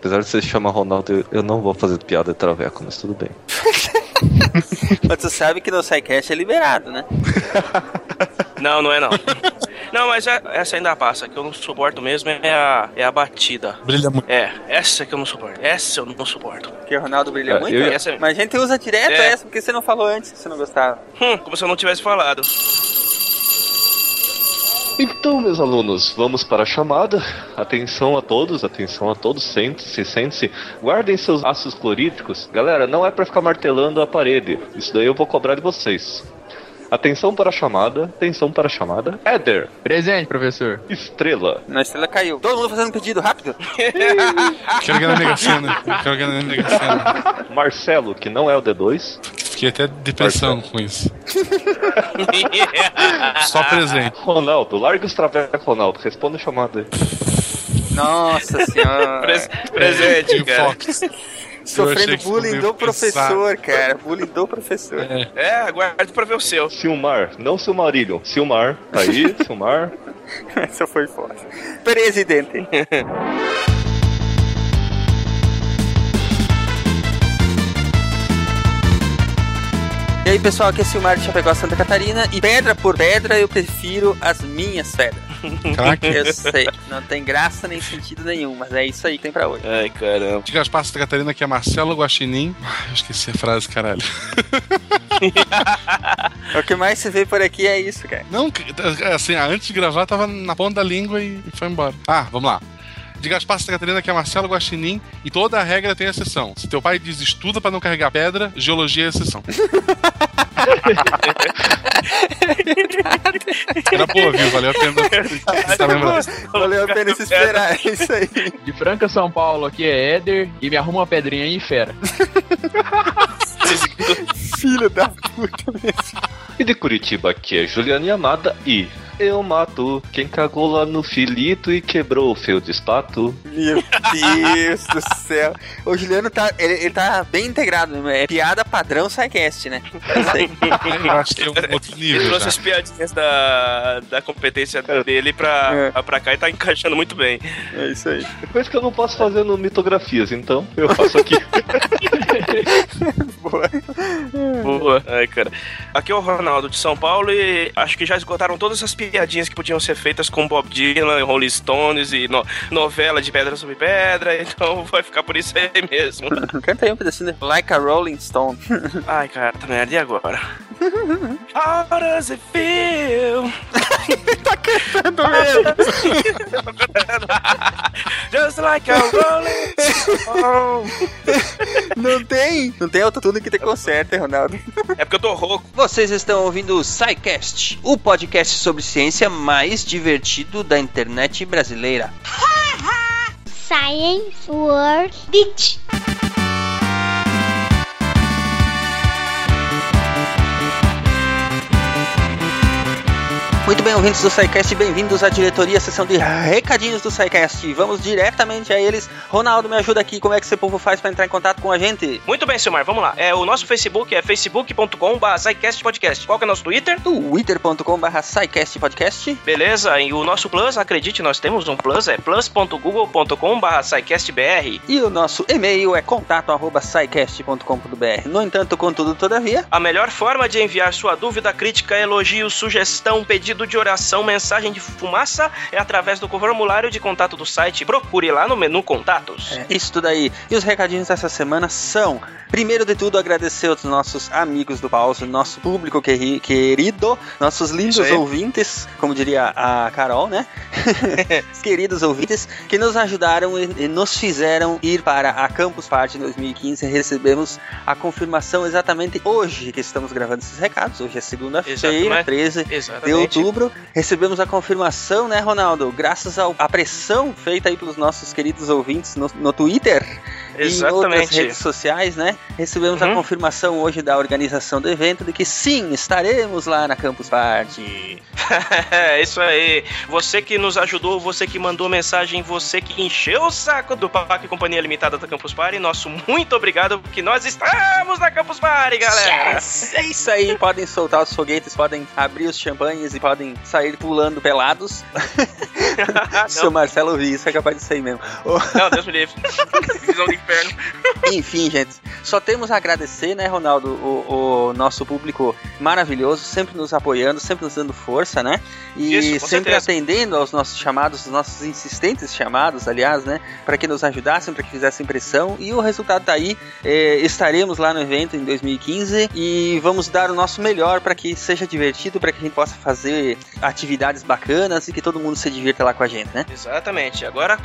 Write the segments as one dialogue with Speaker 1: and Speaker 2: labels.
Speaker 1: Apesar de você se chamar Ronaldo, eu, eu não vou fazer piada de traveco, mas tudo bem.
Speaker 2: Mas tu sabe que no SciCast é liberado, né?
Speaker 3: Não, não é não. Não, mas é- essa ainda passa. que eu não suporto mesmo é a, é a batida.
Speaker 4: Brilha muito.
Speaker 3: É, essa que eu não suporto. Essa eu não suporto.
Speaker 2: Porque o Ronaldo brilha
Speaker 1: É,
Speaker 2: muito.
Speaker 1: eu-
Speaker 3: essa-
Speaker 2: Mas a gente usa direto
Speaker 3: É.
Speaker 2: essa, porque você não falou antes que você não gostava.
Speaker 3: Hum, como se eu não tivesse falado.
Speaker 1: Então, meus alunos, vamos para a chamada. Atenção a todos, atenção a todos. Sente-se, sente-se. Guardem seus ácidos clorídricos. Galera, não é para ficar martelando a parede. Isso daí eu vou cobrar de vocês. Atenção para a chamada, atenção para a chamada. Éder,
Speaker 5: Presente, professor.
Speaker 1: Estrela,
Speaker 2: Na estrela caiu. Todo mundo fazendo pedido, rápido.
Speaker 4: Quero ganhar na. Quero ganhar na Mega Sena.
Speaker 1: Marcelo, que não é o D2.
Speaker 4: Fiquei até depressão com isso. Só presente.
Speaker 1: Ronaldo, larga os travecos, Ronaldo. Responda a chamada aí.
Speaker 2: Nossa senhora.
Speaker 3: Pres- presente,
Speaker 4: E o
Speaker 3: cara.
Speaker 4: Fox.
Speaker 2: Sofrendo bullying do professor, cara. Bullying do professor.
Speaker 4: É.
Speaker 3: É, aguarde pra ver o seu.
Speaker 1: Silmar, não Silmarillion. Silmar, tá aí, Silmar.
Speaker 2: Essa foi foda. Presidente. E aí, pessoal, aqui é Silmar de Chapecó, Santa Catarina. E pedra por pedra, eu prefiro as minhas pedras.
Speaker 4: Caraca.
Speaker 2: Eu sei, não tem graça nem sentido nenhum, mas é isso aí que tem pra hoje.
Speaker 3: Ai, caramba.
Speaker 4: De Gaspar Santa Catarina, que é Marcelo Guaxinim. Ah, eu esqueci a frase, caralho.
Speaker 2: O que mais se vê por aqui é isso, cara.
Speaker 4: Não, assim, antes de gravar tava na ponta da língua e foi embora. Ah, vamos lá. De Gaspar Santa Catarina, que é Marcelo Guaxinim, e toda a regra tem exceção. Se teu pai diz estuda pra não carregar pedra, geologia é exceção. Era boa, viu? Valeu a pena. Tá?
Speaker 2: Valeu a pena se esperar, é isso aí.
Speaker 5: De Franca, São Paulo, aqui é Éder. E me arruma uma pedrinha aí, fera.
Speaker 2: Filho da puta mesmo.
Speaker 1: E de Curitiba, aqui é Juliana Yamada e eu mato quem cagou lá no filito e quebrou o fio de espato.
Speaker 2: Meu Deus do céu. O Juliano tá, ele, ele tá bem integrado, né? é piada padrão SciCast, né? Eu
Speaker 4: acho que é um outro
Speaker 3: Ele
Speaker 4: nível
Speaker 3: trouxe
Speaker 4: já.
Speaker 3: as piadinhas da, da competência dele pra, pra cá e tá encaixando muito bem.
Speaker 2: É isso aí.
Speaker 1: Coisa que eu não posso fazer no mitografias, então eu faço aqui.
Speaker 2: Boa.
Speaker 3: Boa. Ai, cara. Aqui é o Ronaldo de São Paulo e acho que já esgotaram todas as piadinhas que podiam ser feitas com Bob Dylan, Rolling Stones e no- novela de pedra sobre pedra, então vai ficar por isso aí mesmo.
Speaker 2: Canta aí um pedacinho. de Like a Rolling Stone.
Speaker 3: Ai, cara, tá merda, e agora? How does it feel?
Speaker 2: tá cantando mesmo.
Speaker 3: Just like a rolling stone.
Speaker 2: Não tem. Não tem autotune que te conserta, hein, Ronaldo.
Speaker 3: É porque eu tô rouco.
Speaker 2: Vocês estão ouvindo o SciCast, o podcast sobre ciência mais divertido da internet brasileira.
Speaker 6: Science World Beach.
Speaker 2: Muito bem, ouvintes do SciCast, bem-vindos à diretoria, sessão de recadinhos do SciCast. Vamos diretamente a eles. Ronaldo, me ajuda aqui, como é que esse povo faz para entrar em contato com a gente?
Speaker 3: Muito bem, Silmar, vamos lá. É, o nosso Facebook é facebook.com.br podcast. Qual que é o nosso Twitter?
Speaker 2: twitter.com.br Podcast.
Speaker 3: Beleza, e o nosso Plus, acredite, nós temos um Plus, é plus.google.com.br SciCastBR.
Speaker 2: E o nosso e-mail é contato.scicast.com.br. No entanto, contudo, todavia,
Speaker 3: A melhor forma de enviar sua dúvida, crítica, elogio, sugestão, pedido de oração, mensagem de fumaça é através do formulário de contato do site. Procure lá no menu Contatos.
Speaker 2: é isso tudo aí. E os recadinhos dessa semana são, primeiro de tudo, agradecer aos nossos amigos do Pause, nosso público queri- querido, nossos lindos ouvintes, como diria a Carol, né? Os queridos ouvintes que nos ajudaram e, nos fizeram ir para a Campus Party 2015. Recebemos a confirmação exatamente hoje que estamos gravando esses recados. Hoje é segunda-feira,
Speaker 3: Exatamente.
Speaker 2: 13 de
Speaker 3: Exatamente.
Speaker 2: Recebemos a confirmação, né, Ronaldo? Graças à pressão feita aí pelos nossos queridos ouvintes no, no Twitter e em outras
Speaker 3: Exatamente.
Speaker 2: redes sociais, né? Recebemos a
Speaker 3: Uhum.
Speaker 2: confirmação hoje da organização do evento de que sim, estaremos lá na Campus Party.
Speaker 3: É isso aí. Você que nos ajudou, você que mandou mensagem, você que encheu o saco do Papaca e Companhia Limitada da Campus Party, nosso muito obrigado, porque nós estamos na Campus Party, galera!
Speaker 2: Yes! É isso aí, podem soltar os foguetes, podem abrir os champanhes e podem sair pulando pelados. Se o Marcelo ouvir isso, é capaz de sair mesmo.
Speaker 3: Não, Deus me livre. Inferno.
Speaker 2: Enfim, gente, só temos a agradecer, né, Ronaldo, o, o nosso público maravilhoso, sempre nos apoiando, sempre nos dando força, né? E
Speaker 3: Isso,
Speaker 2: sempre
Speaker 3: certeza.
Speaker 2: atendendo aos nossos chamados, os nossos insistentes chamados, aliás, né? Para que nos ajudassem, para que fizessem pressão. E o resultado tá aí. É, estaremos lá no evento em 2015 e vamos dar o nosso melhor para que seja divertido, para que a gente possa fazer atividades bacanas e que todo mundo se divirta lá com a gente, né?
Speaker 3: Exatamente. Agora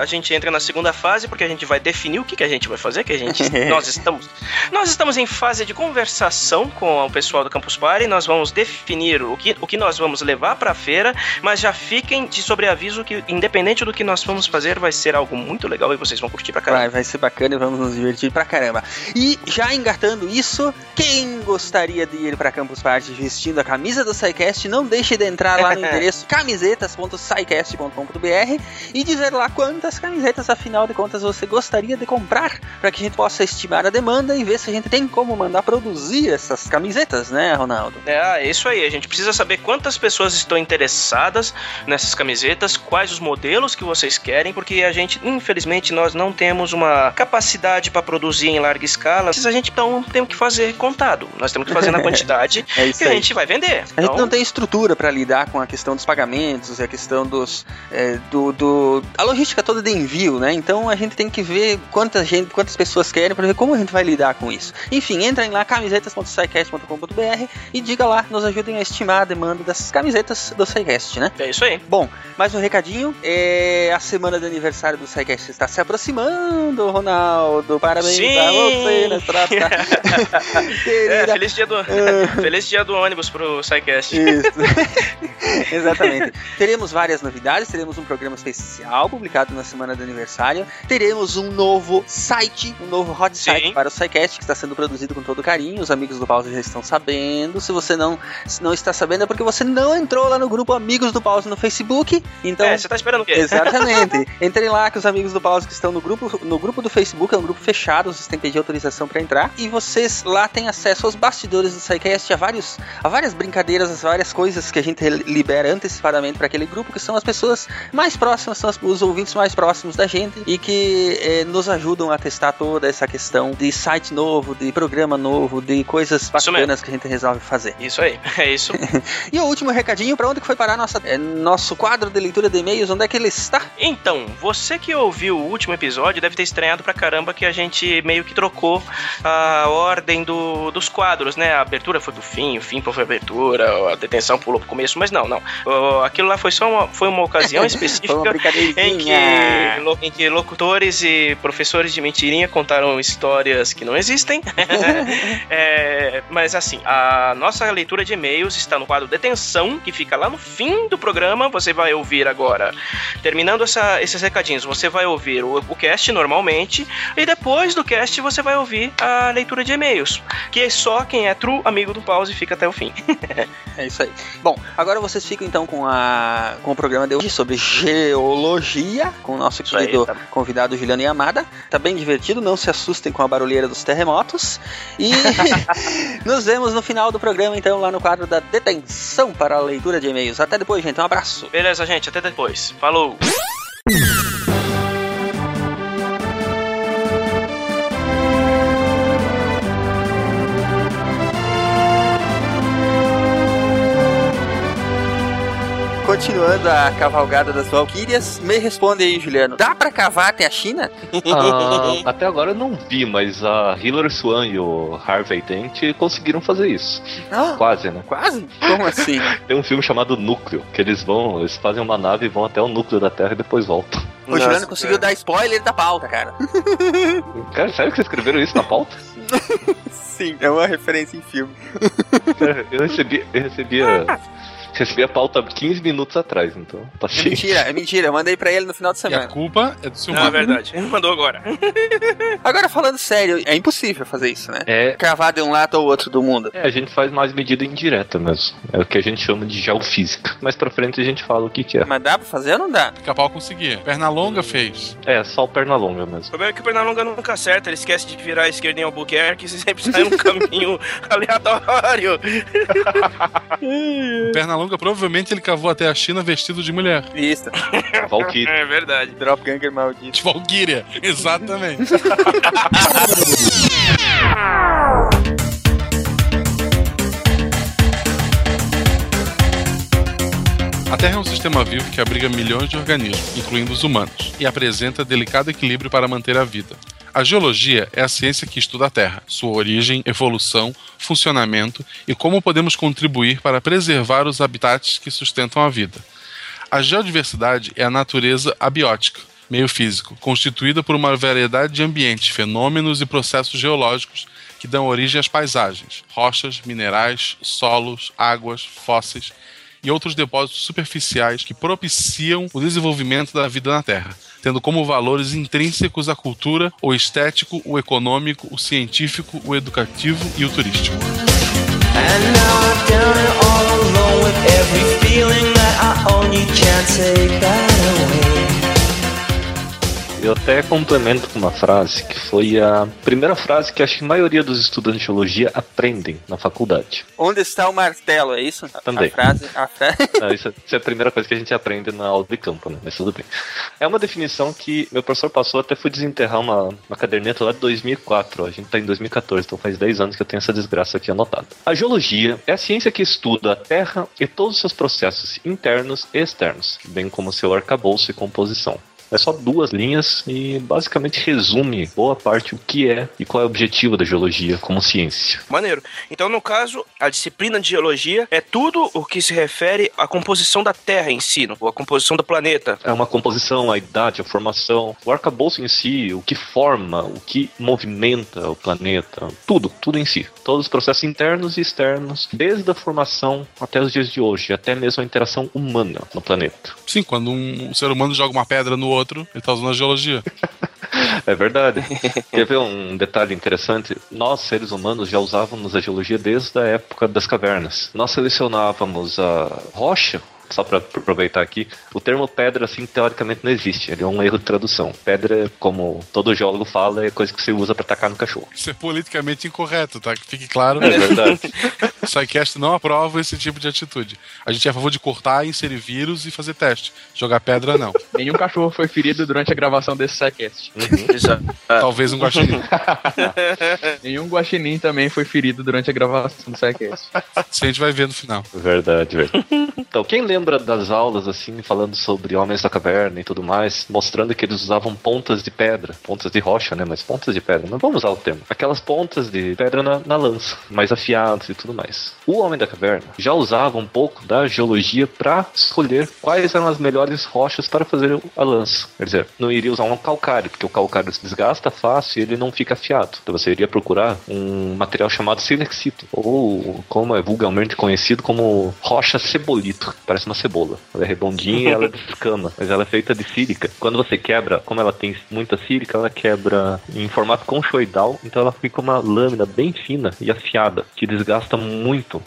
Speaker 3: a gente entra na segunda fase porque a gente vai definir o que, que a gente vai fazer, que a gente nós estamos nós estamos em fase de conversação com o pessoal do Campus Party, nós vamos definir o que, o que nós vamos levar para a feira, mas já fiquem de sobreaviso que independente do que nós vamos fazer, vai ser algo muito legal e vocês vão curtir pra caramba.
Speaker 2: Vai, vai ser bacana e vamos nos divertir pra caramba. E já engatando isso, quem gostaria de ir pra Campus Party vestindo a camisa do SciCast, não deixe de entrar lá no endereço camisetas.scicast.com.br e dizer lá quantas camisetas, afinal de contas, você gostaria de comprar, para que a gente possa estimar a demanda e ver se a gente tem como mandar produzir essas camisetas, né, Ronaldo?
Speaker 3: É, é isso aí. A gente precisa saber quantas pessoas estão interessadas nessas camisetas, quais os modelos que vocês querem, porque a gente, infelizmente, nós não temos uma capacidade para produzir em larga escala. A gente então tem que fazer contado. Nós temos que fazer na quantidade
Speaker 2: É
Speaker 3: que a
Speaker 2: aí.
Speaker 3: gente vai vender.
Speaker 2: A gente
Speaker 3: Então,
Speaker 2: não tem estrutura para lidar com a questão dos pagamentos e a questão dos é, do, do a logística toda de envio, né? Então a gente tem que ver quanta gente, quantas pessoas querem para ver como a gente vai lidar com isso. Enfim, entrem lá camisetas.sicast.com.br e diga lá, nos ajudem a estimar a demanda das camisetas do SciCast, né?
Speaker 3: É isso aí.
Speaker 2: Bom, mais um recadinho. É, a semana de aniversário do SciCast está se aproximando, Ronaldo. Parabéns
Speaker 3: Sim!
Speaker 2: pra você data.
Speaker 3: É,
Speaker 2: Querida.
Speaker 3: feliz dia do feliz dia do ônibus pro SciCast.
Speaker 2: Isso. Exatamente. Teremos várias novidades, teremos um programa especial publicado na semana do aniversário, teremos um novo site, um novo hot site
Speaker 3: Sim.
Speaker 2: para o SciCast, que está sendo produzido com todo carinho, os amigos do Pause já estão sabendo, se você não, se não está sabendo é porque você não entrou lá no grupo Amigos do Pause no Facebook, então...
Speaker 3: É, você tá esperando o quê?
Speaker 2: Exatamente. Entrem lá que os amigos do Pause que estão no grupo, no grupo do Facebook, é um grupo fechado, vocês têm que pedir autorização para entrar. E vocês lá têm acesso aos bastidores do SciCast, a, vários, a várias brincadeiras, as várias coisas que a gente libera antecipadamente para aquele grupo, que são as pessoas mais próximas, são os ouvintes mais próximos da gente e que eh, nos ajudam a testar toda essa questão de site novo, de programa novo, de coisas bacanas que a gente resolve fazer.
Speaker 3: Isso aí. É isso.
Speaker 2: E o último recadinho, para onde que foi parar nossa, eh, nosso quadro de leitura de e-mails? Onde é que ele está?
Speaker 3: Então, você que ouviu o último episódio deve ter estranhado pra caramba que a gente meio que trocou a ordem do, dos quadros, né? A abertura foi pro fim, o fim foi pra abertura, a detenção pulou pro começo, mas não, não. Aquilo lá foi só uma, foi uma ocasião específica
Speaker 2: uma
Speaker 3: em que, em que locutores e professores de mentirinha contaram histórias que não existem. É, mas assim, a nossa leitura de e-mails está no quadro Detenção, que fica lá no fim do programa. Você vai ouvir agora, terminando essa- esses recadinhos, você vai ouvir o, o cast normalmente, e depois do cast você vai ouvir a leitura de e-mails, que é só quem é true amigo do pause fica até o fim.
Speaker 2: É isso aí. Bom, agora vocês ficam então com, a, com o programa de hoje sobre geologia, com o nosso
Speaker 3: Isso aí,
Speaker 2: querido
Speaker 3: tá.
Speaker 2: convidado Juliano Yamada. Tá bem divertido, não se assustem com a barulheira dos terremotos. E nos vemos no final do programa, então, lá no quadro da detenção para a leitura de e-mails. Até depois, gente. Um abraço.
Speaker 3: Beleza, gente, até depois. Falou!
Speaker 2: Continuando a cavalgada das Valquírias, me responde aí, Juliano. Dá pra cavar até a China?
Speaker 1: Ah, até agora eu não vi, mas a Hilary Swan e o Harvey Dent conseguiram fazer isso.
Speaker 2: Ah,
Speaker 1: Quase, né?
Speaker 2: quase? Como assim?
Speaker 1: Tem um filme chamado Núcleo, que eles vão, eles fazem uma nave e vão até o núcleo da Terra e depois voltam.
Speaker 2: O Juliano
Speaker 3: Nossa,
Speaker 2: conseguiu dar spoiler da pauta, cara.
Speaker 1: Cara, sério que vocês escreveram isso na pauta?
Speaker 2: Sim, é uma referência em filme.
Speaker 1: Eu recebi, eu recebi a, recebi a pauta 15 minutos atrás, então
Speaker 2: É
Speaker 1: passei.
Speaker 2: mentira, é mentira. Eu mandei pra ele no final de
Speaker 4: E a
Speaker 2: semana.
Speaker 4: culpa é do seu
Speaker 3: Não, é verdade. Ele mandou agora.
Speaker 2: Agora, falando sério, é impossível fazer isso, né?
Speaker 1: É,
Speaker 2: Cravar de um lado ao outro do mundo.
Speaker 1: é, a gente faz mais medida indireta mesmo. É o que a gente chama de geofísica. Mais pra frente a gente fala o que que é.
Speaker 2: Mas dá pra fazer ou não dá?
Speaker 4: Pica-pau conseguia. Pernalonga fez.
Speaker 1: É, só o perna longa
Speaker 3: O
Speaker 1: mesmo.
Speaker 3: problema é que o Pernalonga nunca acerta, ele esquece de virar à esquerda em Albuquerque e sempre sai num caminho aleatório.
Speaker 4: Pernalonga longa, provavelmente ele cavou até a China vestido de mulher.
Speaker 2: Isso.
Speaker 1: Valkyrie.
Speaker 3: É verdade.
Speaker 2: Dropganger maldito.
Speaker 4: De Valkyria, exatamente. A Terra é um sistema vivo que abriga milhões de organismos, incluindo os humanos, e apresenta delicado equilíbrio para manter a vida. A geologia é a ciência que estuda a Terra, sua origem, evolução, funcionamento e como podemos contribuir para preservar os habitats que sustentam a vida. A geodiversidade é a natureza abiótica, meio físico, constituída por uma variedade de ambientes, fenômenos e processos geológicos que dão origem às paisagens, rochas, minerais, solos, águas, fósseis e outros depósitos superficiais que propiciam o desenvolvimento da vida na Terra, tendo como valores intrínsecos a cultura, o estético, o econômico, o científico, o educativo e o turístico.
Speaker 7: And
Speaker 1: Eu até complemento com uma frase que foi a primeira frase que acho que a maioria dos estudantes de geologia aprendem na faculdade.
Speaker 2: Onde está o martelo, é isso?
Speaker 1: Também.
Speaker 2: A frase. A fra...
Speaker 1: Não, isso, é- isso é a primeira coisa que a gente aprende na aula de campo, né? Mas tudo bem. É uma definição que meu professor passou, até fui desenterrar uma, uma caderneta lá de 2004. ó. A gente tá em 2014, então faz 10 anos que eu tenho essa desgraça aqui anotada. A geologia é a ciência que estuda a Terra e todos os seus processos internos e externos, bem como seu arcabouço e composição. É só duas linhas e basicamente resume boa parte o que é e qual é o objetivo da geologia como ciência.
Speaker 3: Maneiro. Então, no caso, a disciplina de geologia é tudo o que se refere à composição da Terra em si, ou à composição do planeta.
Speaker 1: É uma composição, a idade, a formação, o arcabouço em si, o que forma, o que movimenta o planeta, tudo, tudo em si. Todos os processos internos e externos, desde a formação até os dias de hoje, até mesmo a interação humana no planeta.
Speaker 4: Sim, quando um, um ser humano joga uma pedra no outro, ele tá usando a geologia.
Speaker 1: É verdade. Quer ver um detalhe interessante? Nós, seres humanos, já usávamos a geologia desde a época das cavernas. Nós selecionávamos a rocha. Só para aproveitar aqui, o termo pedra, assim, teoricamente não existe. Ele é um erro de tradução. Pedra, como todo geólogo fala, é coisa que você usa para tacar no cachorro.
Speaker 4: Isso é politicamente incorreto, tá? Que fique claro.
Speaker 1: É verdade.
Speaker 4: SciCast não aprova esse tipo de atitude. A gente é a favor de cortar, inserir vírus e fazer teste. Jogar pedra, não.
Speaker 5: Nenhum cachorro foi ferido durante a gravação desse SciCast.
Speaker 3: Exato.
Speaker 4: Talvez um guaxinim.
Speaker 5: Nenhum guaxinim também foi ferido durante a gravação do SciCast.
Speaker 4: Isso a gente vai ver no final.
Speaker 1: Verdade, verdade. Então, quem lembra das aulas, assim, falando sobre homens da caverna e tudo mais, mostrando que eles usavam pontas de pedra, pontas de rocha, né? Mas pontas de pedra, não vamos usar o termo. Aquelas pontas de pedra na, na lança, mais afiadas e tudo mais. O homem da caverna já usava um pouco da geologia para escolher quais eram as melhores rochas para fazer a lança. Quer dizer, não iria usar um calcário, porque o calcário se desgasta fácil e ele não fica afiado. Então você iria procurar um material chamado silexito, ou como é vulgarmente conhecido como rocha cebolito. Parece uma cebola. Ela é redondinha e ela descama, mas ela é feita de sílica. Quando você quebra, como ela tem muita sílica, ela quebra em formato conchoidal, então ela fica uma lâmina bem fina e afiada, que desgasta muito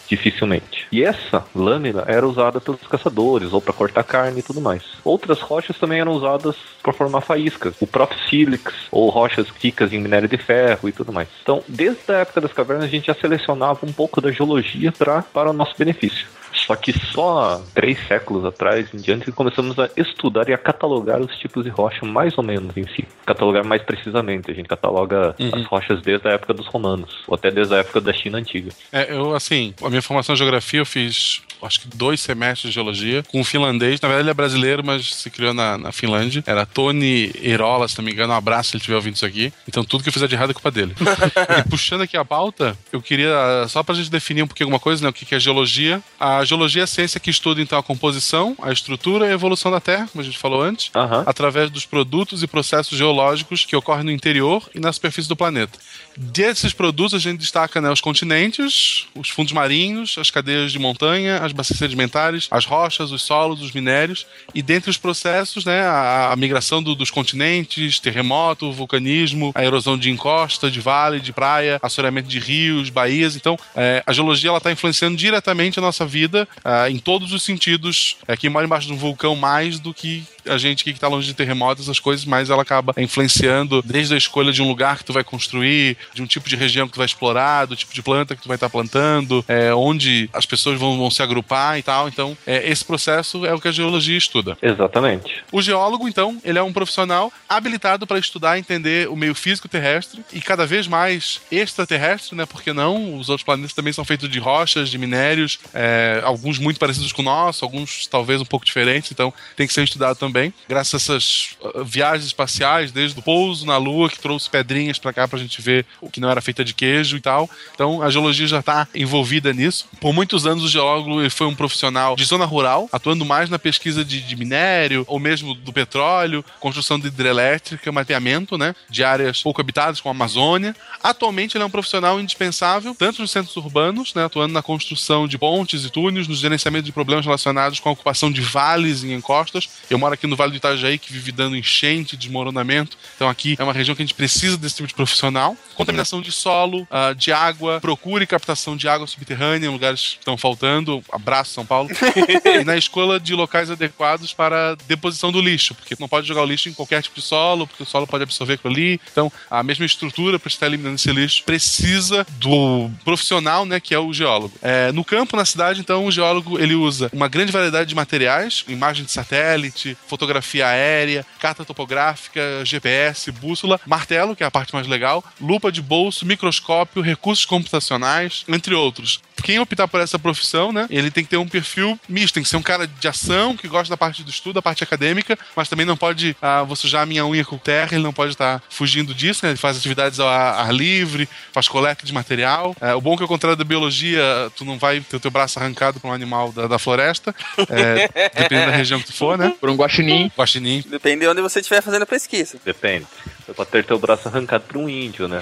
Speaker 1: dificilmente. E essa lâmina era usada pelos caçadores ou para cortar carne e tudo mais. Outras rochas também eram usadas para formar faíscas, o próprio sílex ou rochas ricas em minério de ferro e tudo mais. Então, desde a época das cavernas a gente já selecionava um pouco da geologia pra, para o nosso benefício. Só que só três séculos atrás em diante que começamos a estudar e a catalogar os tipos de rocha mais ou menos em si. Catalogar mais precisamente. A gente cataloga as rochas desde a época dos romanos, ou até desde a época da China antiga.
Speaker 4: É, eu, assim, a minha formação em geografia eu fiz, acho que dois semestres de geologia com um finlandês. Na verdade, ele é brasileiro, mas se criou na, na Finlândia. Era Tony Eirola, se não me engano. Um abraço se ele estiver ouvindo isso aqui. Então, tudo que eu fizer de errado é culpa dele. e puxando aqui a pauta, eu queria, só pra gente definir um pouquinho alguma coisa, né? O que que é geologia. A geologia é a ciência que estuda, então, a composição, a estrutura e a evolução da Terra, como a gente falou antes através dos produtos e processos geológicos que ocorrem no interior e na superfície do planeta. Desses produtos, a gente destaca né, os continentes, os fundos marinhos, as cadeias de montanha, as bacias sedimentares, as rochas, os solos, os minérios, e dentre os processos, né, a, a migração do- dos continentes, terremoto, vulcanismo, a erosão de encosta, de vale, de praia, assoreamento de rios, baías. Então, é, a geologia está influenciando diretamente a nossa vida ah, em todos os sentidos. É, quem mora embaixo de um vulcão mais do que a gente que está longe de terremotos, essas coisas, mas ela acaba influenciando desde a escolha de um lugar que tu vai construir, de um tipo de região que tu vai explorar, do tipo de planta que tu vai estar plantando, é, onde as pessoas vão, vão se agrupar e tal. Então, é, esse processo é o que a geologia estuda.
Speaker 1: Exatamente.
Speaker 4: O geólogo, então, ele é um profissional habilitado para estudar e entender o meio físico terrestre e cada vez mais extraterrestre, né? Porque não? Os outros planetas também são feitos de rochas, de minérios, é, alguns muito parecidos com o nosso, alguns talvez um pouco diferentes, então tem que ser estudado também. Graças a essas uh, viagens espaciais, desde o pouso na Lua, que trouxe pedrinhas para cá pra gente ver o que não era feita de queijo e tal. Então a geologia já está envolvida nisso. Por muitos anos o geólogo foi um profissional de zona rural, atuando mais na pesquisa de, de minério ou mesmo do petróleo, construção de hidrelétrica, mapeamento, né, de áreas pouco habitadas como a Amazônia. Atualmente ele é um profissional indispensável tanto nos centros urbanos, né, atuando na construção de pontes e túneis, no gerenciamento de problemas relacionados com a ocupação de vales e encostas. Eu moro aqui no Vale do Itajaí, que vive dando enchente, desmoronamento. Então aqui é uma região que a gente precisa desse tipo de profissional. Contaminação de solo, ah, de água, procura e captação de água subterrânea em lugares que estão faltando. Abraço, São Paulo. e na escolha de locais adequados para deposição do lixo, porque não pode jogar o lixo em qualquer tipo de solo, porque o solo pode absorver aquilo ali. Então, a mesma estrutura para estar eliminando esse lixo precisa do profissional, né, que é o geólogo. É, no campo, na cidade, então, o geólogo ele usa uma grande variedade de materiais, imagem de satélite, fotografia aérea, carta topográfica, GPS, bússola, martelo, que é a parte mais legal, lupa de bolso, microscópio, recursos computacionais, entre outros. Quem optar por essa profissão, né, ele tem que ter um perfil misto, tem que ser um cara de ação, que gosta da parte do estudo, da parte acadêmica, mas também não pode, ah, vou sujar a minha unha com terra, ele não pode estar fugindo disso, né, ele faz atividades ao ar, ar livre, faz coleta de material. É, o bom é que, ao contrário da biologia, tu não vai ter o teu braço arrancado por um animal da, da floresta, é, dependendo da região que tu for, né.
Speaker 5: Por um guaxinim.
Speaker 4: Guaxinim.
Speaker 2: Depende de onde você estiver fazendo a pesquisa.
Speaker 1: Depende. Você pode ter teu braço arrancado por um índio, né?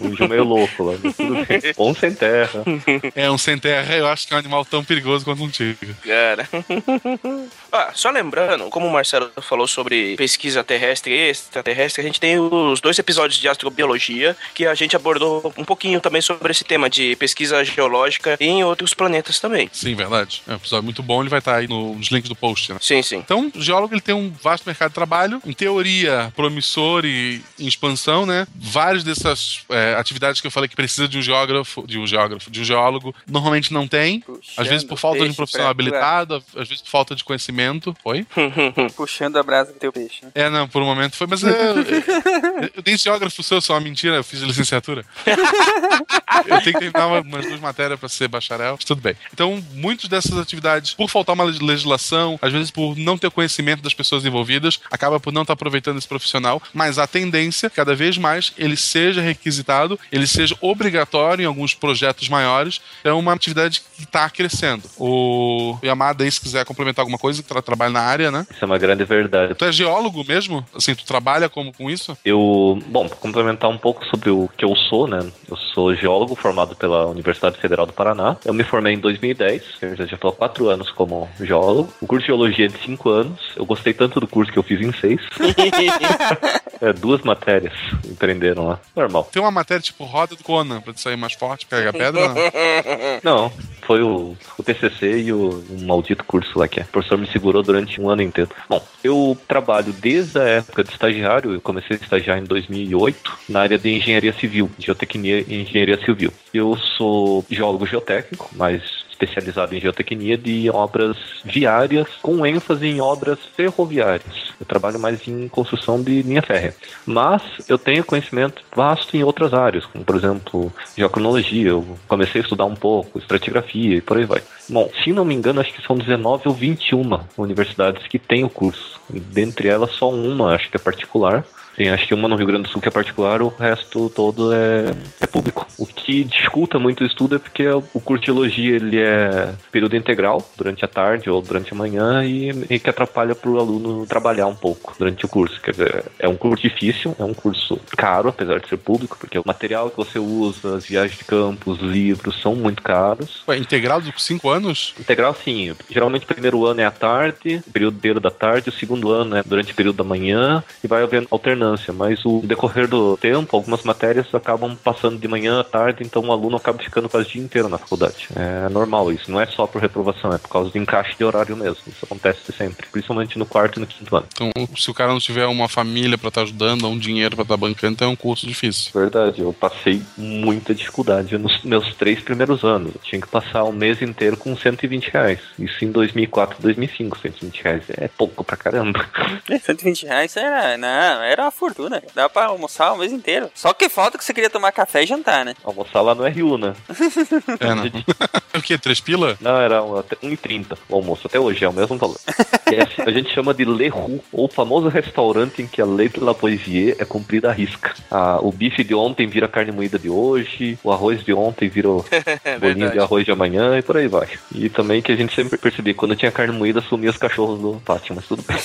Speaker 1: Um índio meio louco lá. Ou um sem terra.
Speaker 4: É, um sem terra, eu acho que é um animal tão perigoso quanto um tigre.
Speaker 3: Cara. Ah, só lembrando, como o Marcelo falou sobre pesquisa terrestre e extraterrestre, a gente tem os dois episódios de astrobiologia que a gente abordou um pouquinho também sobre esse tema de pesquisa geológica em outros planetas também.
Speaker 4: Sim, verdade. É um episódio muito bom, ele vai estar aí no- nos links do post, né?
Speaker 3: Sim, sim.
Speaker 4: Então, o geólogo ele tem um vasto mercado de trabalho, em teoria promissor e em expansão, né? Várias dessas é, atividades que eu falei que precisa de um geógrafo, de um geógrafo, de um geólogo, normalmente não tem. Às vezes por falta de um profissional habilitado, às vezes por falta de conhecimento. Foi?
Speaker 2: Puxando a brasa do teu peixe. né?
Speaker 4: É, não, por um momento foi, mas é, eu, eu tenho geógrafo seu, só uma mentira, eu fiz licenciatura. eu tenho que terminar uma- umas duas matérias para ser bacharel, mas tudo bem. Então, muitas dessas atividades, por faltar uma legislação, às vezes por não ter conhecimento das pessoas envolvidas, acaba por não estar aproveitando esse profissional, mas a tendência, cada vez mais, ele seja requisitado, ele seja obrigatório em alguns projetos maiores, é uma atividade que está crescendo. O Yamada aí, se quiser complementar alguma coisa, tra trabalha na área, né?
Speaker 1: Isso é uma grande verdade.
Speaker 4: Tu é geólogo mesmo? Assim, tu trabalha como com isso?
Speaker 1: Eu, bom, pra complementar um pouco sobre o que eu sou, né? Eu sou geólogo formado pela Universidade Federal do Paraná. Eu me formei em 2010, eu já estou há quatro anos como geólogo. O curso de geologia é de cinco anos. Eu gostei tanto do curso que eu fiz em seis. é, duas matérias empreenderam lá. Normal.
Speaker 4: Tem uma matéria tipo roda do Conan pra tu sair mais forte, carregar pedra? Não.
Speaker 1: Não, foi o, o TCC e o, um maldito curso lá que é. O professor me segurou durante um ano inteiro. Bom, eu trabalho desde a época de estagiário, eu comecei a estagiar em 2008 na área de engenharia civil, geotecnia e engenharia civil. Eu sou geólogo geotécnico, mas especializado em geotecnia de obras viárias com ênfase em obras ferroviárias. Eu trabalho mais em construção de linha férrea. Mas eu tenho conhecimento vasto em outras áreas, como por exemplo, geocronologia. Eu comecei a estudar um pouco, estratigrafia e por aí vai. Bom, se não me engano, acho que são 19 ou 21 universidades que têm o curso. Dentre elas, só uma, acho que é particular. Tem acho que uma no Rio Grande do Sul que é particular, o resto todo é, é público. O que dificulta muito o estudo é porque o curso de geologia ele é período integral, durante a tarde ou durante a manhã, e, e que atrapalha para o aluno trabalhar um pouco durante o curso. Quer dizer, é um curso difícil, é um curso caro, apesar de ser público, porque o material que você usa, as viagens de campo, os livros são muito caros.
Speaker 4: Ué, integral de 5 anos?
Speaker 1: Integral, sim. Geralmente o primeiro ano é à tarde, o período inteiro da tarde, o segundo ano é durante o período da manhã, e vai havendo alternância predominância, mas o decorrer do tempo, algumas matérias acabam passando de manhã à tarde, então o aluno acaba ficando quase o dia inteiro na faculdade. É normal isso, não é só por reprovação, é por causa do encaixe de horário mesmo. Isso acontece sempre, principalmente no quarto e no quinto ano.
Speaker 4: Então, se o cara não tiver uma família pra estar ajudando, ou um dinheiro pra estar bancando, então é um curso difícil.
Speaker 1: Verdade, eu passei muita dificuldade nos meus três primeiros anos. Eu tinha que passar o mês inteiro com 120 reais. Isso em 2004, 2005, 120 reais. É pouco pra caramba.
Speaker 2: 120 reais era, não, era fortuna. Dá pra almoçar o mês inteiro. Só que falta que você queria tomar café e jantar, né?
Speaker 1: Almoçar lá no RU, né?
Speaker 4: É, não. o quê? Três pila?
Speaker 1: Não, era um- até 1,30 o almoço. Até hoje é o mesmo valor. É a gente chama de Le Roux, ou o famoso restaurante em que a lei de Lavoisier é cumprida à risca. Ah, o bife de ontem vira carne moída de hoje, o arroz de ontem vira o
Speaker 3: É
Speaker 1: bolinho de arroz de amanhã e por aí vai. E também que a gente sempre percebia que quando tinha carne moída sumia os cachorros do pátio, mas tudo bem.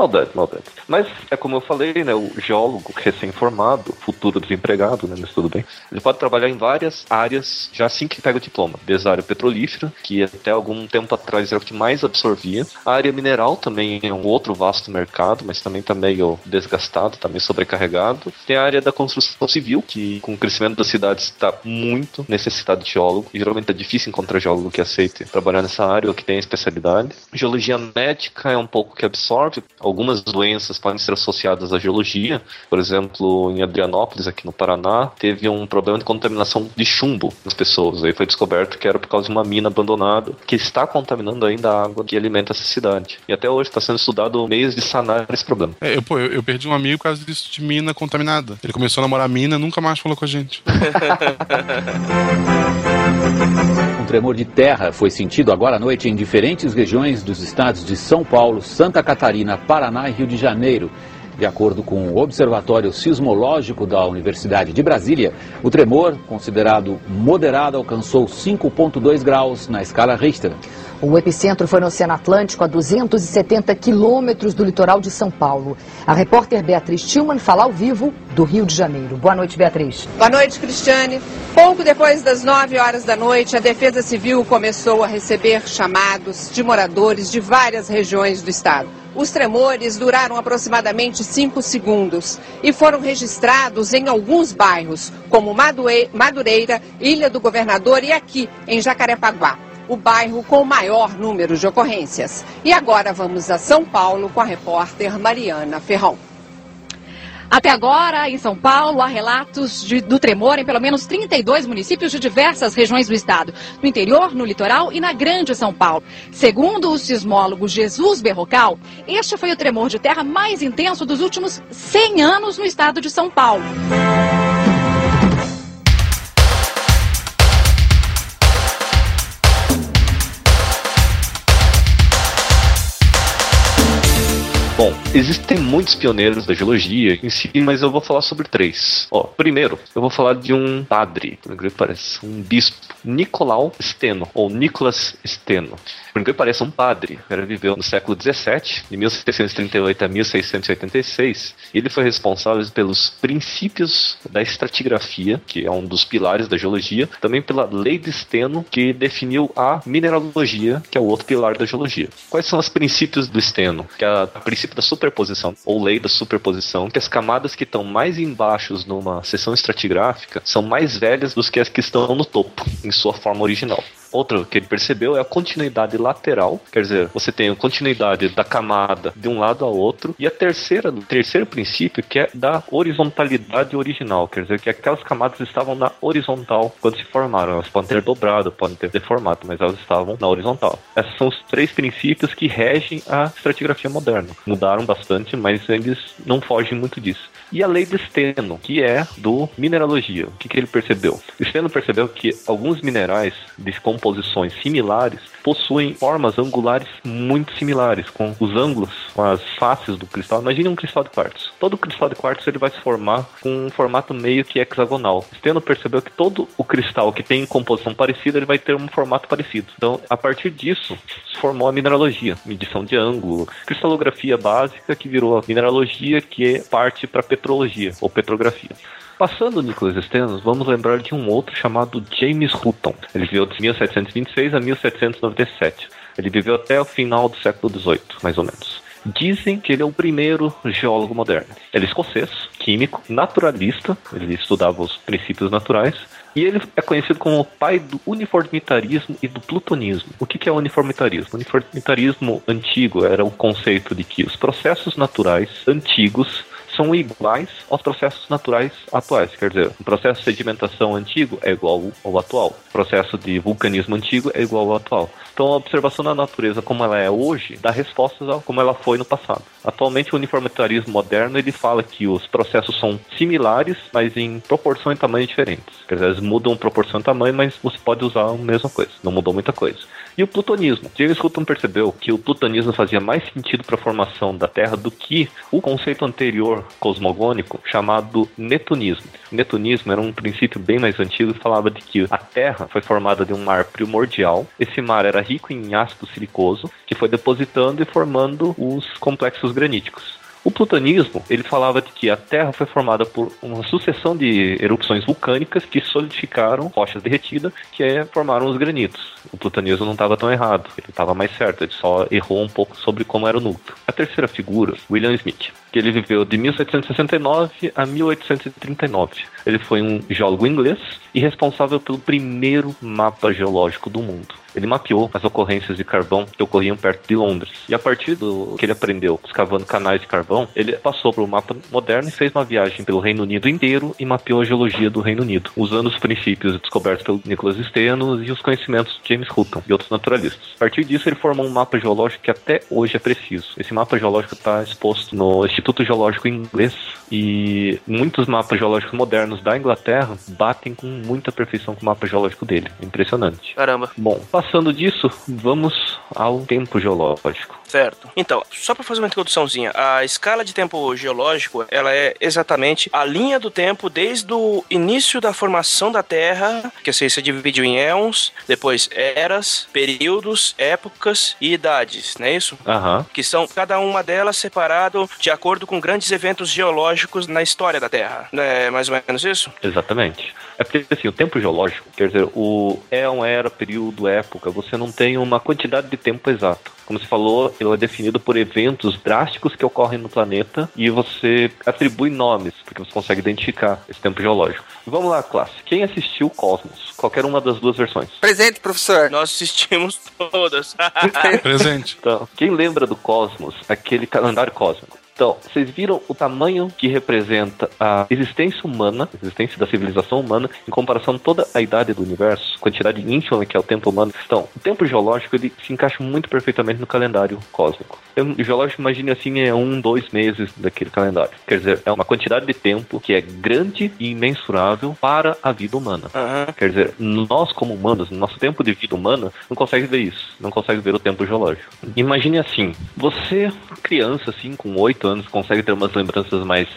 Speaker 1: Maldade, maldade. Mas é como eu falei, né? O geólogo recém-formado, futuro desempregado, né? Mas tudo bem. Ele pode trabalhar em várias áreas já assim que pega o diploma. Desde a área petrolífera, que até algum tempo atrás era o que mais absorvia. A área mineral também é um outro vasto mercado, mas também está meio desgastado, está meio sobrecarregado. Tem a área da construção civil, que com o crescimento das cidades está muito necessitado de geólogo. E geralmente é difícil encontrar geólogo que aceite trabalhar nessa área ou que tenha especialidade. Geologia médica é um pouco que absorve. Algumas doenças podem ser associadas à geologia. Por exemplo, em Adrianópolis, aqui no Paraná, teve um problema de contaminação de chumbo nas pessoas. Aí foi descoberto que era por causa de uma mina abandonada que está contaminando ainda a água que alimenta essa cidade. E até hoje está sendo estudado meios de sanar esse problema.
Speaker 4: É, eu, pô, eu, eu perdi um amigo por causa disso de mina contaminada. Ele começou a namorar mina nunca mais falou com a gente.
Speaker 8: Tremor de terra foi sentido agora à noite em diferentes regiões dos estados de São Paulo, Santa Catarina, Paraná e Rio de Janeiro. De acordo com o Observatório Sismológico da Universidade de Brasília, o tremor, considerado moderado, alcançou 5,2 graus na escala Richter.
Speaker 9: O epicentro foi no Oceano Atlântico, a 270 quilômetros do litoral de São Paulo. A repórter Beatriz Tillman fala ao vivo do Rio de Janeiro. Boa noite, Beatriz.
Speaker 10: Boa noite, Cristiane. Pouco depois das 9 horas da noite, a Defesa Civil começou a receber chamados de moradores de várias regiões do estado. Os tremores duraram aproximadamente 5 segundos e foram registrados em alguns bairros, como Madureira, Ilha do Governador e aqui, em Jacarepaguá, o bairro com o maior número de ocorrências. E agora vamos a São Paulo com a repórter Mariana Ferrão.
Speaker 11: Até agora, em São Paulo, há relatos de- do tremor em pelo menos 32 municípios de diversas regiões do estado, no interior, no litoral e na Grande São Paulo. Segundo o sismólogo Jesus Berrocal, este foi o tremor de terra mais intenso dos últimos 100 anos no estado de São Paulo.
Speaker 1: Bom, existem muitos pioneiros da geologia em si, mas eu vou falar sobre três. Ó, primeiro, eu vou falar de um padre, por incrível que pareça, um bispo, Nicolau Steno, ou Nicolas Steno. Por incrível que pareça, um padre. Ele viveu no século XVII, de 1638 a 1686, e ele foi responsável pelos princípios da estratigrafia, que é um dos pilares da geologia, também pela lei de Steno, que definiu a mineralogia, que é o outro pilar da geologia. Quais são os princípios do Steno? Que é o princípio da superposição, ou lei da superposição, que as camadas que estão mais embaixo numa seção estratigráfica são mais velhas do que as que estão no topo, em sua forma original. Outro que ele percebeu é a continuidade lateral, quer dizer, você tem a continuidade da camada de um lado ao outro, e a terceira, o terceiro princípio que é da horizontalidade original, quer dizer que aquelas camadas estavam na horizontal quando se formaram, elas podem ter dobrado, podem ter deformado, mas elas estavam na horizontal. Esses são os três princípios que regem a estratigrafia moderna. Mudaram bastante, mas eles não fogem muito disso. E a lei de Steno, que é do mineralogia. O que, que ele percebeu? Steno percebeu que alguns minerais de composições similares possuem formas angulares muito similares, com os ângulos, com as faces do cristal. Imagine um cristal de quartzo. Todo cristal de quartzo ele vai se formar com um formato meio que hexagonal. Steno percebeu que todo o cristal que tem composição parecida, ele vai ter um formato parecido. Então, a partir disso, se formou a mineralogia, medição de ângulo, cristalografia básica que virou a mineralogia, que é parte para petrologia ou petrografia. Passando o Nicholas Steno, vamos lembrar de um outro chamado James Hutton. Ele viveu de 1726 a 1797. Ele viveu até o final do século XVIII, mais ou menos. Dizem que ele é o primeiro geólogo moderno. Ele é escocês, químico, naturalista, ele estudava os princípios naturais, e ele é conhecido como o pai do uniformitarismo e do plutonismo. O que é uniformitarismo? Uniformitarismo antigo era o conceito de que os processos naturais antigos são iguais aos processos naturais atuais. Quer dizer, o processo de sedimentação antigo é igual ao atual. O processo de vulcanismo antigo é igual ao atual. Então, a observação da natureza como ela é hoje dá respostas a como ela foi no passado. Atualmente, o uniformitarismo moderno ele fala que os processos são similares, mas em proporção e tamanho diferentes. Quer dizer, eles mudam proporção e tamanho, mas você pode usar a mesma coisa. Não mudou muita coisa. E o plutonismo. James Hutton percebeu que o plutonismo fazia mais sentido para a formação da Terra do que o conceito anterior cosmogônico chamado netunismo. Netunismo era um princípio bem mais antigo que falava de que a Terra foi formada de um mar primordial. Esse mar era rico em ácido silicoso que foi depositando e formando os complexos graníticos. O plutonismo, ele falava de que a Terra foi formada por uma sucessão de erupções vulcânicas que solidificaram rochas derretidas, que é, formaram os granitos. O plutonismo não estava tão errado, ele estava mais certo, ele só errou um pouco sobre como era o núcleo. A terceira figura, William Smith, que ele viveu de 1769 a 1839. Ele foi um geólogo inglês e responsável pelo primeiro mapa geológico do mundo. Ele mapeou as ocorrências de carvão que ocorriam perto de Londres. E a partir do que ele aprendeu escavando canais de carvão, ele passou para o mapa moderno e fez uma viagem pelo Reino Unido inteiro e mapeou a geologia do Reino Unido, usando os princípios descobertos pelo Nicholas Steno e os conhecimentos de James Hutton e outros naturalistas. A partir disso, ele formou um mapa geológico que até hoje é preciso. Esse mapa geológico está exposto no Instituto Geológico Inglês e muitos mapas geológicos modernos da Inglaterra batem com muita perfeição com o mapa geológico dele. Impressionante.
Speaker 3: Caramba.
Speaker 1: Bom, passando disso, vamos ao tempo geológico.
Speaker 3: Certo. Então, só para fazer uma introduçãozinha, a escala de tempo geológico, ela é exatamente a linha do tempo desde o início da formação da Terra, que a ciência dividiu em éons, depois eras, períodos, épocas e idades, não é isso?
Speaker 1: Aham.
Speaker 3: Que são cada uma delas separado de acordo com grandes eventos geológicos na história da Terra. Não é mais ou menos isso?
Speaker 1: Exatamente. É porque assim, o tempo geológico, quer dizer, o éon, era, período, época, você não tem uma quantidade de tempo exato. Como você falou, ele é definido por eventos drásticos que ocorrem no planeta e você atribui nomes, porque você consegue identificar esse tempo geológico. Vamos lá, classe. Quem assistiu Cosmos? Qualquer uma das duas versões.
Speaker 2: Presente, professor.
Speaker 3: Nós assistimos todas.
Speaker 4: Presente.
Speaker 1: Então, quem lembra do Cosmos, aquele calendário cósmico? Então, vocês viram o tamanho que representa a existência humana, a existência da civilização humana, em comparação a toda a idade do universo, quantidade ínfima que é o tempo humano. Então, o tempo geológico ele se encaixa muito perfeitamente no calendário cósmico. O tempo geológico, imagine assim, é um, dois meses daquele calendário. Quer dizer, é uma quantidade de tempo que é grande e imensurável para a vida humana.
Speaker 3: Aham.
Speaker 1: Quer dizer, nós como humanos, no nosso tempo de vida humana, não consegue ver isso, não consegue ver o tempo geológico. Imagine assim, você, criança assim, com oito anos, consegue ter umas lembranças mais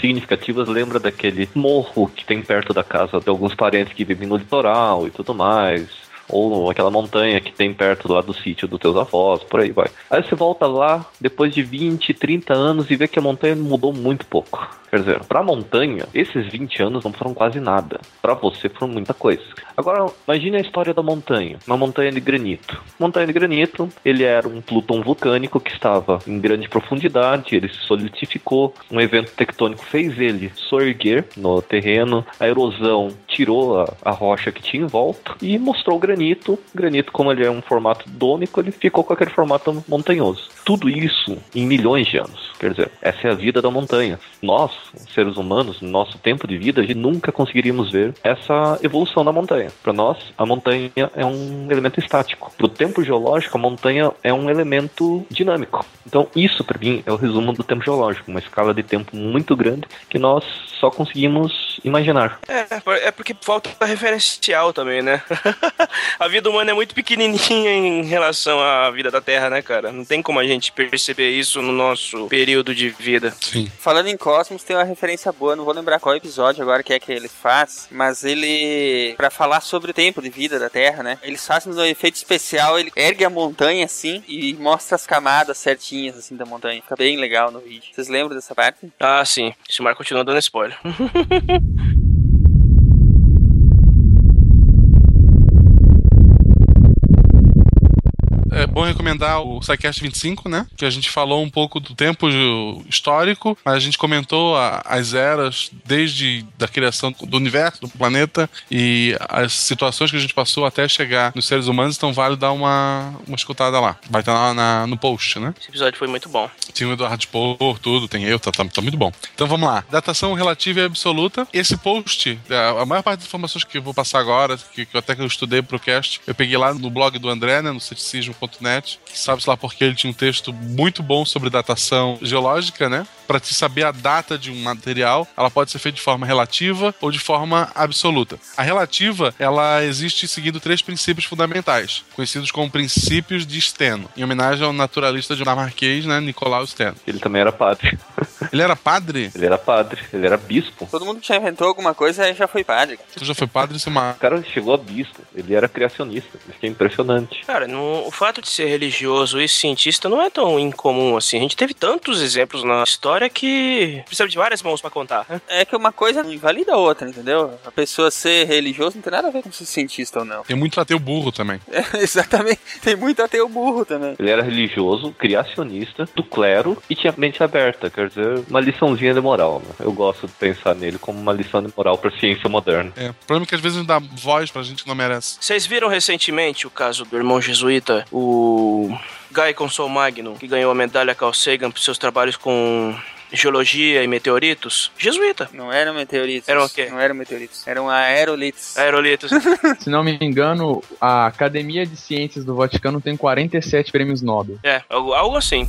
Speaker 1: significativas, lembra daquele morro que tem perto da casa de alguns parentes que vivem no litoral e tudo mais. Ou aquela montanha que tem perto lá do sítio dos teus avós, por aí vai. Aí você volta lá depois de 20, 30 anos e vê que a montanha mudou muito pouco. Quer dizer, pra montanha, esses 20 anos não foram quase nada. Pra você foram muita coisa. Agora, imagine a história da montanha. Uma montanha de granito. Montanha de granito, ele era um Plutão vulcânico que estava em grande profundidade, ele se solidificou. Um evento tectônico fez ele soerguer no terreno. A erosão tirou a, a rocha que tinha em volta e mostrou o granito. O granito, como ele é um formato dônico, ele ficou com aquele formato montanhoso. Tudo isso em milhões de anos. Quer dizer, essa é a vida da montanha. Nós, seres humanos, no nosso tempo de vida, a gente nunca conseguiríamos ver essa evolução da montanha. Para nós, a montanha é um elemento estático. Para o tempo geológico, a montanha é um elemento dinâmico. Então, isso para mim é o resumo do tempo geológico, uma escala de tempo muito grande que nós só conseguimos imaginar.
Speaker 3: É, é porque falta referencial também, né? a vida humana é muito pequenininha em relação à vida da Terra, né, cara? Não tem como a gente perceber isso no nosso período de vida.
Speaker 4: Sim.
Speaker 2: Falando em Cosmos, tem uma referência boa, não vou lembrar qual episódio agora que é que ele faz, mas ele, Pra falar sobre o tempo de vida da Terra, né? Eles fazem um efeito especial, ele ergue a montanha assim e mostra as camadas certinhas assim da montanha. Fica bem legal no vídeo. Vocês lembram dessa parte?
Speaker 3: Ah, sim. Esse Mar continua dando spoiler.
Speaker 4: É, Bom recomendar o SciCast 25, né? Que a gente falou um pouco do tempo histórico, mas a gente comentou a- as eras desde da criação do universo, do planeta e as situações que a gente passou até chegar nos seres humanos, então vale dar uma, uma escutada lá. Vai estar lá na- no post, né?
Speaker 3: Esse episódio foi muito bom.
Speaker 4: Tem o Eduardo Spor, tudo, tem eu, tá, tá, tá muito bom. Então vamos lá. Datação relativa e absoluta. Esse post, a, a maior parte das informações que eu vou passar agora, que, que até que eu estudei pro cast, eu peguei lá no blog do André, né, no ceticismo.net. Sabe-se lá porque ele tinha um texto muito bom sobre datação geológica, né? Para te saber a data de um material, ela pode ser feita de forma relativa ou de forma absoluta. A relativa, ela existe seguindo três princípios fundamentais, conhecidos como princípios de Steno, em homenagem ao naturalista dinamarquês, né, Nicolau Steno.
Speaker 1: Ele também era padre.
Speaker 4: Ele era padre?
Speaker 1: Ele era padre, ele era bispo.
Speaker 2: Todo mundo que já inventou alguma coisa aí já foi padre.
Speaker 4: Tu já foi padre, Simar?
Speaker 1: O cara chegou a bispo, ele era criacionista. Isso que é impressionante.
Speaker 3: Cara, no- o fato de ser religioso e cientista não é tão incomum assim. A gente teve tantos exemplos na história que precisa de várias mãos pra contar. né?
Speaker 2: É que uma coisa não invalida a outra, entendeu? A pessoa ser religioso não tem nada a ver com ser cientista ou não.
Speaker 4: Tem muito ateu burro também.
Speaker 2: É, exatamente. Tem muito ateu burro também.
Speaker 1: Ele era religioso, criacionista, do clero e tinha mente aberta, quer dizer, uma liçãozinha de moral. Né? Eu gosto de pensar nele como uma lição de moral pra ciência moderna.
Speaker 4: É, o problema é que às vezes não dá voz pra gente que não merece.
Speaker 3: Vocês viram recentemente o caso do irmão jesuíta, o Guy Consol Magno, que ganhou a medalha Carl Sagan por seus trabalhos com geologia e meteoritos? Jesuíta.
Speaker 2: Não eram meteoritos.
Speaker 3: Eram o quê?
Speaker 2: Não eram meteoritos. Eram aerolitos.
Speaker 3: Aerolitos.
Speaker 5: Se não me engano, a Academia de Ciências do Vaticano tem 47 prêmios Nobel.
Speaker 3: é, algo, algo assim.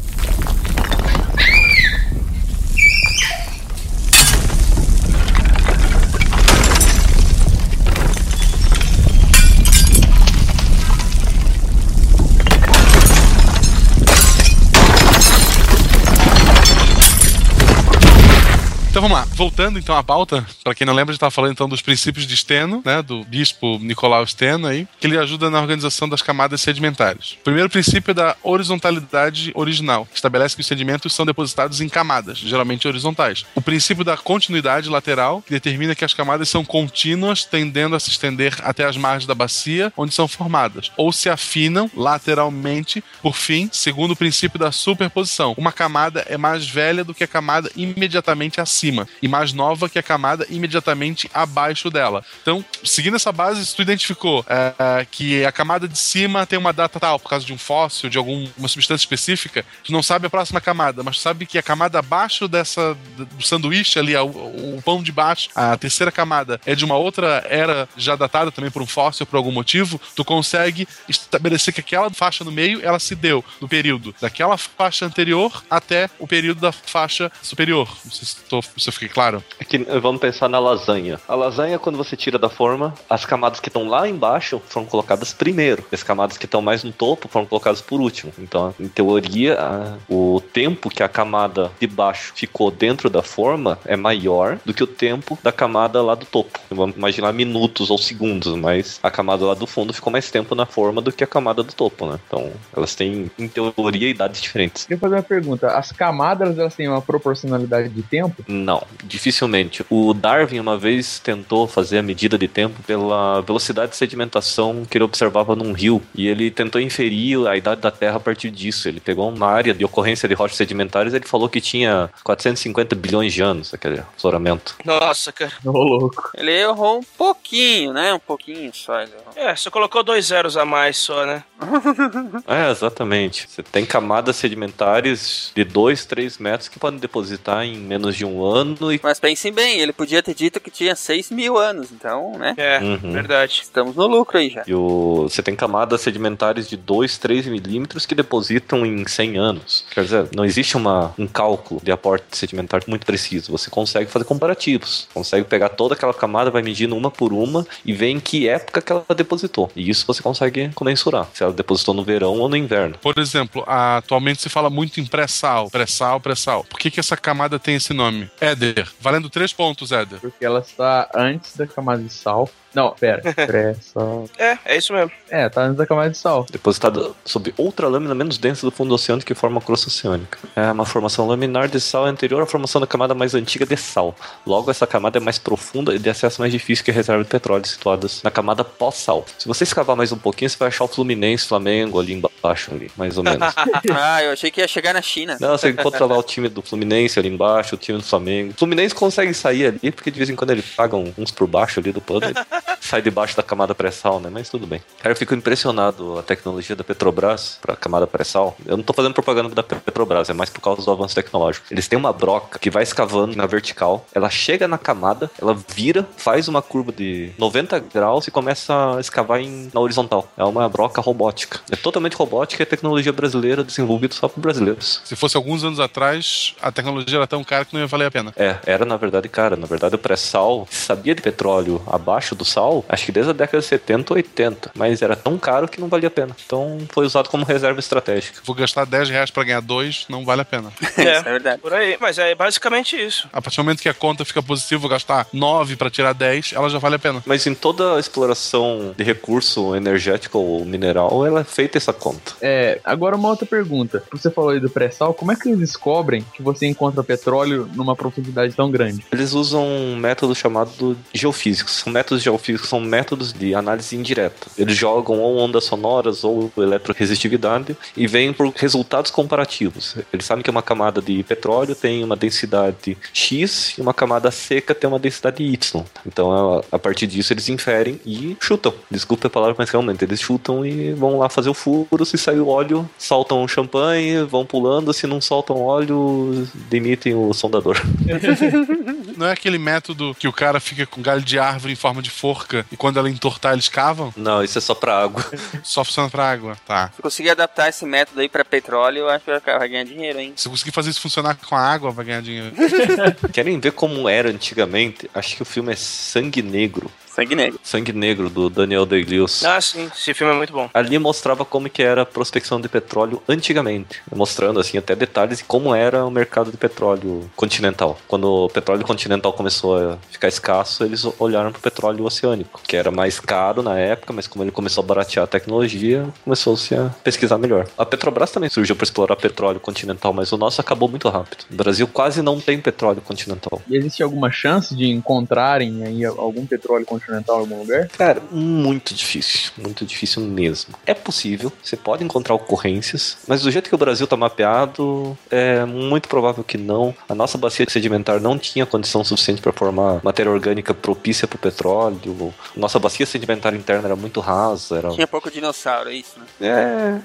Speaker 4: Vamos lá, voltando então à pauta, pra quem não lembra, a gente tava falando então dos princípios de Steno, né, do bispo Nicolau Steno aí, que ele ajuda na organização das camadas sedimentares. O primeiro princípio é da horizontalidade original, que estabelece que os sedimentos são depositados em camadas, geralmente horizontais. O princípio da continuidade lateral, que determina que as camadas são contínuas, tendendo a se estender até as margens da bacia onde são formadas, ou se afinam lateralmente. Por fim, segundo o princípio da superposição, uma camada é mais velha do que a camada imediatamente acima e mais nova que a camada imediatamente abaixo dela. Então, seguindo essa base, se tu identificou é, é, que a camada de cima tem uma data tal, por causa de um fóssil, de alguma substância específica, tu não sabe a próxima camada, mas tu sabe que a camada abaixo dessa do sanduíche ali, o, o pão de baixo, a terceira camada é de uma outra era já datada também por um fóssil por algum motivo, tu consegue estabelecer que aquela faixa no meio, ela se deu no período daquela faixa anterior até o período da faixa superior. Não sei se, tô, se eu fiquei claro.
Speaker 1: É que, vamos pensar na lasanha. A lasanha, quando você tira da forma, as camadas que estão lá embaixo foram colocadas primeiro. E as camadas que estão mais no topo foram colocadas por último. Então, em teoria, a- o tempo que a camada de baixo ficou dentro da forma é maior do que o tempo da camada lá do topo. Vamos imaginar minutos ou segundos, mas a camada lá do fundo ficou mais tempo na forma do que a camada do topo, né? Então, elas têm, em teoria, idades diferentes.
Speaker 5: Queria fazer uma pergunta. As camadas, elas têm uma proporcionalidade de tempo?
Speaker 1: Não, dificilmente. O Darwin uma vez tentou fazer a medida de tempo pela velocidade de sedimentação que ele observava num rio e ele tentou inferir a idade da Terra a partir disso. Ele pegou uma área de ocorrência de rochas sedimentares e ele falou que tinha 450 bilhões de anos aquele afloramento.
Speaker 3: Nossa, cara.
Speaker 5: Ô, louco.
Speaker 2: Ele errou um pouquinho, né? Um pouquinho só.
Speaker 3: É, só colocou dois zeros a mais só, né?
Speaker 1: É, exatamente. Você tem camadas sedimentares de 2, 3 metros que podem depositar em menos de um ano e.
Speaker 2: Mas pensem bem, ele podia ter dito que tinha 6 mil anos, então, né?
Speaker 3: É,
Speaker 1: Uhum.
Speaker 3: verdade.
Speaker 2: Estamos no lucro aí já.
Speaker 1: E o, você tem camadas sedimentares de 2, 3 milímetros que depositam em 100 anos. Quer dizer, não existe uma, um cálculo de aporte sedimentar muito preciso. Você consegue fazer comparativos. Consegue pegar toda aquela camada, vai medindo uma por uma e ver em que época que ela depositou. E isso você consegue comensurar. Se ela depositou no verão ou no inverno.
Speaker 4: Por exemplo, atualmente se fala muito em pré-sal, pré-sal, pré-sal. Por que, que essa camada tem esse nome? Éder, valendo três pontos, Éder.
Speaker 5: Porque ela está antes da camada de sal Não, pera. Pré-sal.
Speaker 3: É, é isso mesmo.
Speaker 5: É, tá antes da camada de sal.
Speaker 1: Depositada sob outra lâmina menos densa do fundo oceânico que forma a crosta oceânica. É uma formação laminar de sal anterior à formação da camada mais antiga de sal. Logo, essa camada é mais profunda e de acesso mais difícil que a reserva de petróleo situadas na camada pós-sal. Se você escavar mais um pouquinho, você vai achar o Fluminense, Flamengo ali embaixo, ali, mais ou menos.
Speaker 2: ah, eu achei que ia chegar na China.
Speaker 1: Não, você encontra lá o time do Fluminense ali embaixo, o time do Flamengo. O Fluminense consegue sair ali, porque de vez em quando eles pagam uns por baixo ali do pano sai debaixo da camada pré-sal, né? Mas tudo bem. Cara, eu fico impressionado a tecnologia da Petrobras pra camada pré-sal. Eu não tô fazendo propaganda da Petrobras, é mais por causa do avanço tecnológico. Eles têm uma broca que vai escavando na vertical, ela chega na camada, ela vira, faz uma curva de 90 graus e começa a escavar em, na horizontal. É uma broca robótica. É totalmente robótica e é tecnologia brasileira desenvolvida só por brasileiros.
Speaker 4: Se fosse alguns anos atrás, a tecnologia era tão cara que não ia valer a pena.
Speaker 1: É, era na verdade cara. Na verdade, o pré-sal sabia de petróleo abaixo do sal, acho que desde a década de 70, 80. Mas era tão caro que não valia a pena. Então foi usado como reserva estratégica.
Speaker 4: Vou gastar 10 reais pra ganhar dois, não vale a pena.
Speaker 3: É, verdade. Por aí. Mas é basicamente isso.
Speaker 4: A partir do momento que a conta fica positiva, vou gastar 9 pra tirar 10, ela já vale a pena.
Speaker 1: Mas em toda a exploração de recurso energético ou mineral, ela é feita essa conta.
Speaker 5: É, agora uma outra pergunta. Você falou aí do pré-sal, como é que eles descobrem que você encontra petróleo numa profundidade tão grande?
Speaker 1: Eles usam um método chamado geofísicos. São métodos geofísicos, são métodos de análise indireta. Eles jogam ou ondas sonoras ou eletroresistividade e vêm por resultados comparativos. Eles sabem que uma camada de petróleo tem uma densidade X e uma camada seca tem uma densidade Y. Então, a, partir disso, eles inferem e chutam. Desculpa a palavra, mas realmente eles chutam e vão lá fazer o furo. Se sair o óleo, saltam o champanhe, vão pulando. Se não soltam óleo, demitem o sondador.
Speaker 4: Não é aquele método que o cara fica com galho de árvore em forma de forca e quando ela entortar eles cavam?
Speaker 1: Não, isso é só pra água.
Speaker 4: Só funciona pra água, tá.
Speaker 2: Se conseguir adaptar esse método aí pra petróleo, eu acho que vai vai ganhar dinheiro, hein?
Speaker 4: Se conseguir fazer isso funcionar com a água, vai ganhar dinheiro.
Speaker 1: Querem ver como era antigamente? Acho que o filme é Sangue Negro.
Speaker 2: Sangue Negro.
Speaker 1: Sangue Negro, do Daniel Day-Lewis.
Speaker 3: Ah, sim. Esse filme é muito bom.
Speaker 1: Ali mostrava como que era a prospecção de petróleo antigamente, mostrando assim até detalhes de como era o mercado de petróleo continental. Quando o petróleo continental começou a ficar escasso, eles olharam para o petróleo oceânico, que era mais caro na época, mas como ele começou a baratear a tecnologia, começou-se a pesquisar melhor. A Petrobras também surgiu para explorar petróleo continental, mas o nosso acabou muito rápido. O Brasil quase não tem petróleo continental.
Speaker 5: E existe alguma chance de encontrarem aí algum petróleo continental em algum lugar?
Speaker 1: Cara, muito difícil. Muito difícil mesmo. É possível, você pode encontrar ocorrências, mas do jeito que o Brasil tá mapeado, é muito provável que não. A nossa bacia sedimentar não tinha condição suficiente para formar matéria orgânica propícia para o petróleo. Nossa bacia sedimentar interna era muito rasa. Era...
Speaker 2: Tinha pouco dinossauro, é isso, né?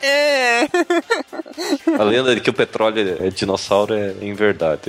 Speaker 1: É.
Speaker 2: é.
Speaker 1: A lenda de que o petróleo é dinossauro é em verdade.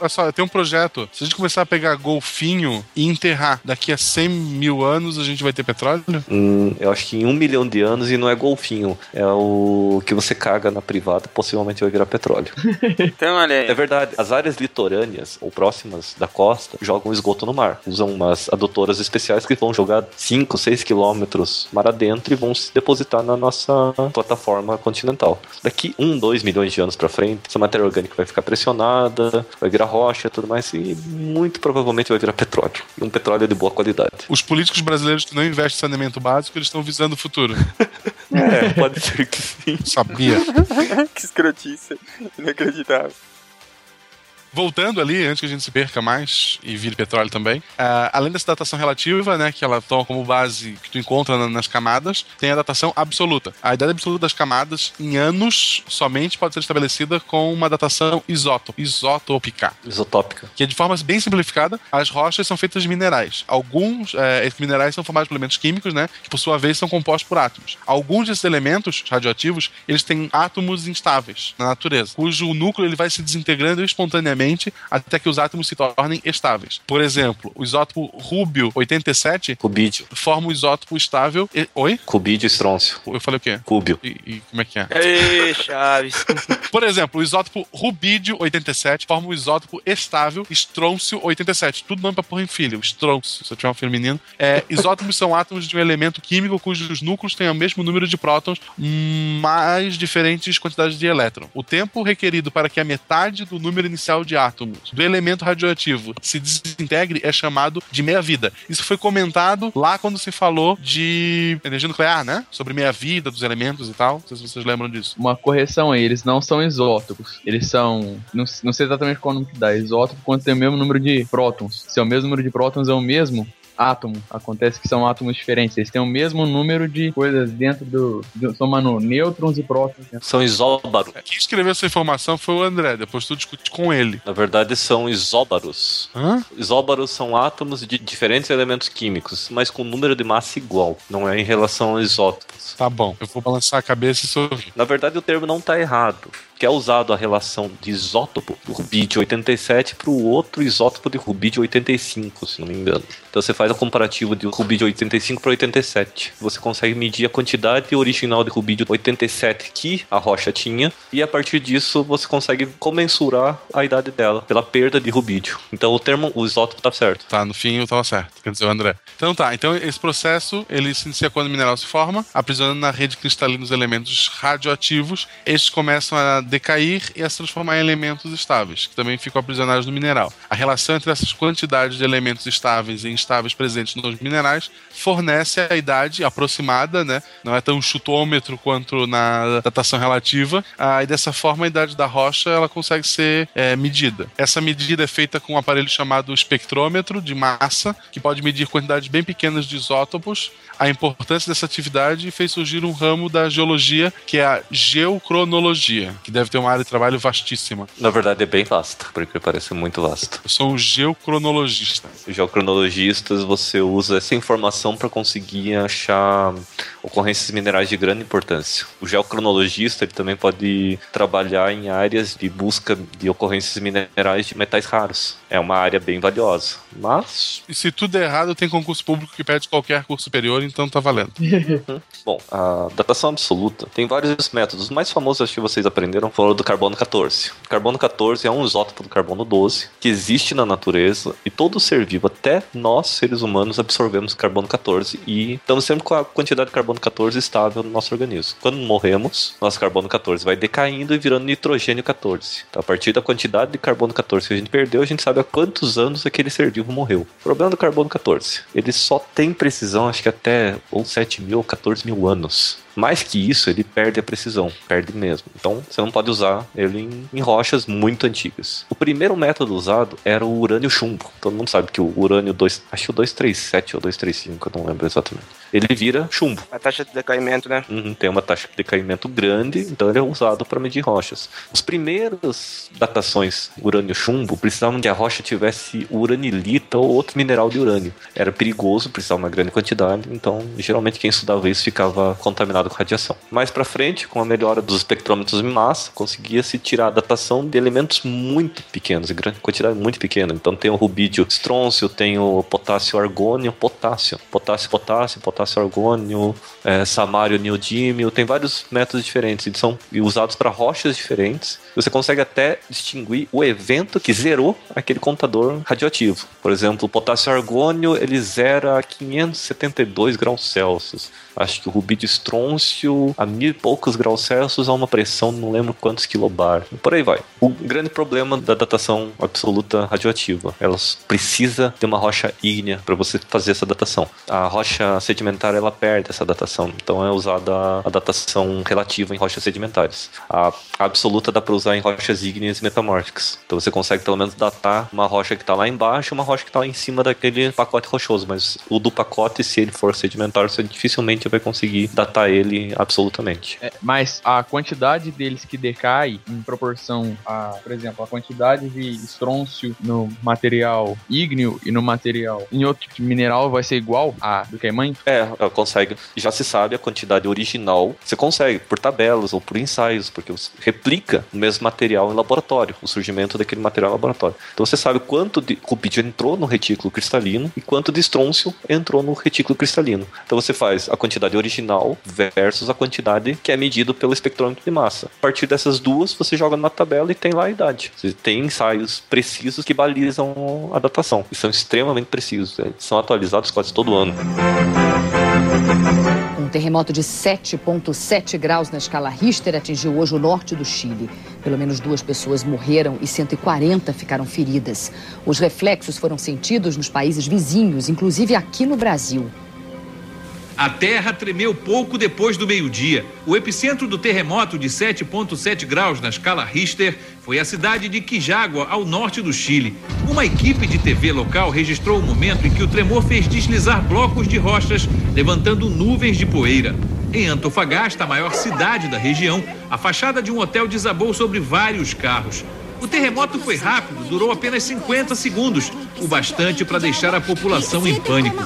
Speaker 4: Olha só, tem um projeto. Se a gente começar a pegar golfinho e enterrar daqui a 100 mil anos, a gente vai ter petróleo?
Speaker 1: Hum, eu acho que em um milhão de anos e não é golfinho. É o que você caga na privada, possivelmente vai virar petróleo.
Speaker 2: Então, olha aí.
Speaker 1: É verdade. As áreas litorâneas ou próximas da costa jogam esgoto no mar. Usam umas adutoras especiais que vão jogar 5, 6 quilômetros mar adentro e vão se depositar na nossa plataforma continental. Daqui 1, 2 milhões de anos pra frente, essa matéria orgânica vai ficar pressionada, vai virar rocha e tudo mais, e muito provavelmente vai virar petróleo. E um petróleo de boa qualidade.
Speaker 4: Os políticos brasileiros que não investem em saneamento básico, eles estão visando o futuro.
Speaker 1: É, pode ser que sim.
Speaker 4: Sabia.
Speaker 2: que escrotice. Inacreditável.
Speaker 4: Voltando ali, antes que a gente se perca mais e vire petróleo também, ah, além dessa datação relativa, né, que ela toma como base que tu encontra na- nas camadas, tem a datação absoluta. A idade absoluta das camadas em anos somente pode ser estabelecida com uma datação isótopo, isotópica.
Speaker 1: Isotópica.
Speaker 4: Que é de forma bem simplificada, as rochas são feitas de minerais. Alguns eh, esses minerais são formados por elementos químicos, né, que por sua vez são compostos por átomos. Alguns desses elementos radioativos, eles têm átomos instáveis na natureza, cujo núcleo ele vai se desintegrando espontaneamente até que os átomos se tornem estáveis. Por exemplo, o isótopo rúbio 87
Speaker 1: Cubídio.
Speaker 4: forma um isótopo estável. e- Oi?
Speaker 1: Cubídio e estrôncio.
Speaker 4: Eu falei o quê?
Speaker 1: Cúbio.
Speaker 4: E, e como é que é?
Speaker 3: Ei, Chaves.
Speaker 4: Por exemplo, o isótopo rubídio 87 forma o isótopo estável estrôncio 87. Tudo nome pra porra em filho. Estrôncio, se eu tiver um filho menino. É, isótopos são átomos de um elemento químico cujos núcleos têm o mesmo número de prótons, mais diferentes quantidades de elétron. O tempo requerido para que a metade do número inicial de de átomos do elemento radioativo se desintegre é chamado de meia-vida. Isso foi comentado lá quando se falou de energia nuclear, né? Sobre meia-vida dos elementos e tal. Não sei se vocês lembram disso.
Speaker 5: Uma correção aí, eles não são isótopos. Eles são. Não, não sei exatamente qual nome que dá. Isótopo quando tem o mesmo número de prótons. Se é o mesmo número de prótons, é o mesmo átomo. Acontece que são átomos diferentes. Eles têm o mesmo número de coisas dentro do. do somando nêutrons e prótons. dentro.
Speaker 1: São isóbaros.
Speaker 4: Quem escreveu essa informação foi o André, depois tu discute com ele.
Speaker 1: Na verdade, são isóbaros.
Speaker 4: Hã?
Speaker 1: Isóbaros são átomos de diferentes elementos químicos, mas com número de massa igual. Não é em relação a isótopos.
Speaker 4: Tá bom, eu vou balançar a cabeça e sorrir.
Speaker 1: Na verdade, o termo não está errado. Que é usado a relação de isótopo do rubídio 87 para o outro isótopo de rubídio 85, se não me engano. Então você faz o comparativo de rubídio 85 para 87. Você consegue medir a quantidade original de rubídio 87 que a rocha tinha, e a partir disso você consegue comensurar a idade dela pela perda de rubídio. Então o termo, o isótopo tá certo.
Speaker 4: Tá, no fim eu tava certo. Quer dizer, o André. Então tá, então esse processo ele se inicia quando o mineral se forma, aprisionando na rede cristalina os elementos radioativos. Estes começam a decair e a se transformar em elementos estáveis, que também ficam aprisionados no mineral. A relação entre essas quantidades de elementos estáveis e instáveis presentes nos minerais fornece a idade aproximada, né? Não é tão chutômetro quanto na datação relativa. Ah, e dessa forma a idade da rocha ela consegue ser é, medida. Essa medida é feita com um aparelho chamado espectrômetro de massa, que pode medir quantidades bem pequenas de isótopos. A importância dessa atividade fez surgir um ramo da geologia que é a geocronologia, que deve ter uma área de trabalho vastíssima.
Speaker 1: Na verdade é bem vasto, porque parece muito vasto.
Speaker 4: Eu sou um geocronologista.
Speaker 1: Geocronologistas, você usa essa informação para conseguir achar ocorrências minerais de grande importância. O geocronologista ele também pode trabalhar em áreas de busca de ocorrências minerais de metais raros. É uma área bem valiosa. Mas,
Speaker 4: E se tudo é errado, tem concurso público que pede qualquer curso superior, então tá valendo.
Speaker 1: bom, a datação absoluta tem vários métodos. O mais famoso, acho que vocês aprenderam, o do carbono 14. O carbono 14 é um isótopo do carbono 12 que existe na natureza e todo ser vivo, até nós seres humanos, absorvemos carbono 14 e estamos sempre com a quantidade de carbono 14 estável no nosso organismo. Quando morremos, nosso carbono 14 vai decaindo e virando nitrogênio 14. Então, a partir da quantidade de carbono 14 que a gente perdeu, a gente sabe quantos anos aquele ser vivo morreu. O problema do carbono 14, ele só tem precisão, acho que até ou 7 mil ou 14 mil anos. Mais que isso, ele perde a precisão, perde mesmo. Então, você não pode usar ele em, em rochas muito antigas. O primeiro método usado era o urânio chumbo. Todo mundo sabe que o urânio 2, acho que o 237 ou 235, eu não lembro exatamente. Ele vira chumbo.
Speaker 3: A taxa de decaimento, né?
Speaker 1: Uhum, tem uma taxa de decaimento grande, então ele é usado para medir rochas. Os primeiros datações urânio-chumbo precisavam que a rocha tivesse uranilita ou outro mineral de urânio. Era perigoso, precisava de uma grande quantidade, então geralmente quem estudava isso ficava contaminado com radiação. Mais para frente, com a melhora dos espectrômetros de massa, conseguia-se tirar a datação de elementos muito pequenos, de grande quantidade muito pequena. Então tem o rubídio estrôncio, tem o potássio argônio, potássio, potássio potássio, potássio argônio, é, samário neodímio, tem vários métodos diferentes e são usados para rochas diferentes. Você consegue até distinguir o evento que zerou aquele contador radioativo. Por exemplo, o potássio argônio ele zera a 572 graus Celsius. Acho que o rubídio estrôncio a mil e poucos graus Celsius a uma pressão, não lembro quantos quilobar. Por aí vai. O grande problema da datação absoluta radioativa, ela precisa de uma rocha ígnea para você fazer essa datação. A rocha sedimentar ela perde essa datação, então é usada a datação relativa em rochas sedimentares. A absoluta dá para usar em rochas ígneas metamórficas. Então você consegue pelo menos datar uma rocha que está lá embaixo uma rocha que está lá em cima daquele pacote rochoso, mas o do pacote, se ele for sedimentar, você dificilmente vai conseguir datar ele absolutamente.
Speaker 5: É, mas a quantidade deles que decai em proporção a, por exemplo, a quantidade de estrôncio no material ígneo e no material em outro tipo mineral vai ser igual a do que é?
Speaker 1: É, consegue. Já se sabe a quantidade original. Você consegue por tabelas ou por ensaios, porque você replica o mesmo material em laboratório, o surgimento daquele material em laboratório. Então você sabe quanto de rubídio entrou no retículo cristalino e quanto de estrôncio entrou no retículo cristalino. Então você faz a quantidade original versus a quantidade que é medido pelo espectrômetro de massa. A partir dessas duas, você joga na tabela e tem lá a idade. Você tem ensaios precisos que balizam a datação. E são extremamente precisos. Eles são atualizados quase todo ano.
Speaker 9: Um terremoto de 7,7 graus na escala Richter atingiu hoje o norte do Chile. Pelo menos duas pessoas morreram e 140 ficaram feridas. Os reflexos foram sentidos nos países vizinhos, inclusive aqui no Brasil.
Speaker 12: A terra tremeu pouco depois do meio-dia. O epicentro do terremoto de 7,7 graus na escala Richter foi a cidade de Quijagua, ao norte do Chile. Uma equipe de TV local registrou o momento em que o tremor fez deslizar blocos de rochas, levantando nuvens de poeira. Em Antofagasta, a maior cidade da região, a fachada de um hotel desabou sobre vários carros. O terremoto foi rápido, durou apenas 50 segundos, o bastante para deixar a população em pânico.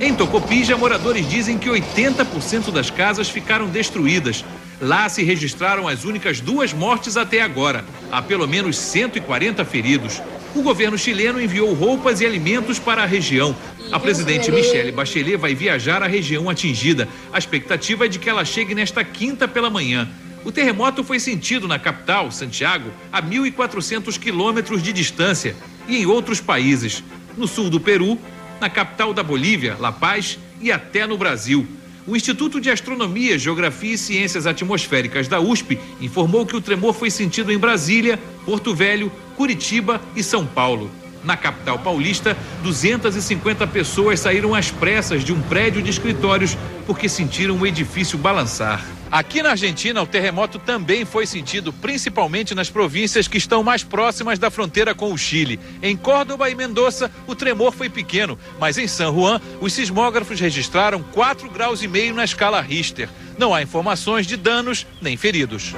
Speaker 12: Em Tocopija, moradores dizem que 80% das casas ficaram destruídas. Lá se registraram as únicas duas mortes até agora. Há pelo menos 140 feridos. O governo chileno enviou roupas e alimentos para a região. A presidente Michele Bachelet vai viajar à região atingida. A expectativa é de que ela chegue nesta quinta pela manhã. O terremoto foi sentido na capital, Santiago, a 1.400 quilômetros de distância e em outros países, no sul do Peru, na capital da Bolívia, La Paz e até no Brasil. O Instituto de Astronomia, Geografia e Ciências Atmosféricas da USP informou que o tremor foi sentido em Brasília, Porto Velho, Curitiba e São Paulo. Na capital paulista, 250 pessoas saíram às pressas de um prédio de escritórios porque sentiram o edifício balançar. Aqui na Argentina, o terremoto também foi sentido, principalmente nas províncias que estão mais próximas da fronteira com o Chile. Em Córdoba e Mendoza, o tremor foi pequeno, mas em San Juan, os sismógrafos registraram 4 graus e meio na escala Richter. Não há informações de danos nem feridos.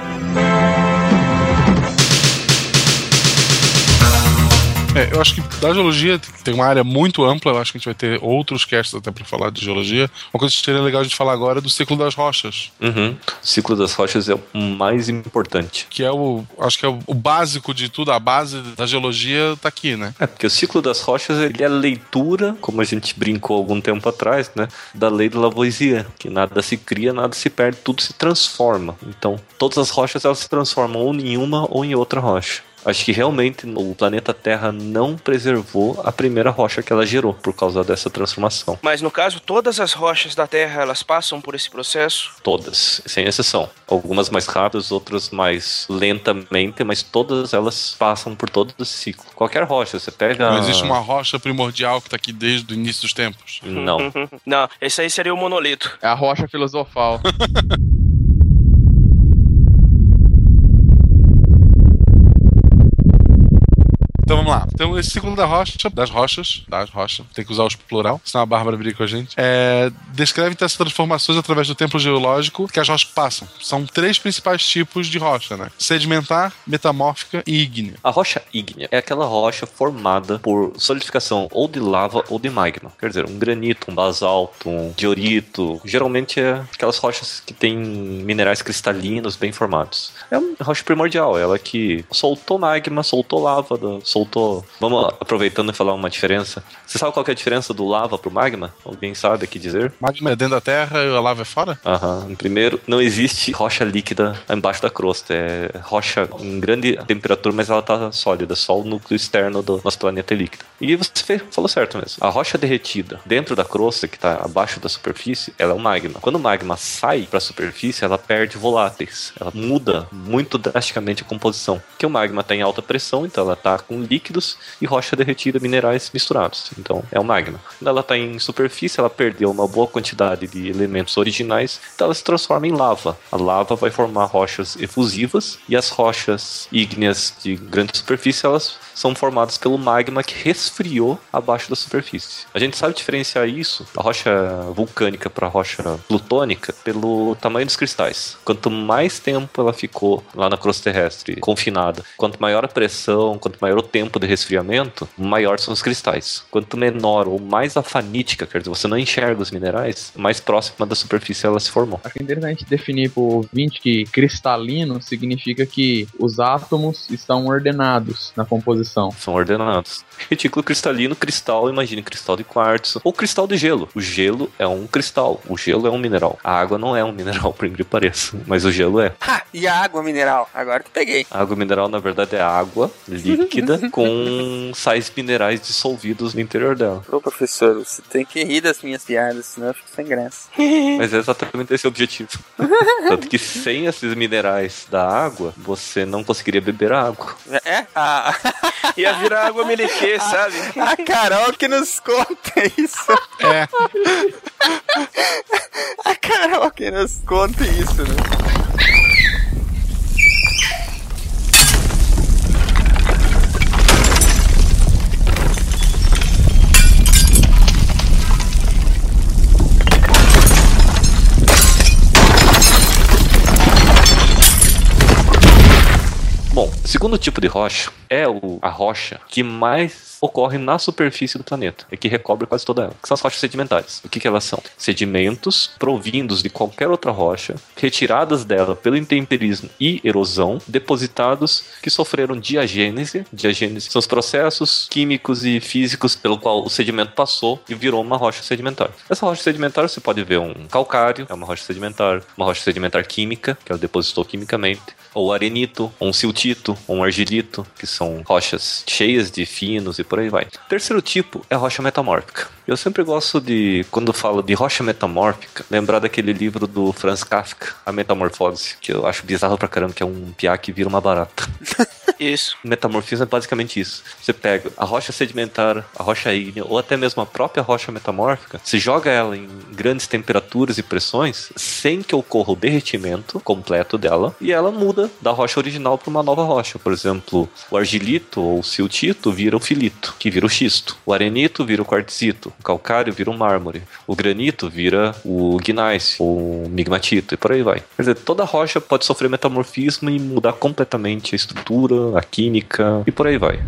Speaker 4: É, eu acho que da geologia tem uma área muito ampla, eu acho que a gente vai ter outros casts até para falar de geologia. Uma coisa que seria legal a gente falar agora é do ciclo das rochas.
Speaker 1: Uhum. O ciclo das rochas é o mais importante.
Speaker 4: Que é o. Acho que é o, básico de tudo, a base da geologia tá aqui, né?
Speaker 1: É, porque o ciclo das rochas ele é a leitura, como a gente brincou algum tempo atrás, né? Da lei do Lavoisier, que nada se cria, nada se perde, tudo se transforma. Então, todas as rochas elas se transformam ou em uma ou em outra rocha. Acho que realmente o planeta Terra não preservou a primeira rocha que ela gerou por causa dessa transformação.
Speaker 3: Mas no caso, todas as rochas da Terra elas passam por esse processo?
Speaker 1: Todas, sem exceção. Algumas mais rápidas, outras mais lentamente, mas todas elas passam por todo esse ciclo. Qualquer rocha, você pega.
Speaker 4: Não existe uma rocha primordial que tá aqui desde o início dos tempos.
Speaker 1: Não.
Speaker 3: Não, esse aí seria o monolito.
Speaker 5: É a rocha filosofal.
Speaker 4: vamos lá. Então, esse ciclo da rocha, das rochas, das rochas, tem que usar os plural, senão a Bárbara briga com a gente. É, descreve essas transformações através do tempo geológico que as rochas passam. São três principais tipos de rocha, né? Sedimentar, metamórfica e ígnea.
Speaker 1: A rocha ígnea é aquela rocha formada por solidificação ou de lava ou de magma. Quer dizer, um granito, um basalto, um diorito. Geralmente é aquelas rochas que têm minerais cristalinos bem formados. É uma rocha primordial, ela que soltou magma, soltou lava, da- soltou. Vamos aproveitando e falar uma diferença. Você sabe qual que é a diferença do lava pro magma? Alguém sabe aqui dizer?
Speaker 4: Magma é dentro da terra e a lava é fora?
Speaker 1: Aham. Primeiro, não existe rocha líquida embaixo da crosta. É rocha em grande temperatura, mas ela tá sólida. Só o núcleo externo do nosso planeta é líquido. E você fez- falou certo mesmo. A rocha derretida dentro da crosta, que tá abaixo da superfície, ela é um magma. Quando o magma sai para a superfície, ela perde voláteis. Ela muda muito drasticamente a composição. Porque o magma está em alta pressão, então ela tá com líquidos e rocha derretida, minerais misturados. Então é um magma. Quando ela está em superfície, ela perdeu uma boa quantidade de elementos originais, então ela se transforma em lava. A lava vai formar rochas efusivas e as rochas ígneas de grande superfície, elas são formadas pelo magma que resfriou abaixo da superfície. A gente sabe diferenciar isso, a rocha vulcânica para a rocha plutônica, pelo tamanho dos cristais. Quanto mais tempo ela ficou lá na crosta terrestre confinada, quanto maior a pressão, quanto maior o tempo de resfriamento, maior são os cristais. Quanto menor ou mais afanítica, quer dizer, você não enxerga os minerais, mais próxima da superfície ela se formou.
Speaker 5: Acho é interessante definir o ouvinte que cristalino significa que os átomos estão ordenados na composição.
Speaker 1: São ordenados. Retículo cristalino, cristal, imagine cristal de quartzo ou cristal de gelo. O gelo é um cristal, o gelo é um mineral. A água não é um mineral, por incrível que pareça, mas o gelo é.
Speaker 2: Ha! E a água mineral? Agora que peguei.
Speaker 1: A água mineral, na verdade, é água líquida com sais minerais dissolvidos no interior dela.
Speaker 2: Ô professor, você tem que rir das minhas piadas, senão fico sem graça.
Speaker 1: Mas é exatamente esse o objetivo. Tanto que sem esses minerais da água, você não conseguiria beber água.
Speaker 2: É? A,
Speaker 3: Ia virar água melequê, sabe?
Speaker 2: a Carol que nos conta isso.
Speaker 4: É.
Speaker 2: A Carol que nos conta isso, né?
Speaker 1: Bom, segundo tipo de rocha é o, a rocha que mais ocorre na superfície do planeta e que recobre quase toda ela, que são as rochas sedimentares. O que, que elas são? Sedimentos provindos de qualquer outra rocha, retiradas dela pelo intemperismo e erosão, depositados que sofreram diagênese. Diagênese são os processos químicos e físicos pelo qual o sedimento passou e virou uma rocha sedimentar. Essa rocha sedimentar você pode ver um calcário, é uma rocha sedimentar, uma rocha sedimentar química, que ela depositou quimicamente, ou arenito, ou um siltito, ou um argilito, que são rochas cheias de finos e por aí vai. Terceiro tipo é rocha metamórfica. Eu sempre gosto de, quando falo de rocha metamórfica, lembrar daquele livro do Franz Kafka, A Metamorfose, que eu acho bizarro pra caramba, que é um piá que vira uma barata.
Speaker 3: Isso.
Speaker 1: Metamorfismo é basicamente isso. Você pega a rocha sedimentar, a rocha ígnea, ou até mesmo a própria rocha metamórfica, se joga ela em grandes temperaturas e pressões, sem que ocorra o derretimento completo dela, e ela muda da rocha original para uma nova rocha. Por exemplo, o argilito ou o siltito vira o filito, que vira o xisto. O arenito vira o quartzito. O calcário vira o mármore. O granito vira o gneiss, ou o migmatito, e por aí vai. Quer dizer, toda rocha pode sofrer metamorfismo e mudar completamente a estrutura, a química e por aí vai.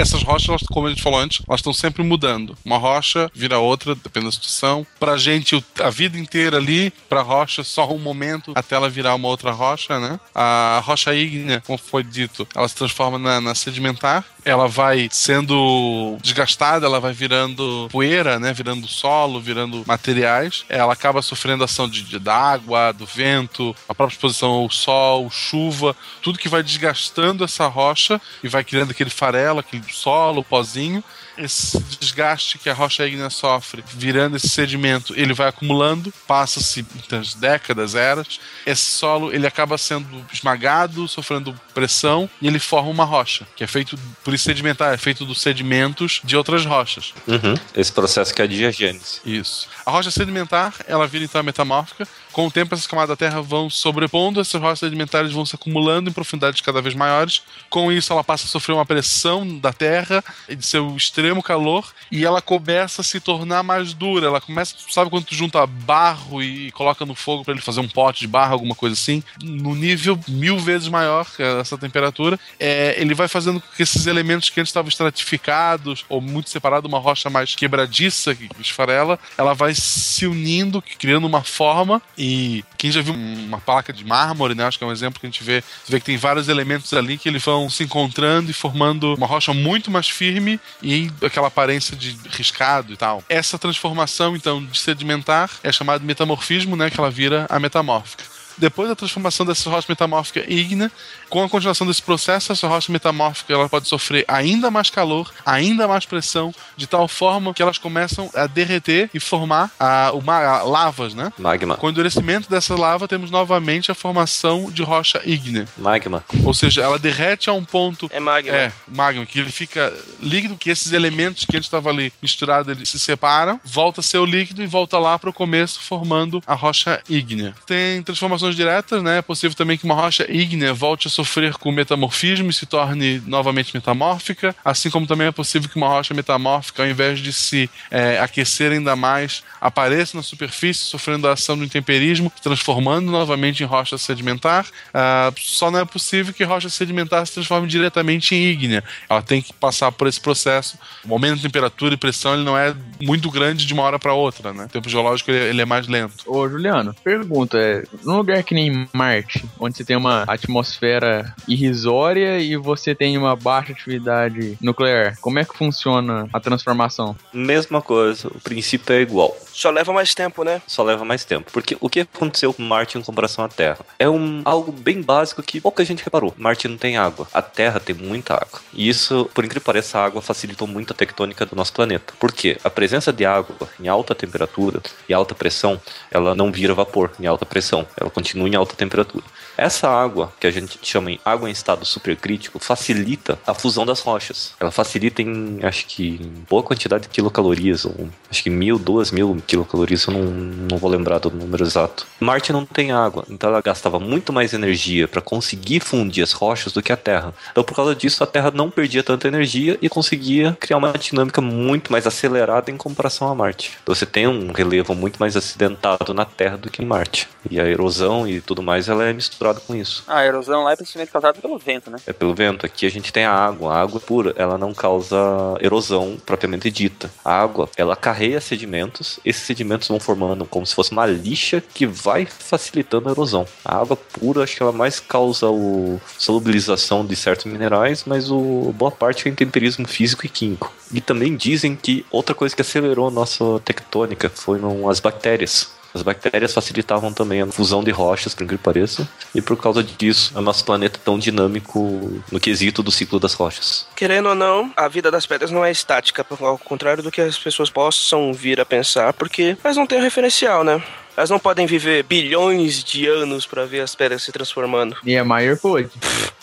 Speaker 4: Essas rochas, como a gente falou antes, elas estão sempre mudando. Uma rocha vira outra, depende da situação. Pra gente, a vida inteira ali, pra rocha, só um momento até ela virar uma outra rocha, né? A rocha ígnea, como foi dito, ela se transforma na, na sedimentar. Ela vai sendo desgastada, ela vai virando poeira, né? Virando solo, virando materiais. Ela acaba sofrendo ação de, de- da água, do vento, a própria exposição ao sol, chuva, tudo que vai desgastando essa rocha e vai criando aquele farelo, aquele solo, pozinho. Esse desgaste que a rocha ígnea sofre, virando esse sedimento, ele vai acumulando, passa-se muitas décadas, eras. Esse solo ele acaba sendo esmagado, sofrendo pressão e ele forma uma rocha, que é feito por isso sedimentar, é feito dos sedimentos de outras rochas.
Speaker 1: Uhum. Esse processo que é a diagênese.
Speaker 4: Isso. A rocha sedimentar, ela vira então metamórfica. Com o tempo, essas camadas da Terra vão sobrepondo, essas rochas sedimentares vão se acumulando em profundidades cada vez maiores. Com isso, ela passa a sofrer uma pressão da Terra e de seu extremo calor, e ela começa a se tornar mais dura. Ela começa, sabe quando tu junta barro e coloca no fogo para ele fazer um pote de barro, alguma coisa assim, no nível mil vezes maior essa temperatura, é, ele vai fazendo com que esses elementos que antes estavam estratificados ou muito separados, uma rocha mais quebradiça que esfarela, ela vai se unindo, criando uma forma. E quem já viu uma placa de mármore, né? Acho que é um exemplo que a gente vê. Você vê que tem vários elementos ali que eles vão se encontrando e formando uma rocha muito mais firme e aquela aparência de riscado e tal. Essa transformação, então, de sedimentar é chamada metamorfismo, né? Que ela vira a metamórfica. Depois da transformação dessa rocha metamórfica ígnea, com a continuação desse processo, essa rocha metamórfica ela pode sofrer ainda mais calor, ainda mais pressão, de tal forma que elas começam a derreter e formar a, o ma- a lavas, né?
Speaker 1: Magma.
Speaker 4: Com o endurecimento dessa lava, temos novamente a formação de rocha ígnea.
Speaker 1: Magma.
Speaker 4: Ou seja, ela derrete a um ponto.
Speaker 3: É magma.
Speaker 4: É, magma, que ele fica líquido, que esses elementos que antes estavam ali misturados, eles se separam, volta a ser o líquido e volta lá para o começo, formando a rocha ígnea. Tem transformações diretas, né? É possível também que uma rocha ígnea volte a sofrer com metamorfismo e se torne novamente metamórfica, assim como também é possível que uma rocha metamórfica, ao invés de se é, aquecer ainda mais, apareça na superfície, sofrendo a ação do intemperismo, transformando novamente em rocha sedimentar. Ah, só não é possível que rocha sedimentar se transforme diretamente em ígnea. Ela tem que passar por esse processo. O aumento de temperatura e pressão ele não é muito grande de uma hora para outra, né? O tempo geológico ele, ele é mais lento.
Speaker 5: Ô, Juliano, pergunta, é, num lugar é que nem Marte, onde você tem uma atmosfera irrisória e você tem uma baixa atividade nuclear. Como é que funciona a transformação?
Speaker 1: Mesma coisa, o princípio é igual.
Speaker 3: Só leva mais tempo, né?
Speaker 1: Só leva mais tempo. Porque o que aconteceu com Marte em comparação à Terra? É um, algo bem básico que pouca gente reparou. Marte não tem água. A Terra tem muita água. E isso, por incrível que pareça, a água facilitou muito a tectônica do nosso planeta. Por quê? A presença de água em alta temperatura e alta pressão, ela não vira vapor em alta pressão. Ela continua em alta temperatura. Essa água, que a gente chama em água em estado supercrítico, facilita a fusão das rochas. Ela facilita em, acho que, em boa quantidade de quilocalorias, ou acho que mil, duas mil quilocalorias, eu não, não vou lembrar do número exato. Marte não tem água, então ela gastava muito mais energia para conseguir fundir as rochas do que a Terra. Então, por causa disso, a Terra não perdia tanta energia e conseguia criar uma dinâmica muito mais acelerada em comparação a Marte. Então, você tem um relevo muito mais acidentado na Terra do que em Marte. E a erosão e tudo mais, ela é misturada com isso.
Speaker 2: A erosão lá é principalmente causada pelo vento, né?
Speaker 1: É pelo vento. Aqui a gente tem a água. A água pura, ela não causa erosão propriamente dita. A água, ela carrega sedimentos. Esses sedimentos vão formando como se fosse uma lixa que vai facilitando a erosão. A água pura, acho que ela mais causa o solubilização de certos minerais, mas o boa parte é intemperismo físico e químico. E também dizem que outra coisa que acelerou a nossa tectônica foram as bactérias. As bactérias facilitavam também a fusão de rochas, por incrível que pareça, e por causa disso, o nosso planeta é tão dinâmico no quesito do ciclo das rochas.
Speaker 3: Querendo ou não, a vida das pedras não é estática, ao contrário do que as pessoas possam vir a pensar, porque elas não têm um referencial, né? Elas não podem viver bilhões de anos para ver as pedras se transformando.
Speaker 5: Niemeyer pôde.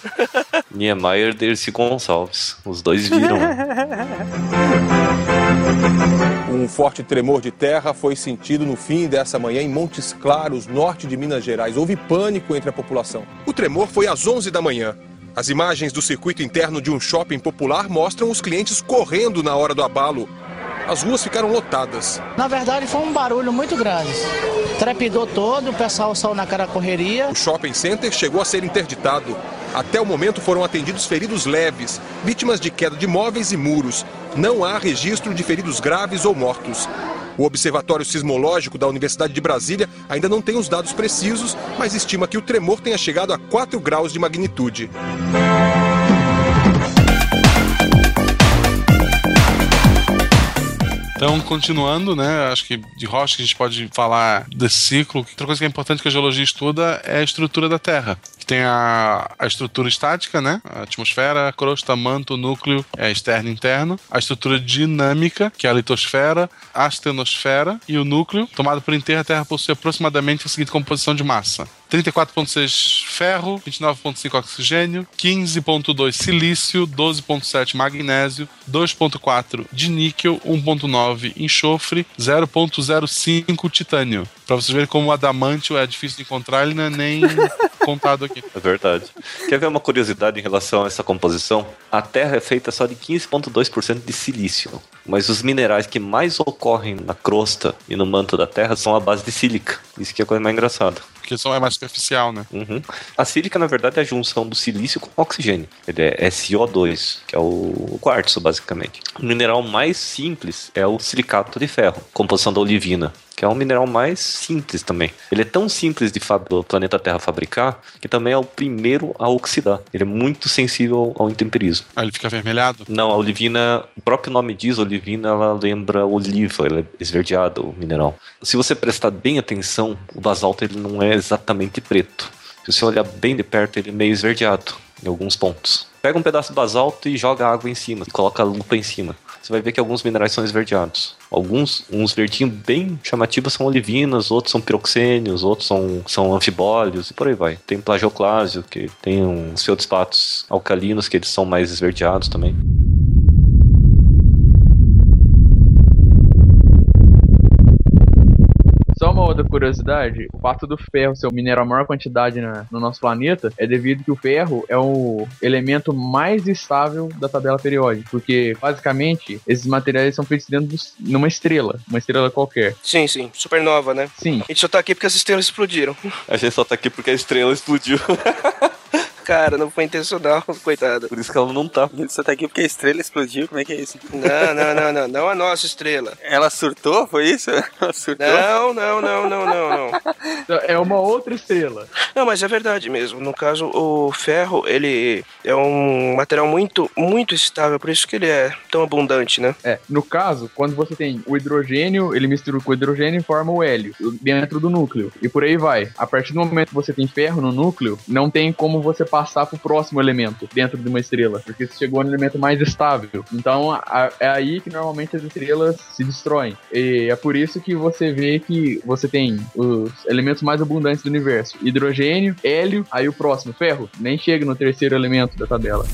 Speaker 1: Niemeyer e Dercy Gonçalves. Os dois viram.
Speaker 13: Um forte tremor de terra foi sentido no fim dessa manhã em Montes Claros, norte de Minas Gerais. Houve pânico entre a população. O tremor foi às 11 da manhã. As imagens do circuito interno de um shopping popular mostram os clientes correndo na hora do abalo. As ruas ficaram lotadas.
Speaker 14: Na verdade, foi um barulho muito grande. Trepidou todo, o pessoal saiu na cara correria.
Speaker 13: O shopping center chegou a ser interditado. Até o momento foram atendidos feridos leves, vítimas de queda de móveis e muros. Não há registro de feridos graves ou mortos. O Observatório Sismológico da Universidade de Brasília ainda não tem os dados precisos, mas estima que o tremor tenha chegado a 4 graus de magnitude.
Speaker 4: Então, continuando, né? Acho que de rocha a gente pode falar desse ciclo. Outra coisa que é importante que a geologia estuda é a estrutura da Terra. Tem a, a estrutura estática, né? A atmosfera, a crosta, manto, núcleo, é externo e interno. A estrutura dinâmica, que é a litosfera, a astenosfera e o núcleo. Tomado por inteiro, a Terra possui aproximadamente a seguinte composição de massa. 34,6 ferro, 29,5 oxigênio, 15,2 silício, 12,7 magnésio, 2,4 de níquel, 1,9 enxofre, 0,05 titânio. Pra vocês verem como o adamantio é difícil de encontrar, ele não é nem contado aqui.
Speaker 1: É verdade. Quer ver uma curiosidade em relação a essa composição? A Terra é feita só de 15,2% de silício, mas os minerais que mais ocorrem na crosta e no manto da Terra são a base de sílica. Isso que é a coisa mais engraçada.
Speaker 4: Porque só é mais superficial, né?
Speaker 1: Uhum. A sílica, na verdade, é a junção do silício com oxigênio. Ele é SO2, que é o quartzo, basicamente. O mineral mais simples é o silicato de ferro, composição da olivina que é um mineral mais simples também. Ele é tão simples de do planeta Terra fabricar que também é o primeiro a oxidar. Ele é muito sensível ao intemperismo.
Speaker 4: Ah, ele fica avermelhado?
Speaker 1: Não, a olivina, o próprio nome diz olivina, ela lembra oliva, ela é esverdeada o mineral. Se você prestar bem atenção, o basalto ele não é exatamente preto. Se você olhar bem de perto, ele é meio esverdeado em alguns pontos. Pega um pedaço de basalto e joga água em cima, e coloca a lupa em cima. Você vai ver que alguns minerais são esverdeados. Alguns, uns verdinhos bem chamativos são olivinas, outros são piroxênios, outros são, são anfibólios e por aí vai. Tem plagioclásio, que tem uns feldspatos alcalinos que eles são mais esverdeados também.
Speaker 5: Uma outra curiosidade, o fato do ferro ser o mineral a maior quantidade na- no nosso planeta é devido que o ferro é o elemento mais estável da tabela periódica, porque basicamente esses materiais são feitos dentro de numa estrela, uma estrela qualquer.
Speaker 3: Sim, sim. Supernova, né?
Speaker 5: Sim.
Speaker 3: A gente só tá aqui porque as estrelas explodiram.
Speaker 1: A gente só tá aqui porque a estrela explodiu.
Speaker 3: Cara, não foi intencional, coitado.
Speaker 1: Por isso que ela não tá.
Speaker 2: Só tá aqui porque a estrela explodiu, como é que é isso?
Speaker 3: Não, não, não, não. Não a nossa estrela.
Speaker 2: Ela surtou, foi isso? Ela surtou?
Speaker 3: Não, não, não, não, não, não.
Speaker 5: É uma outra estrela.
Speaker 3: Não, mas é verdade mesmo. No caso, o ferro, ele é um material muito, muito estável, por isso que ele é tão abundante, né?
Speaker 5: É, no caso, quando você tem o hidrogênio, ele mistura com o hidrogênio e forma o hélio dentro do núcleo. E por aí vai. A partir do momento que você tem ferro no núcleo, não tem como você passar pro próximo elemento dentro de uma estrela, porque você chegou no elemento mais estável. Então a- é aí que normalmente as estrelas se destroem. E é por isso que você vê que você tem os elementos mais abundantes do universo: hidrogênio, hélio, aí o próximo, ferro. Nem chega no terceiro elemento da tabela.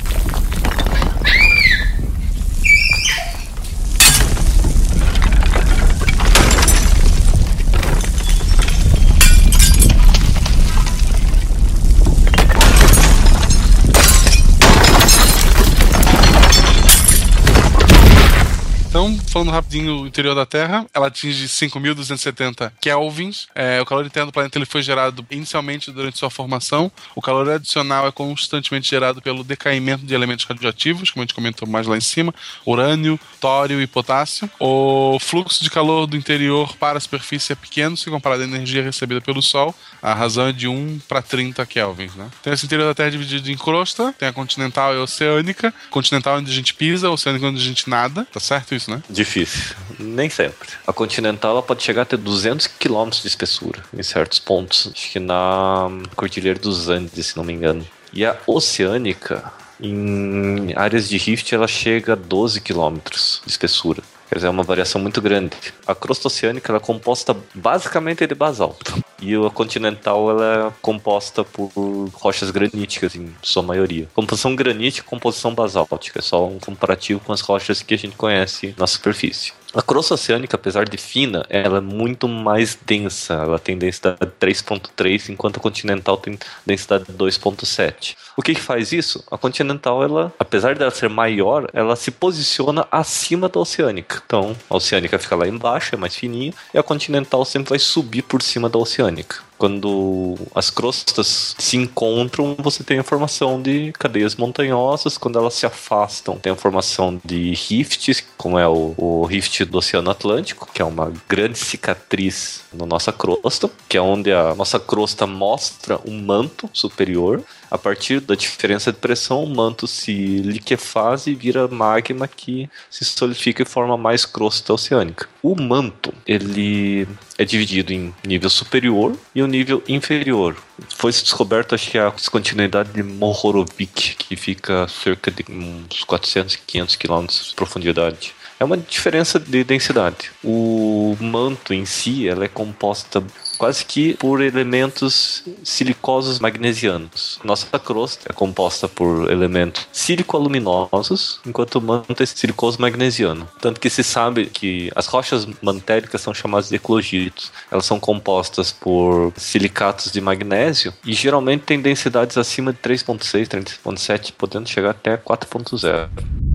Speaker 4: Então, falando rapidinho, o interior da Terra, ela atinge 5.270 kelvins. É, o calor interno do planeta ele foi gerado inicialmente durante sua formação. O calor adicional é constantemente gerado pelo decaimento de elementos radioativos, como a gente comentou mais lá em cima, urânio, tório e potássio. O fluxo de calor do interior para a superfície é pequeno se comparado à energia recebida pelo Sol. A razão é de 1 para 30 kelvins. Né? Tem esse interior da Terra dividido em crosta, tem a continental e a oceânica. Continental é onde a gente pisa, oceânica é onde a gente nada. Tá certo isso, né?
Speaker 1: Difícil. Nem sempre. A continental ela pode chegar a ter 200 km de espessura em certos pontos. Acho que na Cordilheira dos Andes, se não me engano. E a oceânica, em áreas de rift, ela chega a 12 km de espessura. Quer dizer, é uma variação muito grande. A crosta oceânica ela é composta basicamente de basalto. E a continental ela é composta por rochas graníticas, em sua maioria. Composição granítica e composição basáltica. É só um comparativo com as rochas que a gente conhece na superfície. A crosta oceânica, apesar de fina, ela é muito mais densa. Ela tem densidade 3.3, enquanto a continental tem densidade 2.7. O que, que faz isso? A continental, ela, apesar dela ser maior, ela se posiciona acima da oceânica. Então, a oceânica fica lá embaixo, é mais fininha, e a continental sempre vai subir por cima da oceânica. Quando as crostas se encontram, você tem a formação de cadeias montanhosas. Quando elas se afastam, tem a formação de rifts, como é o, o rift do Oceano Atlântico, que é uma grande cicatriz na nossa crosta, que é onde a nossa crosta mostra um manto superior. A partir da diferença de pressão, o manto se liquefaz e vira magma que se solidifica e forma mais crosta oceânica. O manto, ele é dividido em nível superior e o nível inferior. Foi descoberto, acho que a descontinuidade de Mohorovic, que fica cerca de uns 400, 500 quilômetros de profundidade. É uma diferença de densidade. O manto em si, ela é composta quase que por elementos silicosos magnesianos. Nossa crosta é composta por elementos sílico-aluminosos, enquanto o manto é silicoso magnesiano. Tanto que se sabe que as rochas mantéricas são chamadas de eclogitos. Elas são compostas por silicatos de magnésio e geralmente têm densidades acima de 3.6, 3.7, podendo chegar até 4.0.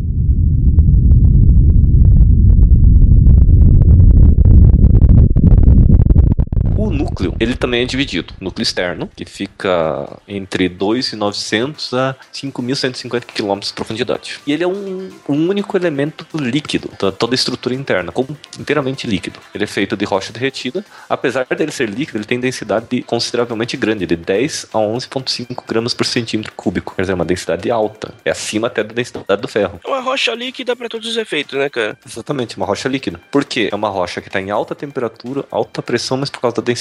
Speaker 1: O núcleo, ele também é dividido. Núcleo externo, que fica entre 2.900 a 5.150 km de profundidade. E ele é um, um único elemento líquido, toda a estrutura interna, como inteiramente líquido. Ele é feito de rocha derretida. Apesar dele ser líquido, ele tem densidade consideravelmente grande, de 10 a 11,5 gramas por centímetro cúbico. Quer dizer, é uma densidade alta. É acima até da densidade do ferro.
Speaker 3: É uma rocha líquida para todos os efeitos, né, cara?
Speaker 1: Exatamente, uma rocha líquida. Por quê? É uma rocha que está em alta temperatura, alta pressão, mas por causa da densidade,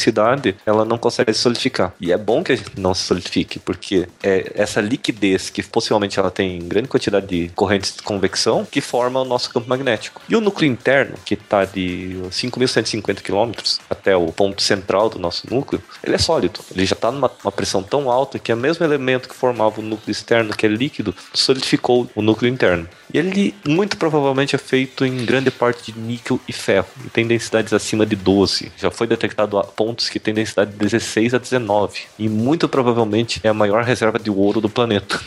Speaker 1: ela não consegue se solidificar. E é bom que a gente não se solidifique, porque é essa liquidez que possivelmente ela tem grande quantidade de correntes de convecção que forma o nosso campo magnético. E o núcleo interno, que está de 5.150 km até o ponto central do nosso núcleo, ele é sólido. Ele já está numa uma pressão tão alta que é o mesmo elemento que formava o núcleo externo, que é líquido, solidificou o núcleo interno. E ele muito provavelmente é feito em grande parte de níquel e ferro, e tem densidades acima de 12. Já foi detectado a pontos que tem densidade de 16 a 19, e muito provavelmente é a maior reserva de ouro do planeta.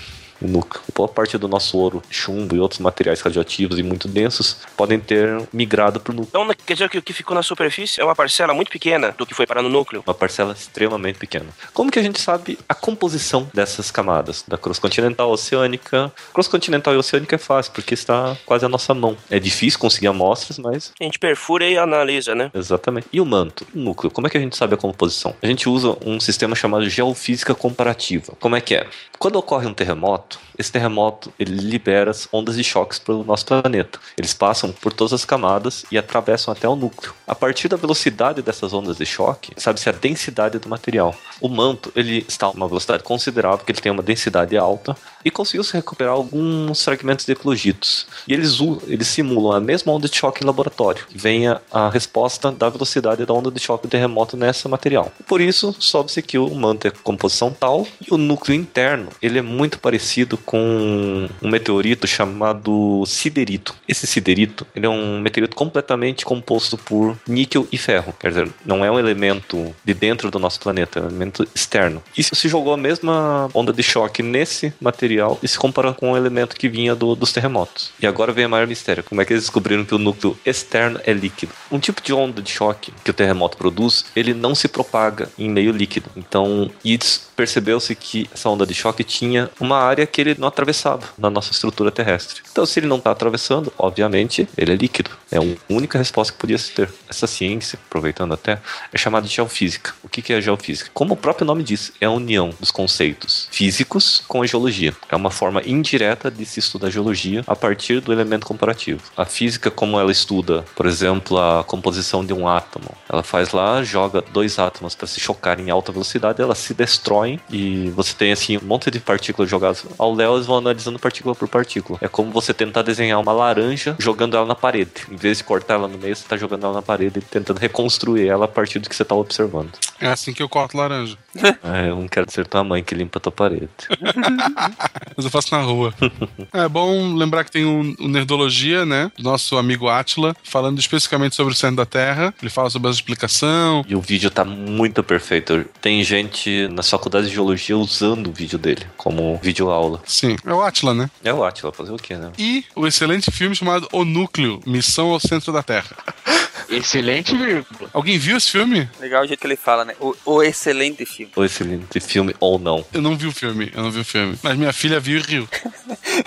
Speaker 1: O núcleo. Boa parte do nosso ouro, chumbo e outros materiais radioativos e muito densos podem ter migrado para o núcleo.
Speaker 3: Então, quer dizer que o que ficou na superfície é uma parcela muito pequena do que foi parar no núcleo?
Speaker 1: Uma parcela extremamente pequena. Como que a gente sabe a composição dessas camadas? Da crosta continental oceânica. Crosta continental e oceânica é fácil, porque está quase à nossa mão. É difícil conseguir amostras, mas.
Speaker 3: A gente perfura e analisa, né?
Speaker 1: Exatamente. E o manto, o núcleo, como é que a gente sabe a composição? A gente usa um sistema chamado geofísica comparativa. Como é que é? Quando ocorre um terremoto, esse terremoto ele libera as ondas de choques para o nosso planeta. Eles passam por todas as camadas e atravessam até o núcleo. A partir da velocidade dessas ondas de choque, sabe-se a densidade do material. O manto ele está a uma velocidade considerável, porque ele tem uma densidade alta e conseguiu se recuperar alguns fragmentos de eclogitos. E eles, eles simulam a mesma onda de choque em laboratório. Venha a resposta da velocidade da onda de choque do terremoto nessa material. Por isso, sobe-se que o manto é composição tal e o núcleo interno ele é muito parecido com um meteorito chamado siderito. Esse siderito ele é um meteorito completamente composto por níquel e ferro. Quer dizer, não é um elemento de dentro do nosso planeta, é um elemento externo. E se jogou a mesma onda de choque nesse material e se comparou com um elemento que vinha do- dos terremotos. E agora vem o maior mistério: como é que eles descobriram que o núcleo externo é líquido? Um tipo de onda de choque que o terremoto produz, ele não se propaga em meio líquido. Então, e percebeu-se que essa onda de choque tinha uma área que ele não atravessava na nossa estrutura terrestre. Então, se ele não está atravessando, obviamente, ele é líquido. É a única resposta que podia se ter. Essa ciência, aproveitando até, é chamada de geofísica. O que é geofísica? Como o próprio nome diz, é a união dos conceitos físicos com a geologia. É uma forma indireta de se estudar a geologia a partir do elemento comparativo. A física, como ela estuda, por exemplo, a composição de um átomo, ela faz lá, joga dois átomos para se chocarem em alta velocidade, elas se destroem e você tem assim um monte de partículas jogadas ao léu, eles vão analisando partícula por partícula. É como você tentar desenhar uma laranja jogando ela na parede. Em vez de cortar ela no meio, você está jogando ela na parede e tentando reconstruir ela a partir do que você está observando.
Speaker 4: É assim que eu corto laranja.
Speaker 1: Ah, eu não quero ser tua mãe que limpa a tua parede.
Speaker 4: Mas eu faço na rua. É bom lembrar que tem um, um Nerdologia, né? Do nosso amigo Atila, falando especificamente sobre o centro da Terra. Ele fala sobre a explicação.
Speaker 1: E o vídeo tá muito perfeito. Tem gente nas faculdades de geologia usando o vídeo dele como vídeo aula.
Speaker 4: Sim, é o Atila, né?
Speaker 1: É o Atila, fazer o quê, né?
Speaker 4: E o excelente filme chamado O Núcleo Missão ao Centro da Terra.
Speaker 5: Excelente vírgula.
Speaker 4: Alguém viu esse filme?
Speaker 2: Legal o jeito que ele fala, né? O, o excelente filme.
Speaker 1: Ou excelente filme ou não.
Speaker 4: Eu não vi o filme, eu não vi o filme. Mas minha filha viu e riu.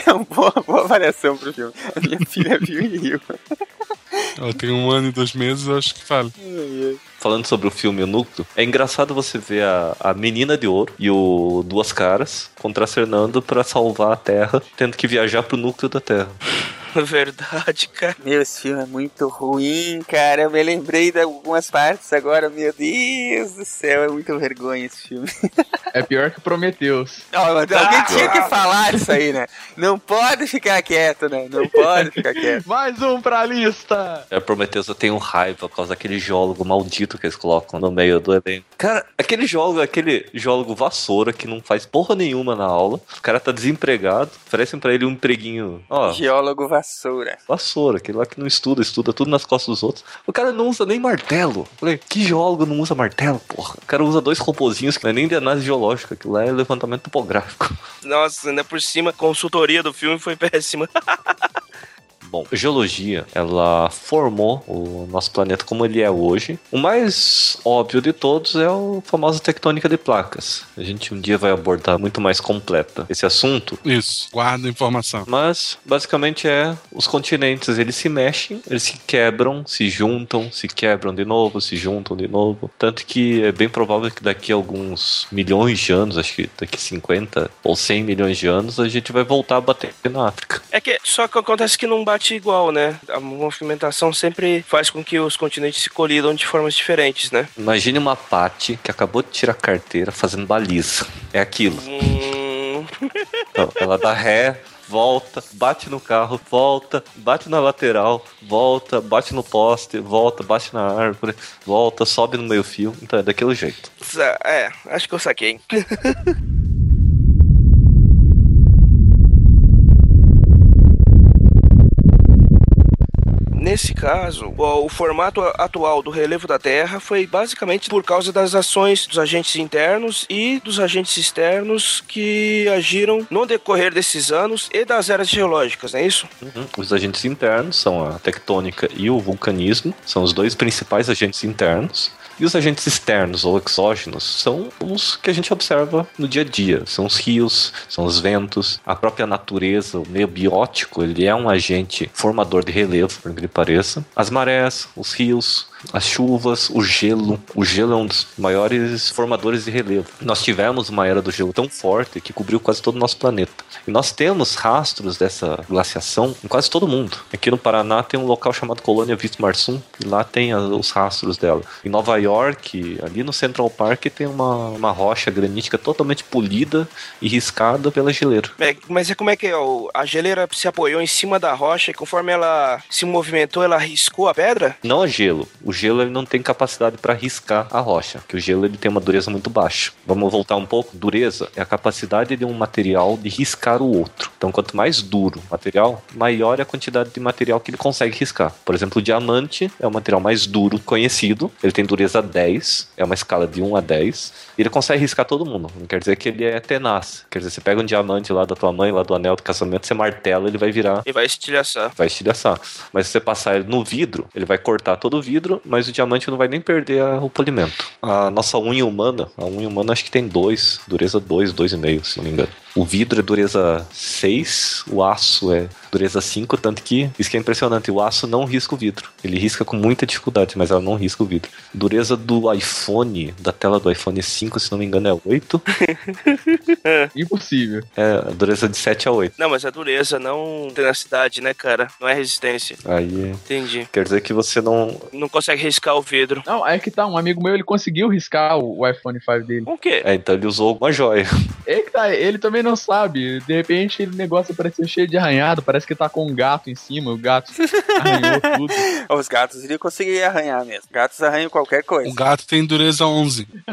Speaker 2: É uma boa, boa variação pro filme. A minha filha viu e riu.
Speaker 4: Ela tem um ano e dois meses, eu acho que fala.
Speaker 1: Falando sobre o filme Núcleo, é engraçado você ver a, a menina de ouro e o Duas Caras contracenando pra salvar a Terra, tendo que viajar pro núcleo da Terra.
Speaker 3: Verdade, cara.
Speaker 2: Meu, esse filme é muito ruim, cara. Eu me lembrei de algumas partes agora. Meu Deus do céu, é muito vergonha esse filme.
Speaker 5: É pior que Prometheus.
Speaker 2: Ó, mas alguém tinha que falar isso aí, né? Não pode ficar quieto, né? Não pode ficar quieto.
Speaker 5: Mais um pra lista!
Speaker 1: É, Prometheus eu tenho raiva por causa daquele geólogo maldito que eles colocam no meio do elenco. Cara, aquele geólogo, aquele geólogo vassoura que não faz porra nenhuma na aula. O cara tá desempregado, oferecem pra ele um empreguinho. Ó,
Speaker 2: Geólogo vassoura.
Speaker 1: Vassoura, aquele lá que não estuda, estuda tudo nas costas dos outros. O cara não usa nem martelo. Falei, que geólogo não usa martelo, porra? O cara usa dois robozinhos que não é nem de análise geológica, aquilo lá é levantamento topográfico.
Speaker 3: Nossa, ainda por cima, a consultoria do filme foi péssima.
Speaker 1: Bom, a geologia, ela formou o nosso planeta como ele é hoje. O mais óbvio de todos é a famosa tectônica de placas. A gente um dia vai abordar muito mais completa esse assunto.
Speaker 4: Isso, guarda a informação.
Speaker 1: Mas, basicamente, é os continentes, eles se mexem, eles se quebram, se juntam, se quebram de novo, se juntam de novo. Tanto que é bem provável que daqui a alguns milhões de anos, acho que daqui 50 ou 100 milhões de anos, a gente vai voltar a bater na África.
Speaker 3: É que só que acontece que não bate igual, né? A movimentação sempre faz com que os continentes se colidam de formas diferentes, né?
Speaker 1: Imagine uma Paty que acabou de tirar a carteira fazendo baliza. É aquilo.
Speaker 3: Hum...
Speaker 1: Então, ela dá ré, volta, bate no carro, volta, bate na lateral, volta, bate no poste, volta, bate na árvore, volta, sobe no meio fio. Então é daquele jeito.
Speaker 3: É, acho que eu saquei. nesse caso, o, o formato atual do relevo da Terra foi basicamente por causa das ações dos agentes internos e dos agentes externos que agiram no decorrer desses anos e das eras geológicas, não é isso?
Speaker 1: Uhum. Os agentes internos são a tectônica e o vulcanismo, são os dois principais agentes internos. E os agentes externos ou exógenos são os que a gente observa no dia a dia. São os rios, são os ventos, a própria natureza, o meio biótico, ele é um agente formador de relevo, por que pareça. As marés, os rios, as chuvas, o gelo. O gelo é um dos maiores formadores de relevo. Nós tivemos uma era do gelo tão forte que cobriu quase todo o nosso planeta. E nós temos rastros dessa glaciação em quase todo mundo. Aqui no Paraná tem um local chamado Colônia Vistmarsum, e lá tem os rastros dela. Em Nova York, ali no Central Park, tem uma, uma rocha granítica totalmente polida e riscada pela geleira.
Speaker 3: É, mas é como é que é? A geleira se apoiou em cima da rocha e conforme ela se movimentou, ela riscou a pedra?
Speaker 1: Não é gelo. O gelo ele não tem capacidade para riscar a rocha, que o gelo ele tem uma dureza muito baixa. Vamos voltar um pouco. Dureza é a capacidade de um material de riscar o outro. Então, quanto mais duro o material, maior é a quantidade de material que ele consegue riscar. Por exemplo, o diamante é o material mais duro conhecido. Ele tem dureza 10, é uma escala de 1 a 10. E ele consegue riscar todo mundo. Não quer dizer que ele é tenaz. Quer dizer, você pega um diamante lá da tua mãe, lá do anel do casamento, você martela, ele vai virar
Speaker 3: E vai estilhaçar.
Speaker 1: vai estilhaçar. Mas se você passar ele no vidro, ele vai cortar todo o vidro, mas o diamante não vai nem perder a- o polimento. A nossa unha humana, a unha humana acho que tem dois, dureza 2, 2,5, se não me engano. O vidro é dureza 6, o aço é dureza 5, tanto que isso que é impressionante, o aço não risca o vidro. Ele risca com muita dificuldade, mas ela não risca o vidro. Dureza do iPhone, da tela do iPhone 5, se não me engano, é 8.
Speaker 5: Impossível.
Speaker 1: É, a dureza de 7 a 8.
Speaker 3: Não, mas é dureza, não tenacidade, né, cara? Não é resistência.
Speaker 1: Aí
Speaker 3: Entendi.
Speaker 1: quer dizer que você não,
Speaker 3: Não consegue riscar o vidro.
Speaker 5: Não, é que tá, um amigo meu, ele conseguiu riscar o, iPhone 5 dele.
Speaker 3: O quê?
Speaker 1: É, então ele usou uma joia.
Speaker 5: É que tá, ele também não sabe. De repente, ele negócio parecia cheio de arranhado, parece que tá com um gato em cima, o gato arranhou tudo.
Speaker 2: Os gatos iriam conseguir arranhar mesmo. Gatos arranham qualquer coisa.
Speaker 4: O gato tem dureza 11.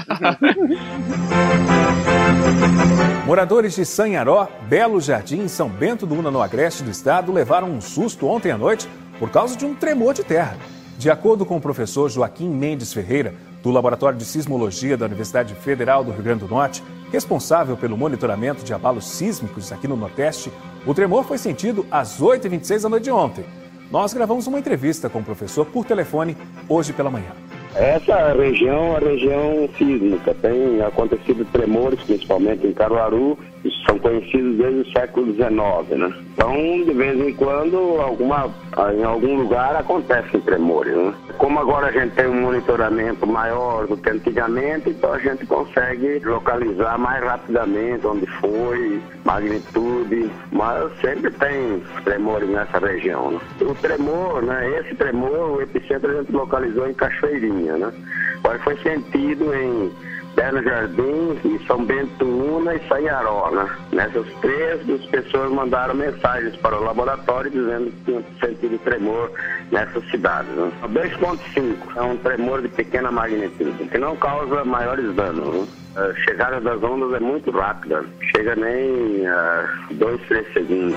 Speaker 15: Moradores de Sanharó, Belo Jardim e São Bento do Una, no agreste do estado, levaram um susto ontem à noite por causa de um tremor de terra. De acordo com o professor Joaquim Mendes Ferreira, do Laboratório de Sismologia da Universidade Federal do Rio Grande do Norte, responsável pelo monitoramento de abalos sísmicos aqui no Nordeste, o tremor foi sentido às 8h26 da noite de ontem. Nós gravamos uma entrevista com o professor por telefone hoje pela manhã.
Speaker 16: Essa região é região sísmica, tem acontecido tremores, principalmente em Caruaru, são conhecidos desde o século XIX, né? Então, de vez em quando, alguma, em algum lugar acontecem tremores, né? Como agora a gente tem um monitoramento maior do que antigamente, então a gente consegue localizar mais rapidamente onde foi, magnitude, mas sempre tem tremores nessa região, né? O tremor, né? Esse tremor, o epicentro a gente localizou em Cachoeirinha, né? Agora foi sentido em Belo Jardim, e São Bento Una e Sanharó, né? Nessas três, as pessoas mandaram mensagens para o laboratório dizendo que tinham sentido tremor nessas cidades. Né? 2.5 é um tremor de pequena magnitude, que não causa maiores danos. Né? A chegada das ondas é muito rápida, chega nem a 2, 3 segundos.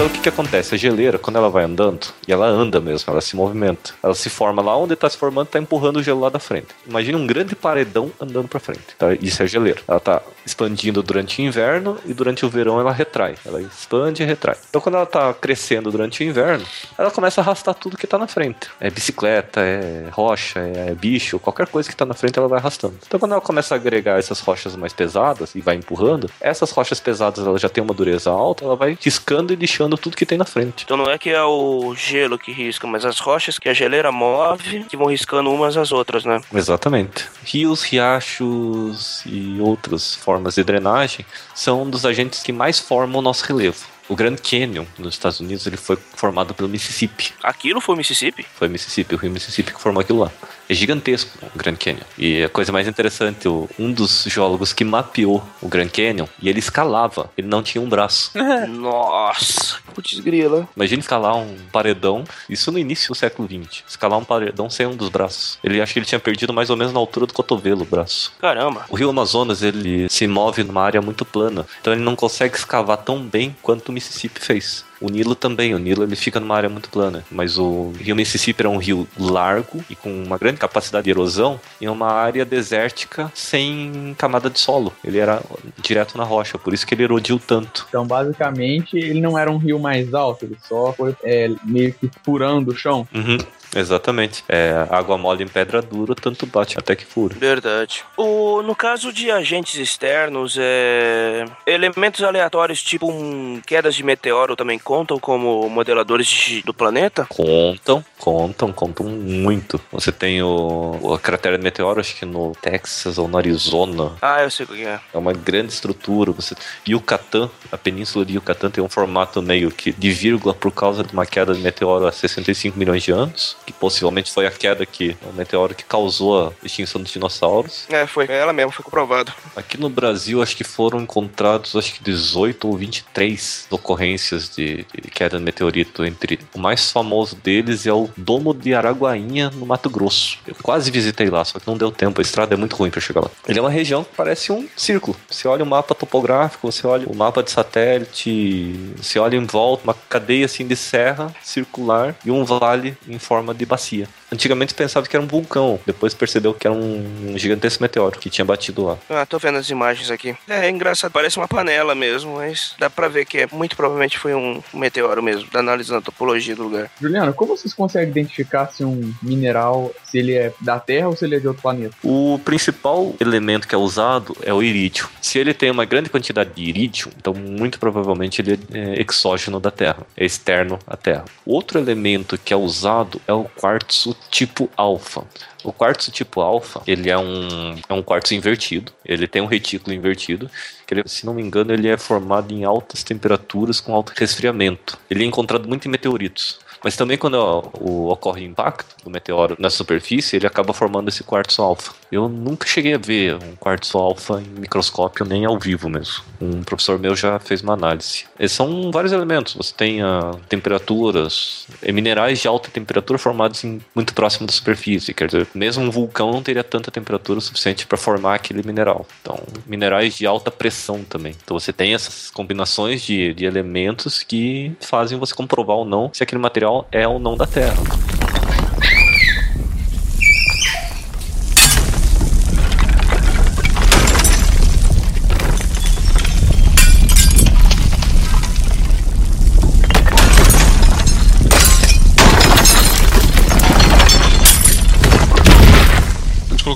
Speaker 1: Então o que, que acontece? A geleira, quando ela vai andando, e ela anda mesmo, ela se movimenta, ela se forma lá onde está se formando, está empurrando o gelo lá da frente. Imagina um grande paredão andando para frente. Tá? Isso é geleira. Ela está expandindo durante o inverno e durante o verão ela retrai. Ela expande e retrai. Então quando ela está crescendo durante o inverno, ela começa a arrastar tudo que está na frente. É bicicleta, é rocha, é bicho, qualquer coisa que está na frente ela vai arrastando. Então quando ela começa a agregar essas rochas mais pesadas e vai empurrando, essas rochas pesadas ela já tem uma dureza alta, ela vai riscando e lixando tudo que tem na frente.
Speaker 3: Então não é que é o gelo que risca, mas as rochas que a geleira move que vão riscando umas às outras, né?
Speaker 1: Exatamente. Rios, riachos e outras formas de drenagem são um dos agentes que mais formam o nosso relevo. O Grand Canyon, nos Estados Unidos, ele foi formado pelo Mississippi.
Speaker 3: Aquilo foi o Mississippi?
Speaker 1: Foi o Mississippi, o rio Mississippi que formou aquilo lá. É gigantesco o Grand Canyon. E a coisa mais interessante, um dos geólogos que mapeou o Grand Canyon, e ele escalava, ele não tinha um braço.
Speaker 3: Nossa, putz grila.
Speaker 1: Imagina escalar um paredão, isso no início do século XX. Escalar um paredão sem um dos braços. Ele acha que ele tinha perdido mais ou menos na altura do cotovelo o braço.
Speaker 3: Caramba.
Speaker 1: O rio Amazonas, ele se move numa área muito plana, então ele não consegue escavar tão bem quanto o Mississippi fez. O Nilo também, o Nilo ele fica numa área muito plana, mas o rio Mississippi era um rio largo e com uma grande capacidade de erosão em uma área desértica sem camada de solo. Ele era direto na rocha, por isso que ele erodiu tanto.
Speaker 5: Então, basicamente, ele não era um rio mais alto, ele só foi é, meio que furando o chão.
Speaker 1: Uhum, exatamente. É, água mole em pedra dura, tanto bate até que fura.
Speaker 3: Verdade. O, no caso de agentes externos, é, elementos aleatórios, tipo um, quedas de meteoro, também contam como modeladores de- do planeta?
Speaker 1: Contam, contam, contam muito. Você tem o, o cratera de meteoro, acho que no Texas ou no Arizona.
Speaker 3: Ah, eu sei o que é.
Speaker 1: É uma grande estrutura. Você... Yucatán, a península de Yucatán tem um formato meio que de vírgula por causa de uma queda de meteoro há 65 milhões de anos, que possivelmente foi a queda que o meteoro que causou a extinção dos dinossauros.
Speaker 3: É, foi ela mesmo, foi comprovado.
Speaker 1: Aqui no Brasil, acho que foram encontrados acho que 18 ou 23 ocorrências de, de queda de meteorito. Entre o mais famoso deles é o Domo de Araguainha, no Mato Grosso. Eu quase visitei lá, só que não deu tempo. A estrada é muito ruim para chegar lá. Ele é uma região que parece um círculo. Você olha o mapa topográfico, você olha o mapa de satélite, você olha em volta, uma cadeia assim de serra circular e um vale em forma de bacia. Antigamente pensava que era um vulcão, depois percebeu que era um gigantesco meteoro que tinha batido lá.
Speaker 3: Ah, tô vendo as imagens aqui. É, é engraçado, parece uma panela mesmo, mas dá pra ver que é, muito provavelmente foi um meteoro mesmo, analisando a topologia do lugar.
Speaker 5: Juliana, como vocês conseguem identificar se um mineral, se ele é da Terra ou se ele é de outro planeta?
Speaker 1: O principal elemento que é usado é o irídio. Se ele tem uma grande quantidade de irídio, então muito provavelmente ele é exógeno da Terra, é externo à Terra. Outro elemento que é usado é o quartzo tipo alfa. O quartzo tipo alfa, ele é um, é um quartzo invertido, ele tem um retículo invertido, que ele, se não me engano ele é formado em altas temperaturas com alto resfriamento. Ele é encontrado muito em meteoritos. Mas também quando o, ocorre impacto do meteoro na superfície, ele acaba formando esse quartzo alfa. Eu nunca cheguei a ver um quartzo alfa em microscópio, nem ao vivo mesmo. Um professor meu já fez uma análise. Esses são vários elementos. Você tem ah, temperaturas, minerais de alta temperatura formados em, muito próximo da superfície. Quer dizer, mesmo um vulcão não teria tanta temperatura suficiente para formar aquele mineral. Então, minerais de alta pressão também. Então você tem essas combinações de, de elementos que fazem você comprovar ou não se aquele material é ou não da Terra.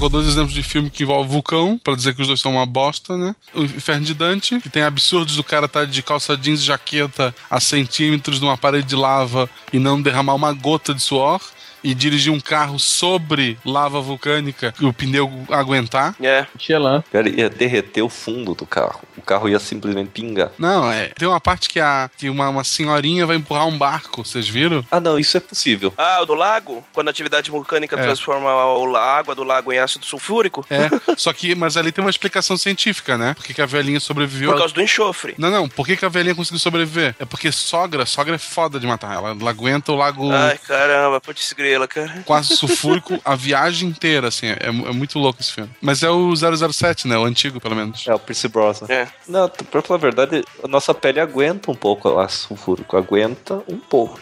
Speaker 4: Colocou dois exemplos de filme que envolve vulcão, pra dizer que os dois são uma bosta, né? O Inferno de Dante, que tem absurdos do cara estar de calça jeans e jaqueta a centímetros de uma parede de lava e não derramar uma gota de suor. E dirigir um carro sobre lava vulcânica e o pneu aguentar.
Speaker 3: É.
Speaker 5: Xelan.
Speaker 1: Cara, ia derreter o fundo do carro. O carro ia simplesmente pingar.
Speaker 4: Não, é. Tem uma parte que, a, que uma, uma senhorinha vai empurrar um barco, vocês viram?
Speaker 1: Ah, não, isso é possível.
Speaker 3: Ah, o do lago? Quando a atividade vulcânica
Speaker 4: É.
Speaker 3: transforma a a água do lago em ácido sulfúrico?
Speaker 4: É, só que, mas ali tem uma explicação científica, né? Por que, que a velhinha sobreviveu?
Speaker 3: Por causa do enxofre.
Speaker 4: Não, não, por que, que a velhinha conseguiu sobreviver? É porque sogra, sogra é foda de matar. Ela, ela aguenta o lago
Speaker 3: Ai, caramba, putz grila, cara.
Speaker 4: quase sulfúrico a viagem inteira, assim. É, é muito louco esse filme. Mas é o 007, né? O antigo, pelo menos.
Speaker 1: É, o Pierce Brosnan.
Speaker 3: É.
Speaker 1: Não, pra falar a verdade, a nossa pele aguenta um pouco o ácido sulfúrico. Aguenta um pouco.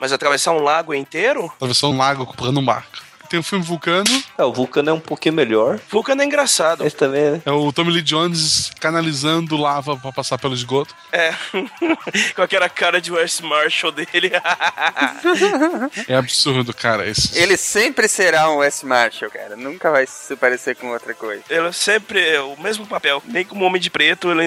Speaker 3: Mas atravessar um lago inteiro?
Speaker 4: Atravessou um lago comprando um barco. Tem o filme Vulcano.
Speaker 1: É, o Vulcano é um pouquinho melhor.
Speaker 3: Vulcano é engraçado.
Speaker 1: Mas também é...
Speaker 4: É o Tommy Lee Jones canalizando lava pra passar pelo esgoto.
Speaker 3: É. Com aquela cara de West Marshall dele.
Speaker 4: É absurdo, cara. Esse...
Speaker 2: Ele sempre será um Wes Marshall, cara. Nunca vai se parecer com outra coisa.
Speaker 3: Ele sempre é o mesmo papel. Nem como Homem de Preto, ele,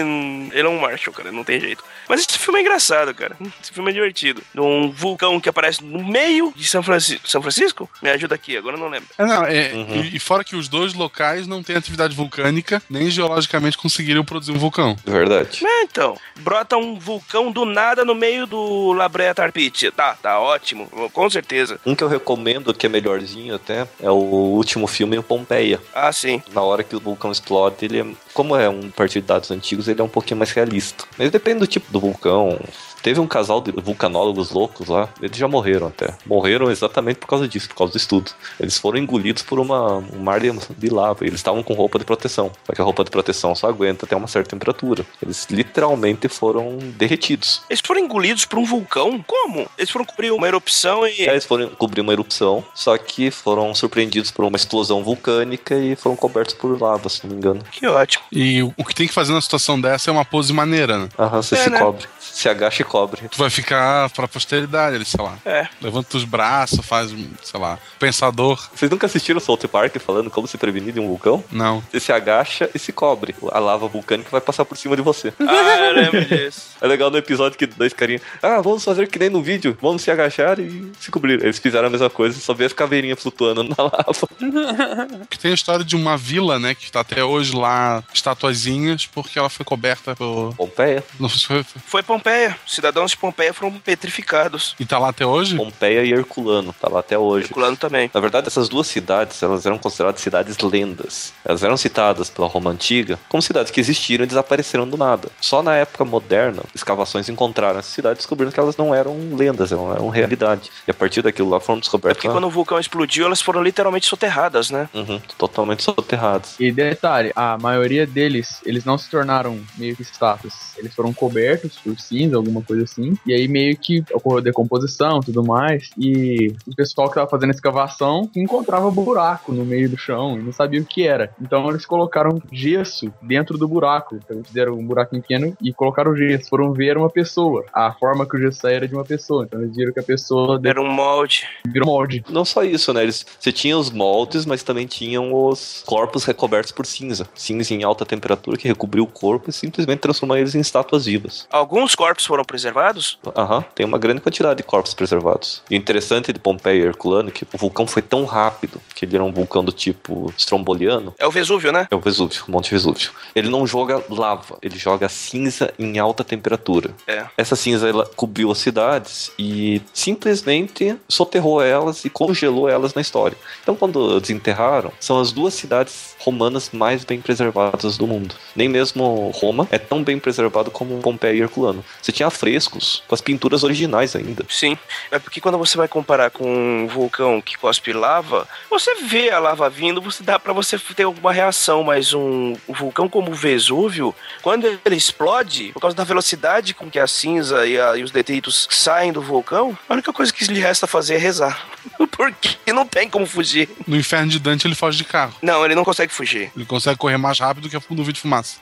Speaker 3: ele é um Marshall, cara. Não tem jeito. Mas esse filme é engraçado, cara. Esse filme é divertido. Um vulcão que aparece no meio de São Francisco. São Francisco? Me ajuda aqui, agora agora eu não lembro.
Speaker 4: É, não, é, e, e fora que os dois locais não têm atividade vulcânica, nem geologicamente conseguiriram produzir um vulcão.
Speaker 1: Verdade.
Speaker 3: É, então, brota um vulcão do nada no meio do La Brea Tar Pit. Tá, tá ótimo, com certeza.
Speaker 1: Um que eu recomendo, que é melhorzinho até, é o último filme, o Pompeia.
Speaker 3: Ah, sim.
Speaker 1: Na hora que o vulcão explode, ele é, como é um partido de dados antigos, ele é um pouquinho mais realista. Mas depende do tipo do vulcão. Teve um casal de vulcanólogos loucos lá, eles já morreram até. Morreram exatamente por causa disso, por causa do estudo. Eles foram engolidos por uma, um mar de, de lava. e Eles estavam com roupa de proteção. Só que a roupa de proteção só aguenta até uma certa temperatura. Eles literalmente foram derretidos.
Speaker 3: Eles foram engolidos por um vulcão? Como? Eles foram cobrir uma erupção e.
Speaker 1: Aí Eles foram cobrir uma erupção, só que foram surpreendidos por uma explosão vulcânica e foram cobertos por lava, se não me engano.
Speaker 3: Que ótimo.
Speaker 4: E o o que tem que fazer numa situação dessa é uma pose maneira, né?
Speaker 1: Aham, você
Speaker 3: É,
Speaker 1: se
Speaker 3: né?
Speaker 1: cobre. Se agacha e cobre.
Speaker 4: Tu vai ficar pra posteridade, ali, sei lá.
Speaker 3: É.
Speaker 4: Levanta os braços, faz, sei lá, pensador.
Speaker 1: Vocês nunca assistiram o South Park falando como se prevenir de um vulcão?
Speaker 4: Não.
Speaker 1: Você se agacha e se cobre. A lava vulcânica vai passar por cima de você.
Speaker 3: Ah, eu lembro disso.
Speaker 1: É legal no episódio que dois carinhas. Ah, vamos fazer que nem no vídeo. Vamos se agachar e se cobrir. Eles fizeram a mesma coisa, só vê as caveirinhas flutuando na lava.
Speaker 4: Que tem a história de uma vila, né, que tá até hoje lá, estatuazinhas, porque ela foi coberta por...
Speaker 1: Pompeia.
Speaker 4: Não se foi...
Speaker 3: Foi Pompeia. Cidadãos de Pompeia foram petrificados.
Speaker 4: E tá lá até hoje?
Speaker 1: Pompeia e Herculano, tá lá até hoje.
Speaker 3: Herculano também.
Speaker 1: Na verdade, essas duas cidades, elas eram consideradas cidades lendas. Elas eram citadas pela Roma Antiga como cidades que existiram e desapareceram do nada. Só na época moderna, escavações encontraram essas cidades descobrindo que elas não eram lendas, elas eram realidade. E a partir daquilo lá foram descobertas...
Speaker 3: Porque quando o vulcão explodiu, elas foram literalmente soterradas, né?
Speaker 1: Uhum, totalmente soterradas.
Speaker 5: E detalhe, a maioria deles, eles não se tornaram meio que estátuas. Eles foram cobertos por cinza, alguma coisa assim. E aí meio que ocorreu decomposição e tudo mais. E o pessoal que tava fazendo a escavação encontrava buraco no meio do chão e não sabia o que era. Então eles colocaram gesso dentro do buraco. Então eles fizeram um buraquinho pequeno e colocaram gesso. Foram ver uma pessoa. A forma que o gesso saía era de uma pessoa. Então eles viram que a pessoa
Speaker 3: Era um molde.
Speaker 5: virou molde.
Speaker 1: Não só isso, né? Eles, você tinha os moldes, mas também tinham os corpos recobertos por cinza. Cinza em alta temperatura que recobriu o corpo e simplesmente transformou eles em estátuas vivas.
Speaker 3: Alguns corpos foram preservados?
Speaker 1: Aham, tem uma grande quantidade de corpos preservados. E o interessante de Pompeia e Herculano é que o vulcão foi tão rápido que ele era um vulcão do tipo estromboliano.
Speaker 3: É o Vesúvio, né?
Speaker 1: É o Vesúvio, o Monte Vesúvio. Ele não joga lava, ele joga cinza em alta temperatura.
Speaker 3: É.
Speaker 1: Essa cinza ela cobriu as cidades e simplesmente soterrou elas e congelou elas na história. Então, quando desenterraram, são as duas cidades romanas mais bem preservadas do mundo. Nem mesmo Roma é tão bem preservado como Pompeia e Herculano. Você tinha frescos com as pinturas originais ainda.
Speaker 3: Sim. É porque quando você vai comparar com um vulcão que cospe lava, você vê a lava vindo, você dá para você ter alguma reação, mas um, um vulcão como o Vesúvio, quando ele explode, por causa da velocidade com que a cinza e, a- e os detritos saem do vulcão, a única coisa que lhe resta fazer é rezar. Porque não tem como fugir.
Speaker 4: No inferno de Dante ele foge de carro.
Speaker 3: Não, ele não consegue fugir.
Speaker 4: Ele consegue correr mais rápido que a fundo de fumaça.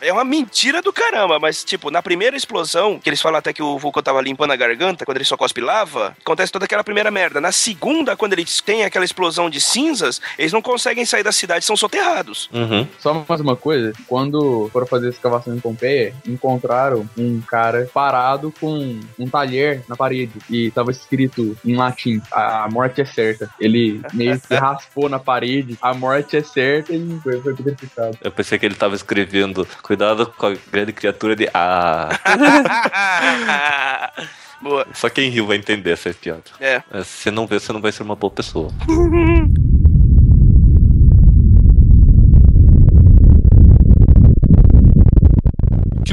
Speaker 3: É, é uma mentira do caramba, mas, tipo, na primeira explosão, que eles falam até que o vulcão tava limpando a garganta, quando ele só cospe lava, acontece toda aquela primeira merda. Na segunda, quando eles têm aquela explosão de cinzas, eles não conseguem sair da cidade, são soterrados.
Speaker 1: Uhum.
Speaker 5: Só mais uma coisa, quando foram fazer a escavação em Pompeia, encontraram um cara parado com um talher na parede e tava escrito em latim, a morte é certa. Ele meio que raspou na parede, a morte é certa e foi, foi petrificado.
Speaker 1: Eu pensei que ele tava escrevendo Cuidado com a grande criatura de. Ah!
Speaker 3: Boa.
Speaker 1: Só quem riu vai entender essa piada.
Speaker 3: É.
Speaker 1: Se você não vê, você não vai ser uma boa pessoa.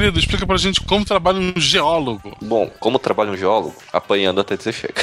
Speaker 4: Querido, explica pra gente como trabalha um geólogo.
Speaker 1: Bom, como trabalha um geólogo? Apanhando até dizer chega.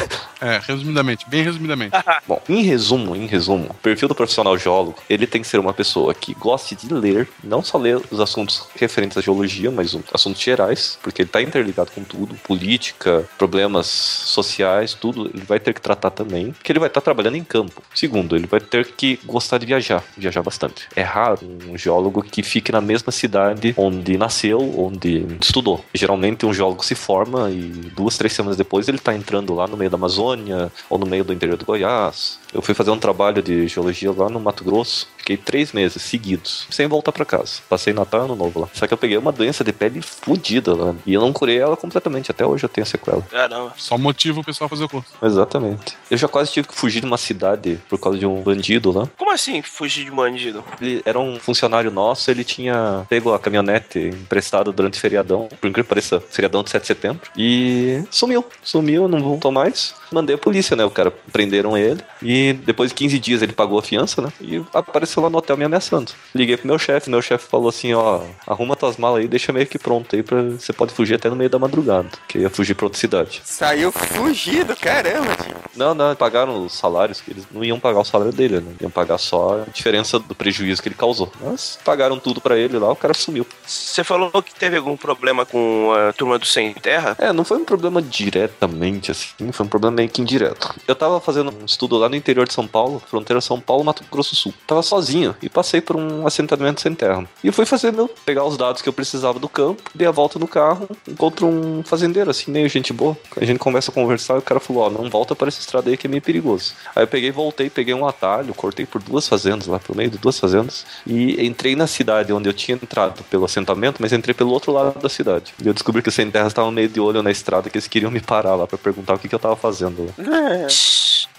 Speaker 4: É, resumidamente, bem resumidamente.
Speaker 1: Bom, em resumo, em resumo, o perfil do profissional geólogo, ele tem que ser uma pessoa que goste de ler, não só ler os assuntos referentes à geologia, mas os assuntos gerais, porque ele está interligado com tudo, política, problemas sociais, tudo, ele vai ter que tratar também, porque ele vai estar trabalhando em campo. Segundo, ele vai ter que gostar de viajar, viajar bastante. É raro um geólogo que fique na mesma cidade onde nasceu, onde estudou. Geralmente um geólogo se forma e duas, três semanas depois ele está entrando lá no meio da Amazônia ou no meio do interior do Goiás. Eu fui fazer um trabalho de geologia lá no Mato Grosso. Fiquei três meses seguidos, sem voltar pra casa. Passei Natal e Ano Novo lá. Só que eu peguei uma doença de pele fodida lá. E eu não curei ela completamente. Até hoje eu tenho sequela.
Speaker 3: Caramba.
Speaker 4: Só motiva o pessoal a fazer o curso.
Speaker 1: Exatamente. Eu já quase tive que fugir de uma cidade por causa de um bandido lá.
Speaker 3: Como assim fugir de bandido?
Speaker 1: Ele era um funcionário nosso, ele tinha pego a caminhonete emprestada durante o feriadão, por incrível que pareça, feriadão de 7 de setembro, e sumiu. Sumiu, não voltou mais. Mandei a polícia, né? O cara prenderam ele e depois de 15 dias ele pagou a fiança, né? E apareceu lá no hotel me ameaçando. Liguei pro meu chefe, meu chefe falou assim: ó, arruma tuas malas aí, deixa meio que pronto aí pra você pode fugir até no meio da madrugada, que eu ia fugir pra outra cidade.
Speaker 2: Saiu fugido, caramba, tio.
Speaker 1: Não, não, pagaram os salários, que eles não iam pagar o salário dele, né? Iam pagar só a diferença do prejuízo que ele causou. Mas pagaram tudo pra ele lá, o cara sumiu.
Speaker 3: Você falou que teve algum problema com a turma do Sem Terra?
Speaker 1: É, não foi um problema diretamente, assim, foi um problema meio que indireto. Eu tava fazendo um estudo lá no interior de São Paulo, fronteira São Paulo, Mato Grosso do Sul. Tava sozinho e passei por um assentamento sem terra. E fui fazer meu, pegar os dados que eu precisava do campo, dei a volta no carro, encontro um fazendeiro, assim, meio gente boa. A gente começa a conversar e o cara falou: Ó, não volta para essa estrada aí que é meio perigoso. Aí eu peguei, voltei, peguei um atalho, cortei por duas fazendas lá, por meio de duas fazendas, e entrei na cidade onde eu tinha entrado pelo assentamento, mas entrei pelo outro lado da cidade. E eu descobri que os sem terras estavam meio de olho na estrada, que eles queriam me parar lá pra perguntar o que, que eu tava fazendo lá.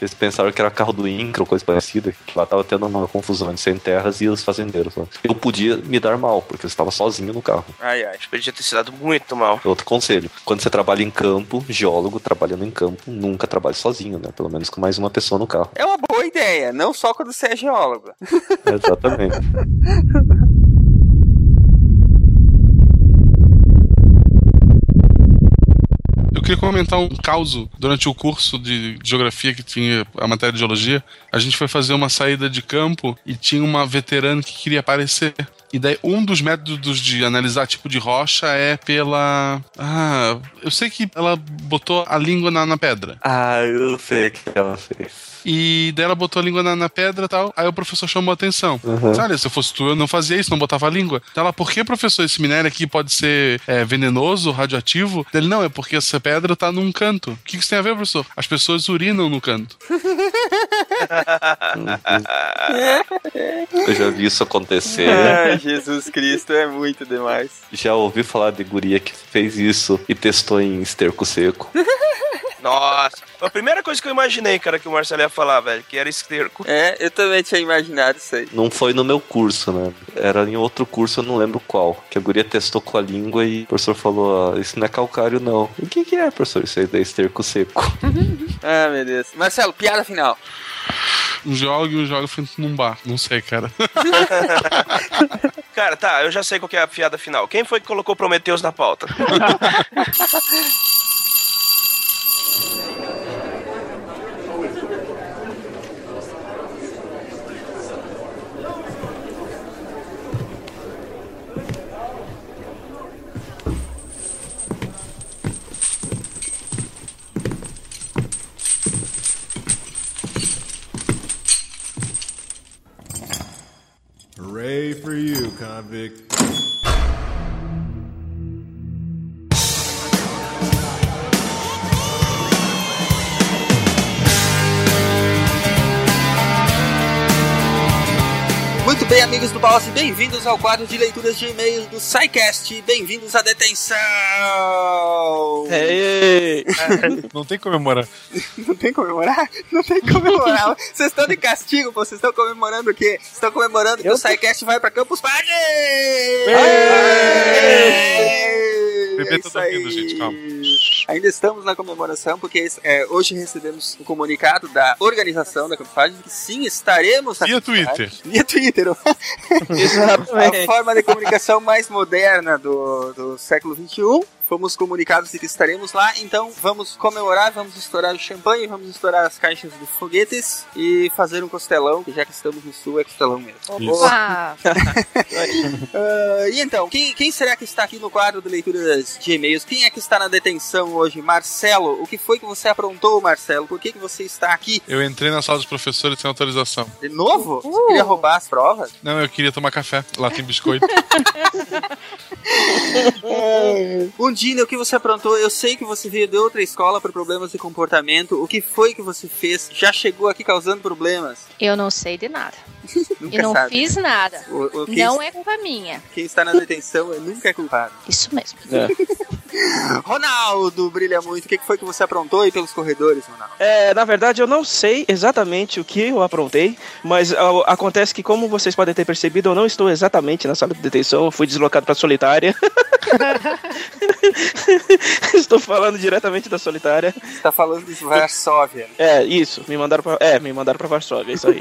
Speaker 1: Eles pensaram que era carro do Incra ou coisa parecida, que lá tava tendo uma confusão entre sem terras e os fazendeiros. lá. Eu podia me dar mal, porque eu estava sozinho no carro.
Speaker 3: Ai, ai, podia ter se dado muito mal.
Speaker 1: Outro conselho: quando você trabalha em campo, geólogo trabalhando em campo, nunca trabalhe sozinho, né? Pelo menos com mais uma pessoa no carro.
Speaker 2: É uma boa ideia, não só quando você é geólogo.
Speaker 1: Exatamente.
Speaker 4: queria comentar um caso durante o curso de geografia que tinha a matéria de geologia. A gente foi fazer uma saída de campo e tinha uma veterana que queria aparecer. E daí, um dos métodos de analisar tipo de rocha é pela. Ah, eu sei que ela botou a língua na, na pedra.
Speaker 1: Ah, eu sei que ela fez.
Speaker 4: E daí ela botou a língua na, na pedra e tal. Aí o professor chamou a atenção.
Speaker 1: Uhum.
Speaker 4: Olha, se eu fosse tu, eu não fazia isso, não botava a língua. Então ela, por que, professor, esse minério aqui pode ser é, venenoso, radioativo? Ele, não, é porque essa pedra tá num canto. O que, que isso tem a ver, professor? As pessoas urinam no canto.
Speaker 1: Eu já vi isso acontecer.
Speaker 2: Ai, Jesus Cristo, é muito demais.
Speaker 1: Já ouvi falar de guria que fez isso e testou em esterco seco.
Speaker 3: Nossa, a primeira coisa que eu imaginei, cara, que o Marcelo ia falar, velho, que era esterco.
Speaker 2: É, eu também tinha imaginado isso aí.
Speaker 1: Não foi no meu curso, né? Era em outro curso, eu não lembro qual. Que a guria testou com a língua e o professor falou: ah, Isso não é calcário, não. O que, que é, professor? Isso aí é esterco seco.
Speaker 2: Ah, meu Deus. Marcelo, piada final.
Speaker 4: Um geólogo e um geólogo frente num bar. Não sei, cara.
Speaker 3: Cara, tá, eu já sei qual que é a piada final. Quem foi que colocou Prometheus na pauta?
Speaker 17: Hooray for you, convict.
Speaker 2: Muito bem, amigos do Palace, bem-vindos ao quadro de leituras de e-mails do SciCast. Bem-vindos à detenção!
Speaker 4: Não tem comemorar.
Speaker 2: Não tem comemorar? Não tem comemorar. Vocês estão de castigo, pô. Vocês estão comemorando o quê? Vocês estão comemorando que o SciCast vai pra Campus Party!
Speaker 4: Bebê
Speaker 2: É
Speaker 4: tá
Speaker 2: isso aí.
Speaker 4: dormindo, gente, calma.
Speaker 2: Ainda estamos na comemoração, porque é, hoje recebemos um comunicado da organização da Party que sim, estaremos na
Speaker 4: Via. Twitter.
Speaker 2: Via Twitter. a forma de comunicação mais moderna do, do século XXI. Fomos comunicados de que estaremos lá, então vamos comemorar, vamos estourar o champanhe, vamos estourar as caixas de foguetes e fazer um costelão, que já que estamos no sul é costelão mesmo.
Speaker 4: Isso.
Speaker 11: Ah,
Speaker 2: Ah, e então, quem, quem será que está aqui no quadro de leituras de e-mails? Quem é que está na detenção hoje? Marcelo, o que foi que você aprontou, Marcelo? Por que, que você está aqui?
Speaker 4: Eu entrei na sala dos professores sem autorização.
Speaker 2: De novo? Você queria roubar as provas?
Speaker 4: Não, eu queria tomar café. Lá tem biscoito.
Speaker 2: Undine, o que você aprontou? Eu sei que você veio de outra escola por problemas de comportamento. O que foi que você fez? Já chegou aqui causando problemas?
Speaker 18: Eu não sei de nada.
Speaker 2: Nunca
Speaker 18: e não
Speaker 2: sabe.
Speaker 18: fiz nada.
Speaker 2: O- o
Speaker 18: Não é culpa minha.
Speaker 2: Quem está na detenção nunca é culpado.
Speaker 18: Isso mesmo.
Speaker 2: Ronaldo, brilha muito. O que foi que você aprontou aí pelos corredores, Ronaldo?
Speaker 19: É, na verdade, eu não sei exatamente o que eu aprontei, mas ah, acontece que, como vocês podem ter percebido, eu não estou exatamente na sala de detenção, eu fui deslocado para solitária. estou falando diretamente da solitária.
Speaker 2: Você tá falando de Varsóvia.
Speaker 19: É, isso, me mandaram pra, é, me mandaram pra Varsóvia, é isso aí.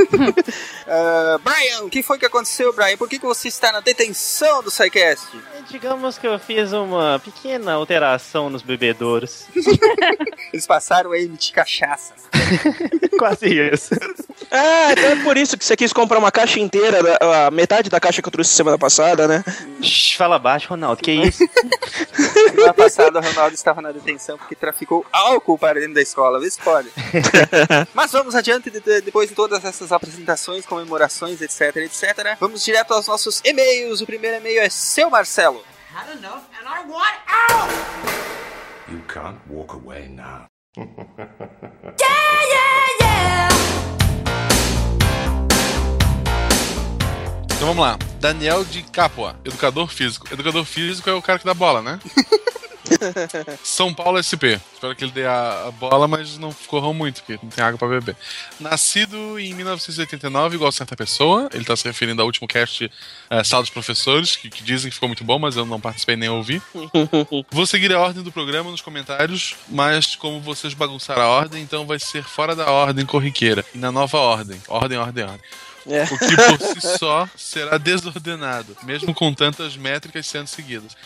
Speaker 2: Ah, Brian, o que foi que aconteceu, Brian? Por que, que você está na detenção do SciCast?
Speaker 20: Digamos que eu fiz uma pequena alteração nos bebedouros.
Speaker 2: Eles passaram a emitir cachaça.
Speaker 20: Quase isso.
Speaker 19: ah, então é por isso que você quis comprar uma caixa inteira, da- a metade da caixa que eu trouxe semana passada, né?
Speaker 20: Shh, fala baixo, Ronaldo, que isso?
Speaker 2: Semana passada, o Ronaldo estava na detenção porque traficou álcool para dentro da escola. Vê se pode. Mas vamos adiante, de- de- depois de todas essas apresentações, comemorações, etc, etc. Vamos direto aos nossos e-mails. O primeiro e-mail é seu, Marcelo.
Speaker 7: Had enough and I want out!
Speaker 17: You can't walk away now.
Speaker 4: Então vamos lá. Daniel de Capua, educador físico. Educador físico é o cara que dá bola, né? São Paulo SP. Espero que ele dê a, a bola, mas não corram muito, porque não tem água pra beber. Nascido em 1989, igual certa pessoa. Ele tá se referindo ao último cast é, Sala dos Professores, que, que dizem que ficou muito bom, mas eu não participei nem ouvi. Vou seguir a ordem do programa nos comentários, mas como vocês bagunçaram a ordem, então vai ser fora da ordem corriqueira. E na nova ordem. Ordem, ordem, ordem.
Speaker 19: É.
Speaker 4: O que por si só será desordenado, mesmo com tantas métricas sendo seguidas.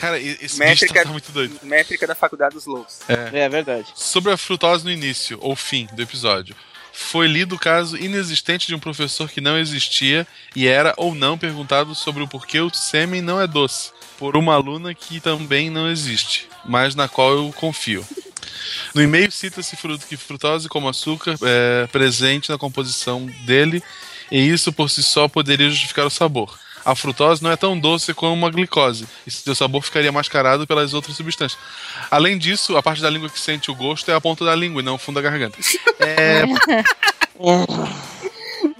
Speaker 4: Cara, e- esse bicho
Speaker 2: Métrica,
Speaker 4: tá muito doido.
Speaker 2: métrica da faculdade dos loucos.
Speaker 4: É.
Speaker 19: é verdade.
Speaker 4: Sobre a frutose no início, ou fim do episódio. Foi lido o caso inexistente de um professor que não existia e era ou não perguntado sobre o porquê o sêmen não é doce, por uma aluna que também não existe, mas na qual eu confio. No e-mail cita-se fruto que frutose como açúcar é presente na composição dele, e isso por si só poderia justificar o sabor. A frutose não é tão doce como a glicose, e seu sabor ficaria mascarado pelas outras substâncias. Além disso, a parte da língua que sente o gosto é a ponta da língua e não o fundo da garganta. É,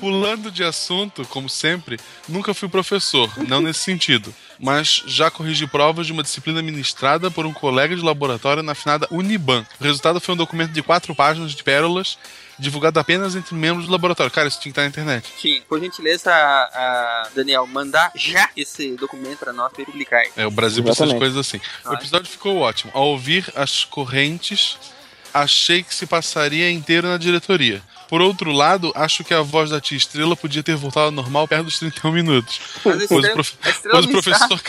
Speaker 4: Pulando de assunto, como sempre, nunca fui professor, não nesse sentido, mas já corrigi provas de uma disciplina ministrada por um colega de laboratório na finada Uniban. O resultado foi um documento de quatro páginas de pérolas, divulgado apenas entre membros do laboratório. Cara, isso tinha que estar na internet.
Speaker 2: Sim, por gentileza, a, a Daniel, mandar já esse documento para nós para publicar.
Speaker 4: É, o Brasil precisa de coisas assim. O episódio ficou ótimo. Ao ouvir as correntes, achei que se passaria inteiro na diretoria. Por outro lado, acho que a voz da tia Estrela podia ter voltado ao normal perto dos 31 minutos.
Speaker 2: Mas
Speaker 4: Pois
Speaker 2: estrela-
Speaker 4: o, prof- pois o professor,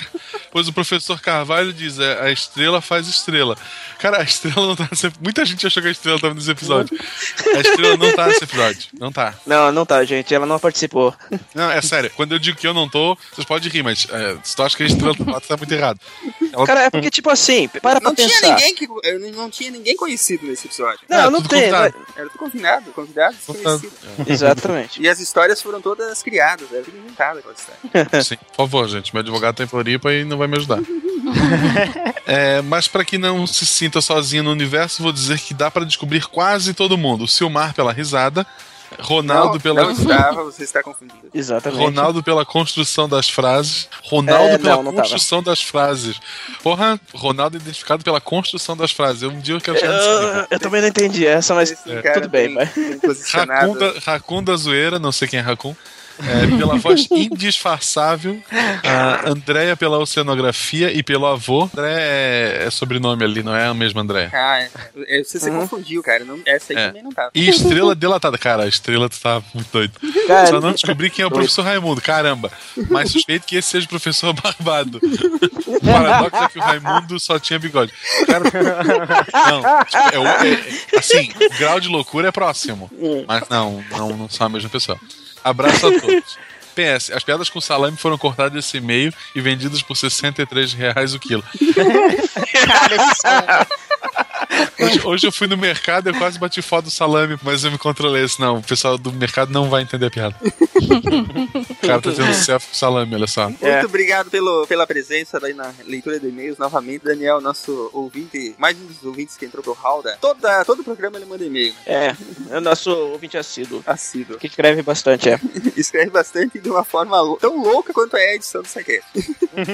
Speaker 4: pois o professor Carvalho diz: é, a estrela faz estrela. Cara, a estrela não tá nesse Muita gente achou que a estrela tava nesse episódio. A estrela não tá nesse episódio. Não tá.
Speaker 19: Não, não tá, gente. Ela não participou.
Speaker 4: Não, é sério. Quando eu digo que eu não tô, vocês podem rir, mas é, se tu acha que a estrela tá lá, tá muito errado. Ela-
Speaker 19: Cara, é porque, tipo assim, para pra
Speaker 2: Não tinha,
Speaker 19: pensar.
Speaker 2: ninguém que, não- não tinha ninguém conhecido nesse episódio.
Speaker 19: Não, não tudo tem.
Speaker 2: Era tudo convidado, convidado, desconhecido.
Speaker 19: Exatamente.
Speaker 2: E as histórias foram todas criadas, era tudo inventado aquela história.
Speaker 4: Sim, por favor, gente. Meu advogado tá em Floripa e não vai me ajudar. É, mas para que não se sinta sozinho no universo, vou dizer que dá para descobrir quase todo mundo. Silmar pela risada, Ronaldo
Speaker 2: não,
Speaker 4: pela.
Speaker 2: Não estava, você está confundido.
Speaker 19: Exatamente.
Speaker 4: Ronaldo pela construção das frases. Ronaldo
Speaker 19: É,
Speaker 4: pela
Speaker 19: não, não tava.
Speaker 4: construção das frases. Porra, Ronaldo identificado pela construção das frases. Um dia eu quero chegar
Speaker 19: Eu, eu também não entendi essa, mas
Speaker 4: É.
Speaker 19: tudo bem, vai.
Speaker 4: Racun da, Racun da Zoeira, não sei quem é Racun. É, pela voz indisfarçável, a Andréia pela oceanografia e pelo avô. André é, é sobrenome ali, não é a mesma Andréia.
Speaker 2: Ah, é. Você se
Speaker 19: Uhum.
Speaker 2: confundiu, cara. Não, essa aí
Speaker 4: É.
Speaker 2: também não tava.
Speaker 4: E estrela delatada. Cara, a estrela tu tá muito doido.
Speaker 2: Cara,
Speaker 4: Só não descobri quem é o professor Raimundo. Caramba. Mas suspeito que esse seja o professor Barbado. O paradoxo é que o Raimundo só tinha bigode. Cara, não. tipo, é é- assim, o grau de loucura é próximo. Mas não, não, não são a mesma pessoa. Abraço a todos. PS, as piadas com salame foram cortadas desse e-mail e vendidas por 63 reais o quilo. Hoje, hoje eu fui no mercado e eu quase bati foto do salame, mas eu me controlei. Assim, não, o pessoal do mercado não vai entender a piada. O cara tá tendo selfie com salame, olha só.
Speaker 2: Muito obrigado pelo, pela presença aí na leitura de e-mails novamente. Daniel, nosso ouvinte, mais um dos ouvintes que entrou pro Halda. Toda, todo programa ele manda e-mail.
Speaker 3: É, é o nosso ouvinte assíduo.
Speaker 2: Assíduo.
Speaker 3: Que escreve bastante, é.
Speaker 2: Escreve bastante de uma forma tão louca quanto é a edição do Saquete.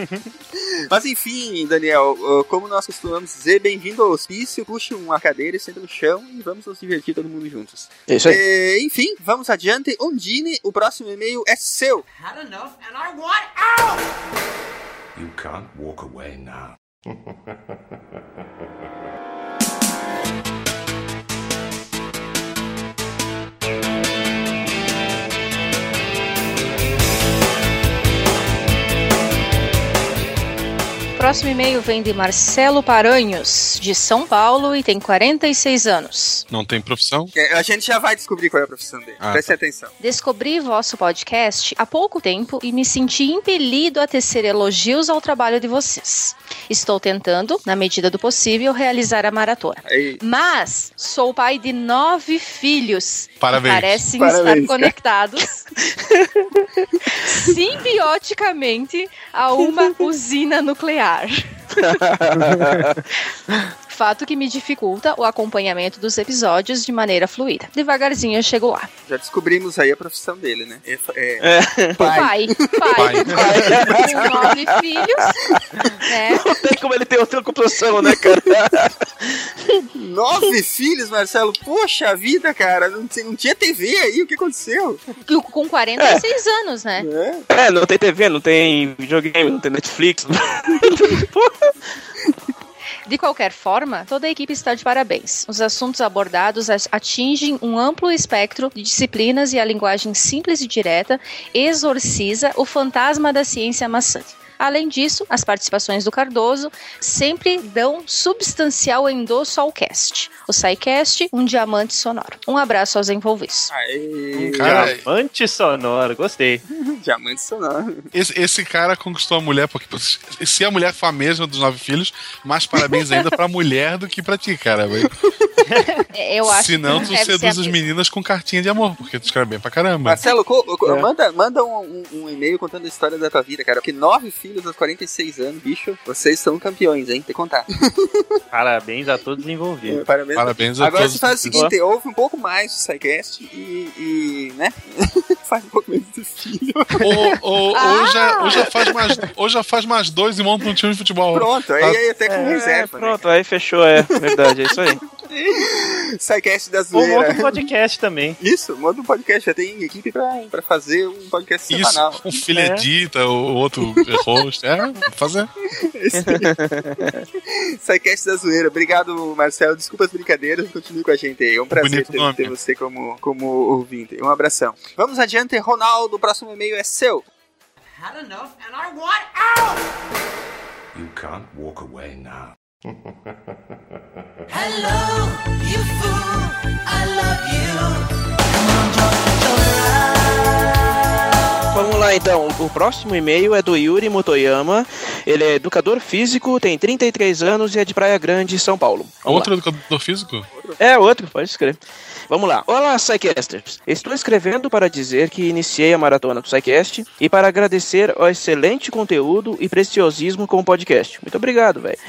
Speaker 2: Mas enfim, Daniel, como nós costumamos dizer, bem-vindo ao hospício, puxe uma cadeira e senta no chão e vamos nos divertir todo mundo juntos.
Speaker 3: É isso aí.
Speaker 2: Eh, enfim, vamos adiante. Ondine, o próximo e-mail é seu.
Speaker 7: Had enough and I want out!
Speaker 17: You can't walk away now.
Speaker 18: Próximo e-mail vem de Marcelo Paranhos, de São Paulo, e tem 46 anos.
Speaker 4: Não tem profissão?
Speaker 2: A gente já vai descobrir qual é a profissão dele.
Speaker 4: Ah,
Speaker 2: Preste
Speaker 4: tá.
Speaker 2: atenção.
Speaker 18: Descobri vosso podcast há pouco tempo e me senti impelido a tecer elogios ao trabalho de vocês. Estou tentando, na medida do possível, realizar a maratona.
Speaker 2: Aí.
Speaker 18: Mas sou pai de nove filhos. que
Speaker 4: Parabéns.
Speaker 18: Parecem
Speaker 2: Parabéns,
Speaker 18: estar
Speaker 2: cara.
Speaker 18: conectados simbioticamente a uma usina nuclear bar. Fato que me dificulta o acompanhamento dos episódios de maneira fluida. Devagarzinho eu chego lá.
Speaker 2: Já descobrimos aí a profissão dele, né? É, é-
Speaker 3: É.
Speaker 18: Pai, pai, com nove filhos, né?
Speaker 3: Não tem como ele ter outra profissão, né, cara?
Speaker 2: Nove filhos, Marcelo? Poxa vida, cara. Não, tinha- não tinha TV aí, o que aconteceu?
Speaker 18: Com 46 anos, né?
Speaker 3: É, não tem TV, não tem videogame, não tem Netflix.
Speaker 18: De qualquer forma, toda a equipe está de parabéns. Os assuntos abordados atingem um amplo espectro de disciplinas e a linguagem simples e direta exorciza o fantasma da ciência maçante. Além disso, as participações do Cardoso sempre dão substancial endosso ao cast. O SciCast, um diamante sonoro. Um abraço aos envolvidos.
Speaker 2: Aê,
Speaker 4: Cara,
Speaker 20: Diamante sonoro, gostei.
Speaker 2: diamante sonoro.
Speaker 4: esse, esse cara conquistou a mulher, porque se a mulher for a mesma dos nove filhos, mais parabéns ainda pra mulher do que pra ti, cara. velho.
Speaker 18: Eu acho
Speaker 4: Senão
Speaker 18: que
Speaker 4: tu seduz as meninas com cartinha de amor, porque tu escreve bem pra caramba.
Speaker 2: Marcelo, co- co-
Speaker 3: É.
Speaker 2: manda, manda um, um- um e-mail contando a história da tua vida, cara. Porque nove filhos aos 46 anos, bicho, vocês são campeões, hein? Tem que contar.
Speaker 20: Parabéns a todos os envolvidos.
Speaker 2: Parabéns.
Speaker 4: Parabéns a
Speaker 2: Agora
Speaker 4: todos.
Speaker 2: você faz o seguinte, ouve um pouco mais do SciCast e, e né? faz um pouco menos do filho.
Speaker 4: Ou, ou, ou já, ou, já faz mais, ou já faz mais dois e monta um time de futebol.
Speaker 2: Pronto, aí,
Speaker 4: Tá-
Speaker 2: aí até com
Speaker 3: É,
Speaker 2: reserva, né?
Speaker 3: pronto, aí fechou, é verdade, é isso aí.
Speaker 2: SciCast da
Speaker 20: Ou
Speaker 2: zoeira.
Speaker 20: outro podcast também.
Speaker 2: Isso, manda um podcast, já tem equipe pra, pra fazer um podcast
Speaker 4: Isso,
Speaker 2: semanal.
Speaker 4: um filho edita, o outro host. É, vou fazer.
Speaker 2: SciCast da zoeira. Obrigado, Marcelo. Desculpa as brincadeiras, continue com a gente aí. É um prazer
Speaker 4: Bonito
Speaker 2: ter,
Speaker 4: nome.
Speaker 2: ter você como, como ouvinte. Um abração. Vamos adiante, Ronaldo. O próximo e-mail é seu.
Speaker 7: Had enough and I want out!
Speaker 17: You can't walk away now.
Speaker 7: Hello, you fool, I love you.
Speaker 3: Vamos lá então, o próximo e-mail é do Yuri Motoyama. Ele é educador físico, tem 33 anos e é de Praia Grande, São Paulo. Vamos
Speaker 4: Outro educador físico?
Speaker 3: É, outro, pode escrever. Vamos lá. Olá, Psycasters. Estou escrevendo para dizer que iniciei a maratona do Psycast e para agradecer ao excelente conteúdo e preciosismo com o podcast. Muito obrigado, velho.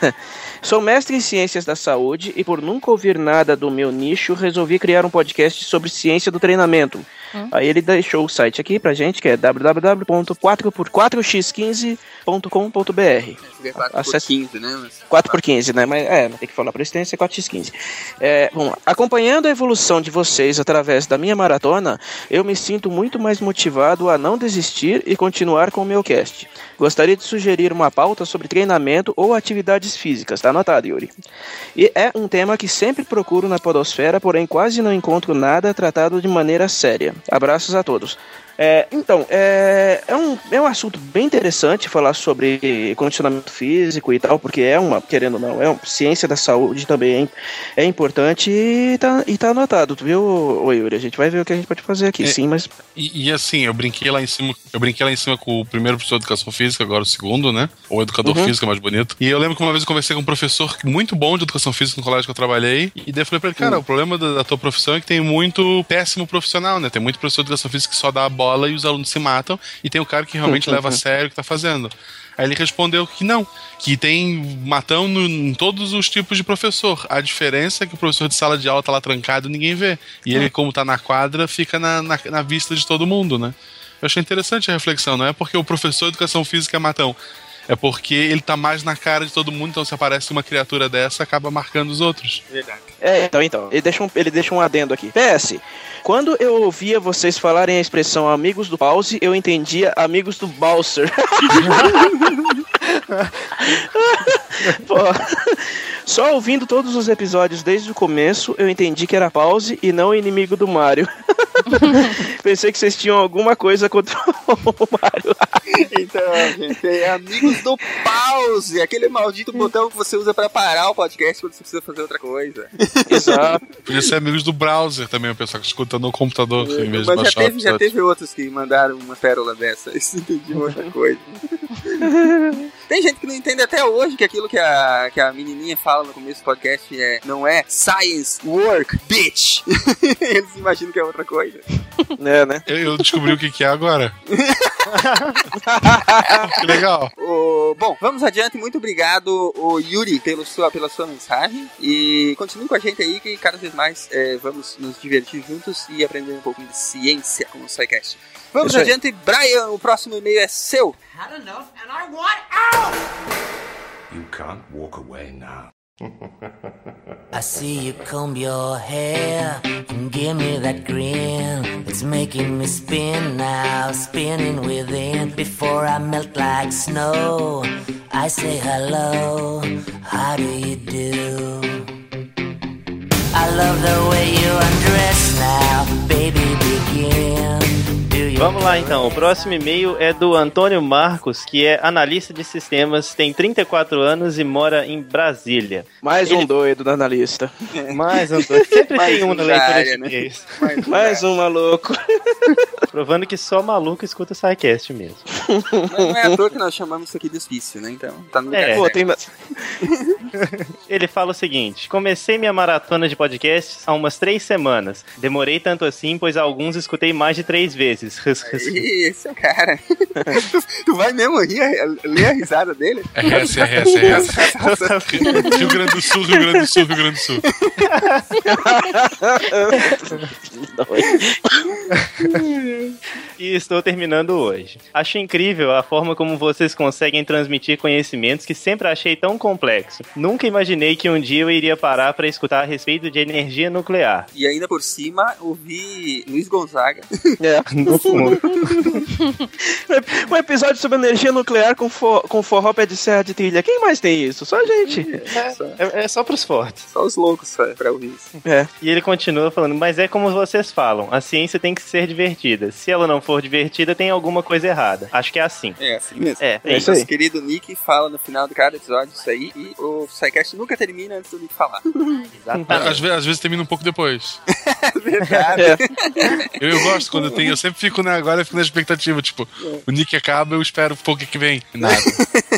Speaker 3: Sou mestre em ciências da saúde e por nunca ouvir nada do meu nicho, resolvi criar um podcast sobre ciência do treinamento. Aí ele deixou o site aqui pra gente, que é www.4x15.com.br. Acesse
Speaker 2: 15, né? Mas...
Speaker 3: 4 por 15, né? Mas é, tem que falar por extenso, é 4x15. É, lá. Acompanhando a evolução de vocês através da minha maratona, eu me sinto muito mais motivado a não desistir e continuar com o meu cast. Gostaria de sugerir uma pauta sobre treinamento ou atividades físicas, tá anotado, Yuri? E é um tema que sempre procuro na podosfera, porém quase não encontro nada tratado de maneira séria. Abraços a todos. É, então, é, é, um, é um assunto bem interessante falar sobre condicionamento físico e tal, porque é uma, querendo ou não, é uma ciência da saúde também é, é importante e tá, e tá anotado, tu viu, ô Yuri? A gente vai ver o que a gente pode fazer aqui,
Speaker 4: É.
Speaker 3: sim, mas
Speaker 4: E, e assim, eu brinquei lá em cima, eu brinquei lá em cima com o primeiro professor de educação física, agora o segundo, né? Ou educador
Speaker 3: Uhum.
Speaker 4: físico, é mais bonito. E eu lembro que uma vez eu conversei com um professor muito bom de educação física no colégio que eu trabalhei, e daí eu falei pra ele, cara,
Speaker 3: Hum.
Speaker 4: o problema da, da tua profissão é que tem muito péssimo profissional, né? Tem muito professor de educação física que só dá a bola e os alunos se matam, e tem o cara que realmente leva a sério o que tá fazendo. Aí ele respondeu que não, que tem matão no- em todos os tipos de professor. A diferença é que o professor de sala de aula tá lá trancado e ninguém vê. E ele, como tá na quadra, fica na, na, na vista de todo mundo, né? Eu achei interessante a reflexão, não é porque o professor de educação física é matão. É porque ele tá mais na cara de todo mundo, então se aparece uma criatura dessa, acaba marcando os outros.
Speaker 3: Verdade. É, então, então. Ele deixa, um, ele deixa um adendo aqui. PS, quando eu ouvia vocês falarem a expressão amigos do pause, eu entendia amigos do Bowser. Pô, só ouvindo todos os episódios desde o começo, eu entendi que era pause e não inimigo do Mario. Pensei que vocês tinham alguma coisa contra o Mario.
Speaker 2: Então, gente, é amigos do pause, aquele maldito botão que você usa pra parar o podcast quando você precisa fazer outra coisa.
Speaker 3: Exato.
Speaker 4: Podia ser amigos do browser também, o pessoal que escuta no computador em vez de
Speaker 2: Mas já
Speaker 4: baixar o
Speaker 2: teve, já teve outros que mandaram uma pérola dessa. Isso entendi outra coisa. Tem gente que não entende até hoje que aquilo que a, que a menininha fala no começo do podcast é, não é science work, bitch. Eles imaginam que é outra coisa.
Speaker 3: É, né?
Speaker 4: Eu, eu descobri o que, que é agora. que legal.
Speaker 2: O- bom, vamos adiante. Muito obrigado, o Yuri, pelo sua, pela sua mensagem. E continue com a gente aí, que cada vez mais é, vamos nos divertir juntos e aprender um pouquinho de ciência com o SciCast. Vamos
Speaker 7: Isso aí.
Speaker 2: adiante, Brian. O próximo e-mail é seu.
Speaker 21: Had enough and I want out! You can't walk away now.
Speaker 7: I see you comb your hair and give me that grin. It's making me spin now, spinning within. Before I melt like snow, I say hello. How do you do? I love the way you undress now, baby. Begin.
Speaker 20: Vamos lá então, o próximo e-mail é do Antônio Marcos, que é analista de sistemas, tem 34 anos e mora em Brasília.
Speaker 3: Mais um doido da analista.
Speaker 20: Mais um doido. Sempre
Speaker 3: Mais
Speaker 20: tem um na leitura
Speaker 3: área,
Speaker 20: de
Speaker 3: né?
Speaker 20: e-mails.
Speaker 3: Mais um maluco.
Speaker 20: Provando que só maluco escuta o SciCast mesmo.
Speaker 2: Não é à toa que nós chamamos isso aqui de hospício, né? Então, tá no lugar
Speaker 20: É.
Speaker 2: certo.
Speaker 20: Ele fala o seguinte: comecei minha maratona de podcasts há umas três semanas. Demorei tanto assim, pois alguns escutei mais de três vezes.
Speaker 2: Ih, Esse é o cara. tu, tu vai mesmo rir, ler a risada dele?
Speaker 4: É essa, é essa, é essa. Rio Grande do Sul, Rio Grande do Sul, Rio Grande do Sul.
Speaker 20: e estou terminando hoje. Acho incrível a forma como vocês conseguem transmitir conhecimentos que sempre achei tão complexo. Nunca imaginei que um dia eu iria parar para escutar a respeito de energia nuclear.
Speaker 2: E ainda por cima, ouvi Luiz Gonzaga.
Speaker 3: É. um episódio sobre energia nuclear com, for, com forró pé de serra de trilha. Quem mais tem isso? Só a gente.
Speaker 20: É, é só pros fortes.
Speaker 2: Só os loucos pra, pra ouvir isso.
Speaker 3: É.
Speaker 20: E ele continua falando, mas é como vocês falam, a ciência tem que ser divertida. Se ela não for divertida, tem alguma coisa errada. Acho que é assim.
Speaker 2: É assim mesmo.
Speaker 20: É, é
Speaker 2: o
Speaker 20: isso
Speaker 2: nosso
Speaker 20: aí.
Speaker 2: querido Nick fala no final de cada episódio isso aí e o SciCast nunca termina antes do Nick falar.
Speaker 4: Às vezes, às vezes termina um pouco depois.
Speaker 2: Verdade.
Speaker 4: Eu, eu gosto quando tem, eu sempre fico na, agora eu fico na expectativa, tipo, o Nick acaba, eu espero um pouco que vem. Nada.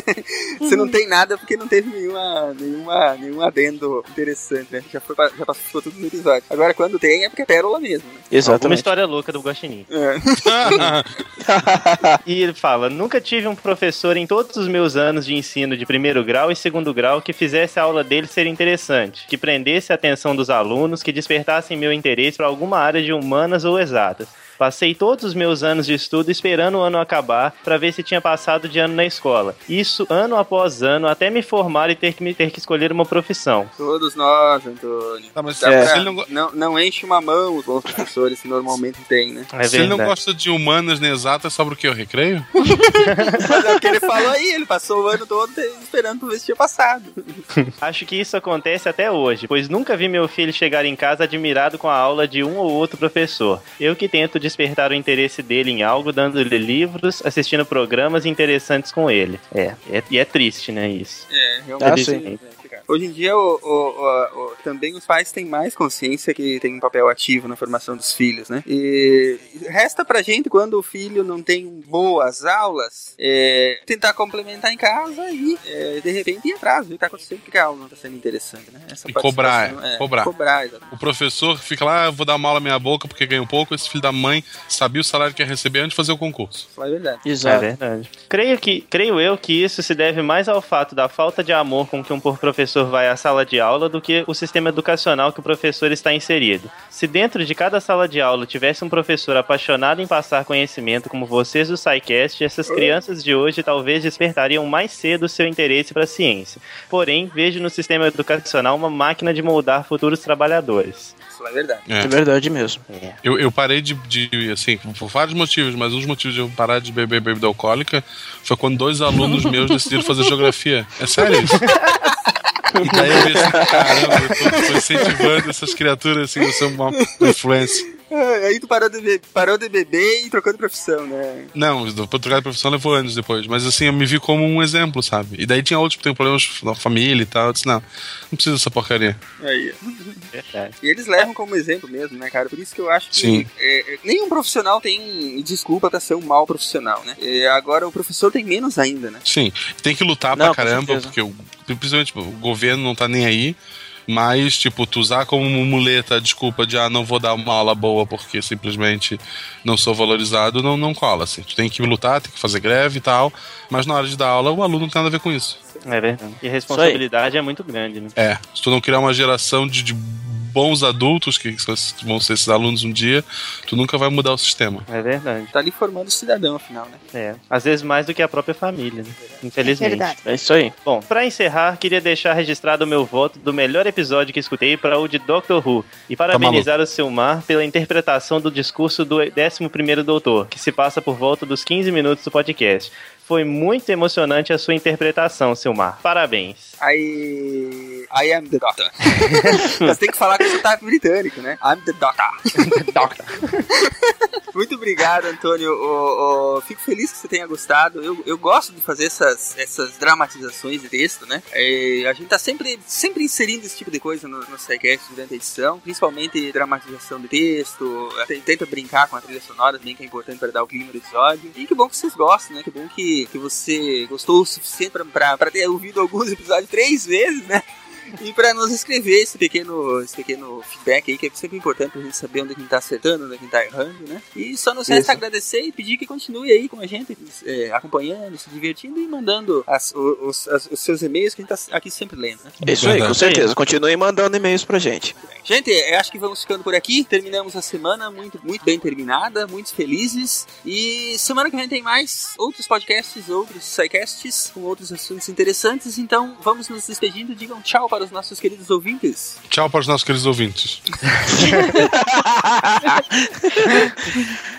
Speaker 2: Você não tem nada porque não teve nenhuma, nenhuma, nenhum adendo interessante, né? Já, foi, já passou tudo no episódio. Agora, quando tem, é porque é pérola mesmo, né?
Speaker 20: Alguma história louca do Guaxinim. e ele fala: Nunca tive um professor em todos os meus anos de ensino de primeiro grau e segundo grau que fizesse a aula dele ser interessante, que prendesse a atenção dos alunos, que despertasse meu interesse para alguma área de humanas ou exatas. Passei todos os meus anos de estudo esperando o ano acabar para ver se tinha passado de ano na escola. Isso ano após ano, até me formar e ter que, me- ter que escolher uma profissão.
Speaker 2: Todos nós, Antônio.
Speaker 4: mas
Speaker 2: Dá
Speaker 4: se
Speaker 2: pra-
Speaker 4: não
Speaker 2: não... Não, enche uma mão os bons professores que normalmente tem, né?
Speaker 4: Se ele não gosta de humanas nem exatas, sobre o que? O recreio?
Speaker 2: Mas é o que ele falou aí, ele passou o ano todo esperando pra ver se tinha passado.
Speaker 20: Acho que isso acontece até hoje, pois nunca vi meu filho chegar em casa admirado com a aula de um ou outro professor. Eu que tento despertar o interesse dele em algo, dando-lhe livros, assistindo programas interessantes com ele. É, é- e é triste, né, isso.
Speaker 2: É,
Speaker 20: realmente.
Speaker 2: realmente. Hoje em dia, o- o- o- o- também os pais têm mais consciência que tem um papel ativo na formação dos filhos, né? E resta pra gente, quando o filho não tem boas aulas, é, tentar complementar em casa e, é, de repente, ir atrás, ver o que tá acontecendo, porque a aula não tá sendo interessante, né? Essa
Speaker 4: E cobrar,
Speaker 2: participação, é,
Speaker 4: cobrar.
Speaker 2: Cobrar.
Speaker 4: O professor fica lá, "Ah, vou dar uma aula meia boca porque ganhou pouco. Esse filho da mãe sabia o salário que ia receber antes de fazer o concurso.
Speaker 2: É verdade.
Speaker 20: É verdade. Creio, que, creio eu que isso se deve mais ao fato da falta de amor com que um professor vai à sala de aula do que o sistema educacional que o professor está inserido. Se dentro de cada sala de aula tivesse um professor apaixonado em passar conhecimento como vocês do SciCast, essas crianças de hoje talvez despertariam mais cedo o seu interesse para a ciência. Porém, vejo no sistema educacional uma máquina de moldar futuros trabalhadores.
Speaker 2: Isso é verdade.
Speaker 4: É.
Speaker 19: verdade mesmo.
Speaker 4: Eu, eu parei de, de, assim, por vários motivos, mas um dos motivos de eu parar de beber bebida alcoólica foi quando dois alunos meus decidiram fazer geografia. É sério isso? E daí eu vi assim, caramba, eu tô, tô incentivando essas criaturas assim, eu sou uma influência.
Speaker 2: É, Aí tu parou de, be- parou de beber e trocou de profissão, né?
Speaker 4: Não, trocar de profissão levou anos depois, mas assim, eu me vi como um exemplo, sabe? E daí tinha outros que tem problemas na família e tal, eu disse, não, não precisa dessa porcaria.
Speaker 2: Aí.
Speaker 20: Verdade.
Speaker 2: E eles levam como exemplo mesmo, né, cara? Por isso que eu acho que
Speaker 4: Sim.
Speaker 2: é, é, nenhum profissional tem desculpa pra ser um mau profissional, né? É, agora o professor tem menos ainda, né?
Speaker 4: Sim, tem que lutar
Speaker 2: Não,
Speaker 4: pra caramba, porque o, principalmente tipo, o governo não tá nem aí. Mas, tipo, tu usar como muleta a desculpa de ah, não vou dar uma aula boa porque simplesmente não sou valorizado, não, não cola. Assim. Tu tem que lutar, tem que fazer greve e tal. Mas na hora de dar aula, o aluno não tem nada a ver com isso.
Speaker 20: É verdade. E a responsabilidade é muito grande, né?
Speaker 4: É, se tu não criar uma geração de, de bons adultos, que vão ser esses alunos um dia, tu nunca vai mudar o sistema.
Speaker 20: É verdade.
Speaker 2: Tá ali formando cidadão, afinal, né?
Speaker 20: É. Às vezes mais do que a própria família, né? Infelizmente.
Speaker 2: É verdade.
Speaker 19: É isso aí.
Speaker 20: Bom, pra encerrar, queria deixar registrado o meu voto do melhor episódio que escutei para o de Doctor Who e parabenizar o Silmar pela interpretação do discurso do 11º Doutor, que se passa por volta dos 15 minutos do podcast. Foi muito emocionante a sua interpretação, Silmar. Parabéns.
Speaker 2: I, I am the doctor. Você tem que falar com sotaque britânico, né? I'm the doctor. doctor. Muito obrigado, Antônio. O- o- fico feliz que você tenha gostado. Eu, eu gosto de fazer essas, essas dramatizações de texto, né? É, a gente tá sempre, sempre inserindo esse tipo de coisa no, no SciCast durante a edição, principalmente dramatização de texto. Te- Tenta brincar com a trilha sonora também, que é importante para dar o clima do episódio. E que bom que vocês gostam, né? Que bom que, que você gostou o suficiente pra ter ouvido alguns episódios três vezes, né? E pra nos escrever esse pequeno, esse pequeno feedback aí, que é sempre importante pra gente saber onde a gente tá acertando, onde a gente tá errando, né? E só nos resta agradecer e pedir que continue aí com a gente, é, acompanhando, se divertindo e mandando as- os, as- os seus e-mails que a gente tá aqui sempre lendo, né?
Speaker 19: É isso aí, com certeza. Continue mandando e-mails pra gente.
Speaker 2: Gente, eu acho que vamos ficando por aqui. Terminamos a semana muito, muito bem terminada, muito felizes. E semana que vem tem mais outros podcasts, outros sidecasts com outros assuntos interessantes. Então vamos nos despedindo. Digam tchau para os nossos queridos ouvintes.
Speaker 4: Tchau para os nossos queridos ouvintes.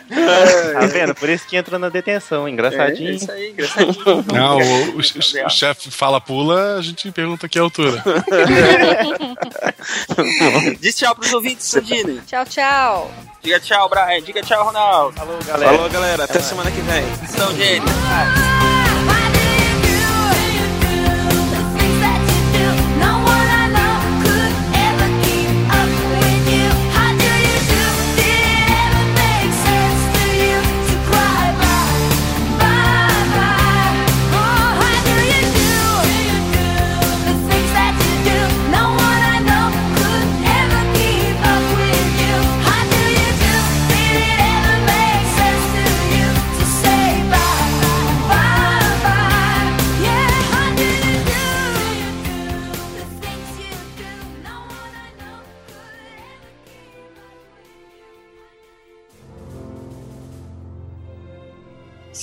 Speaker 20: Tá vendo? Por isso que entra na detenção. Engraçadinho.
Speaker 2: É isso aí, engraçadinho.
Speaker 4: Não, o, o- o- chefe fala pula, a gente pergunta que altura.
Speaker 2: Diz tchau para os ouvintes, Sandine.
Speaker 18: Tchau, tchau.
Speaker 2: Diga tchau, Brian. Diga tchau, Ronaldo.
Speaker 20: Falou,
Speaker 19: Falou, galera. Até semana que vem.
Speaker 2: São gênios.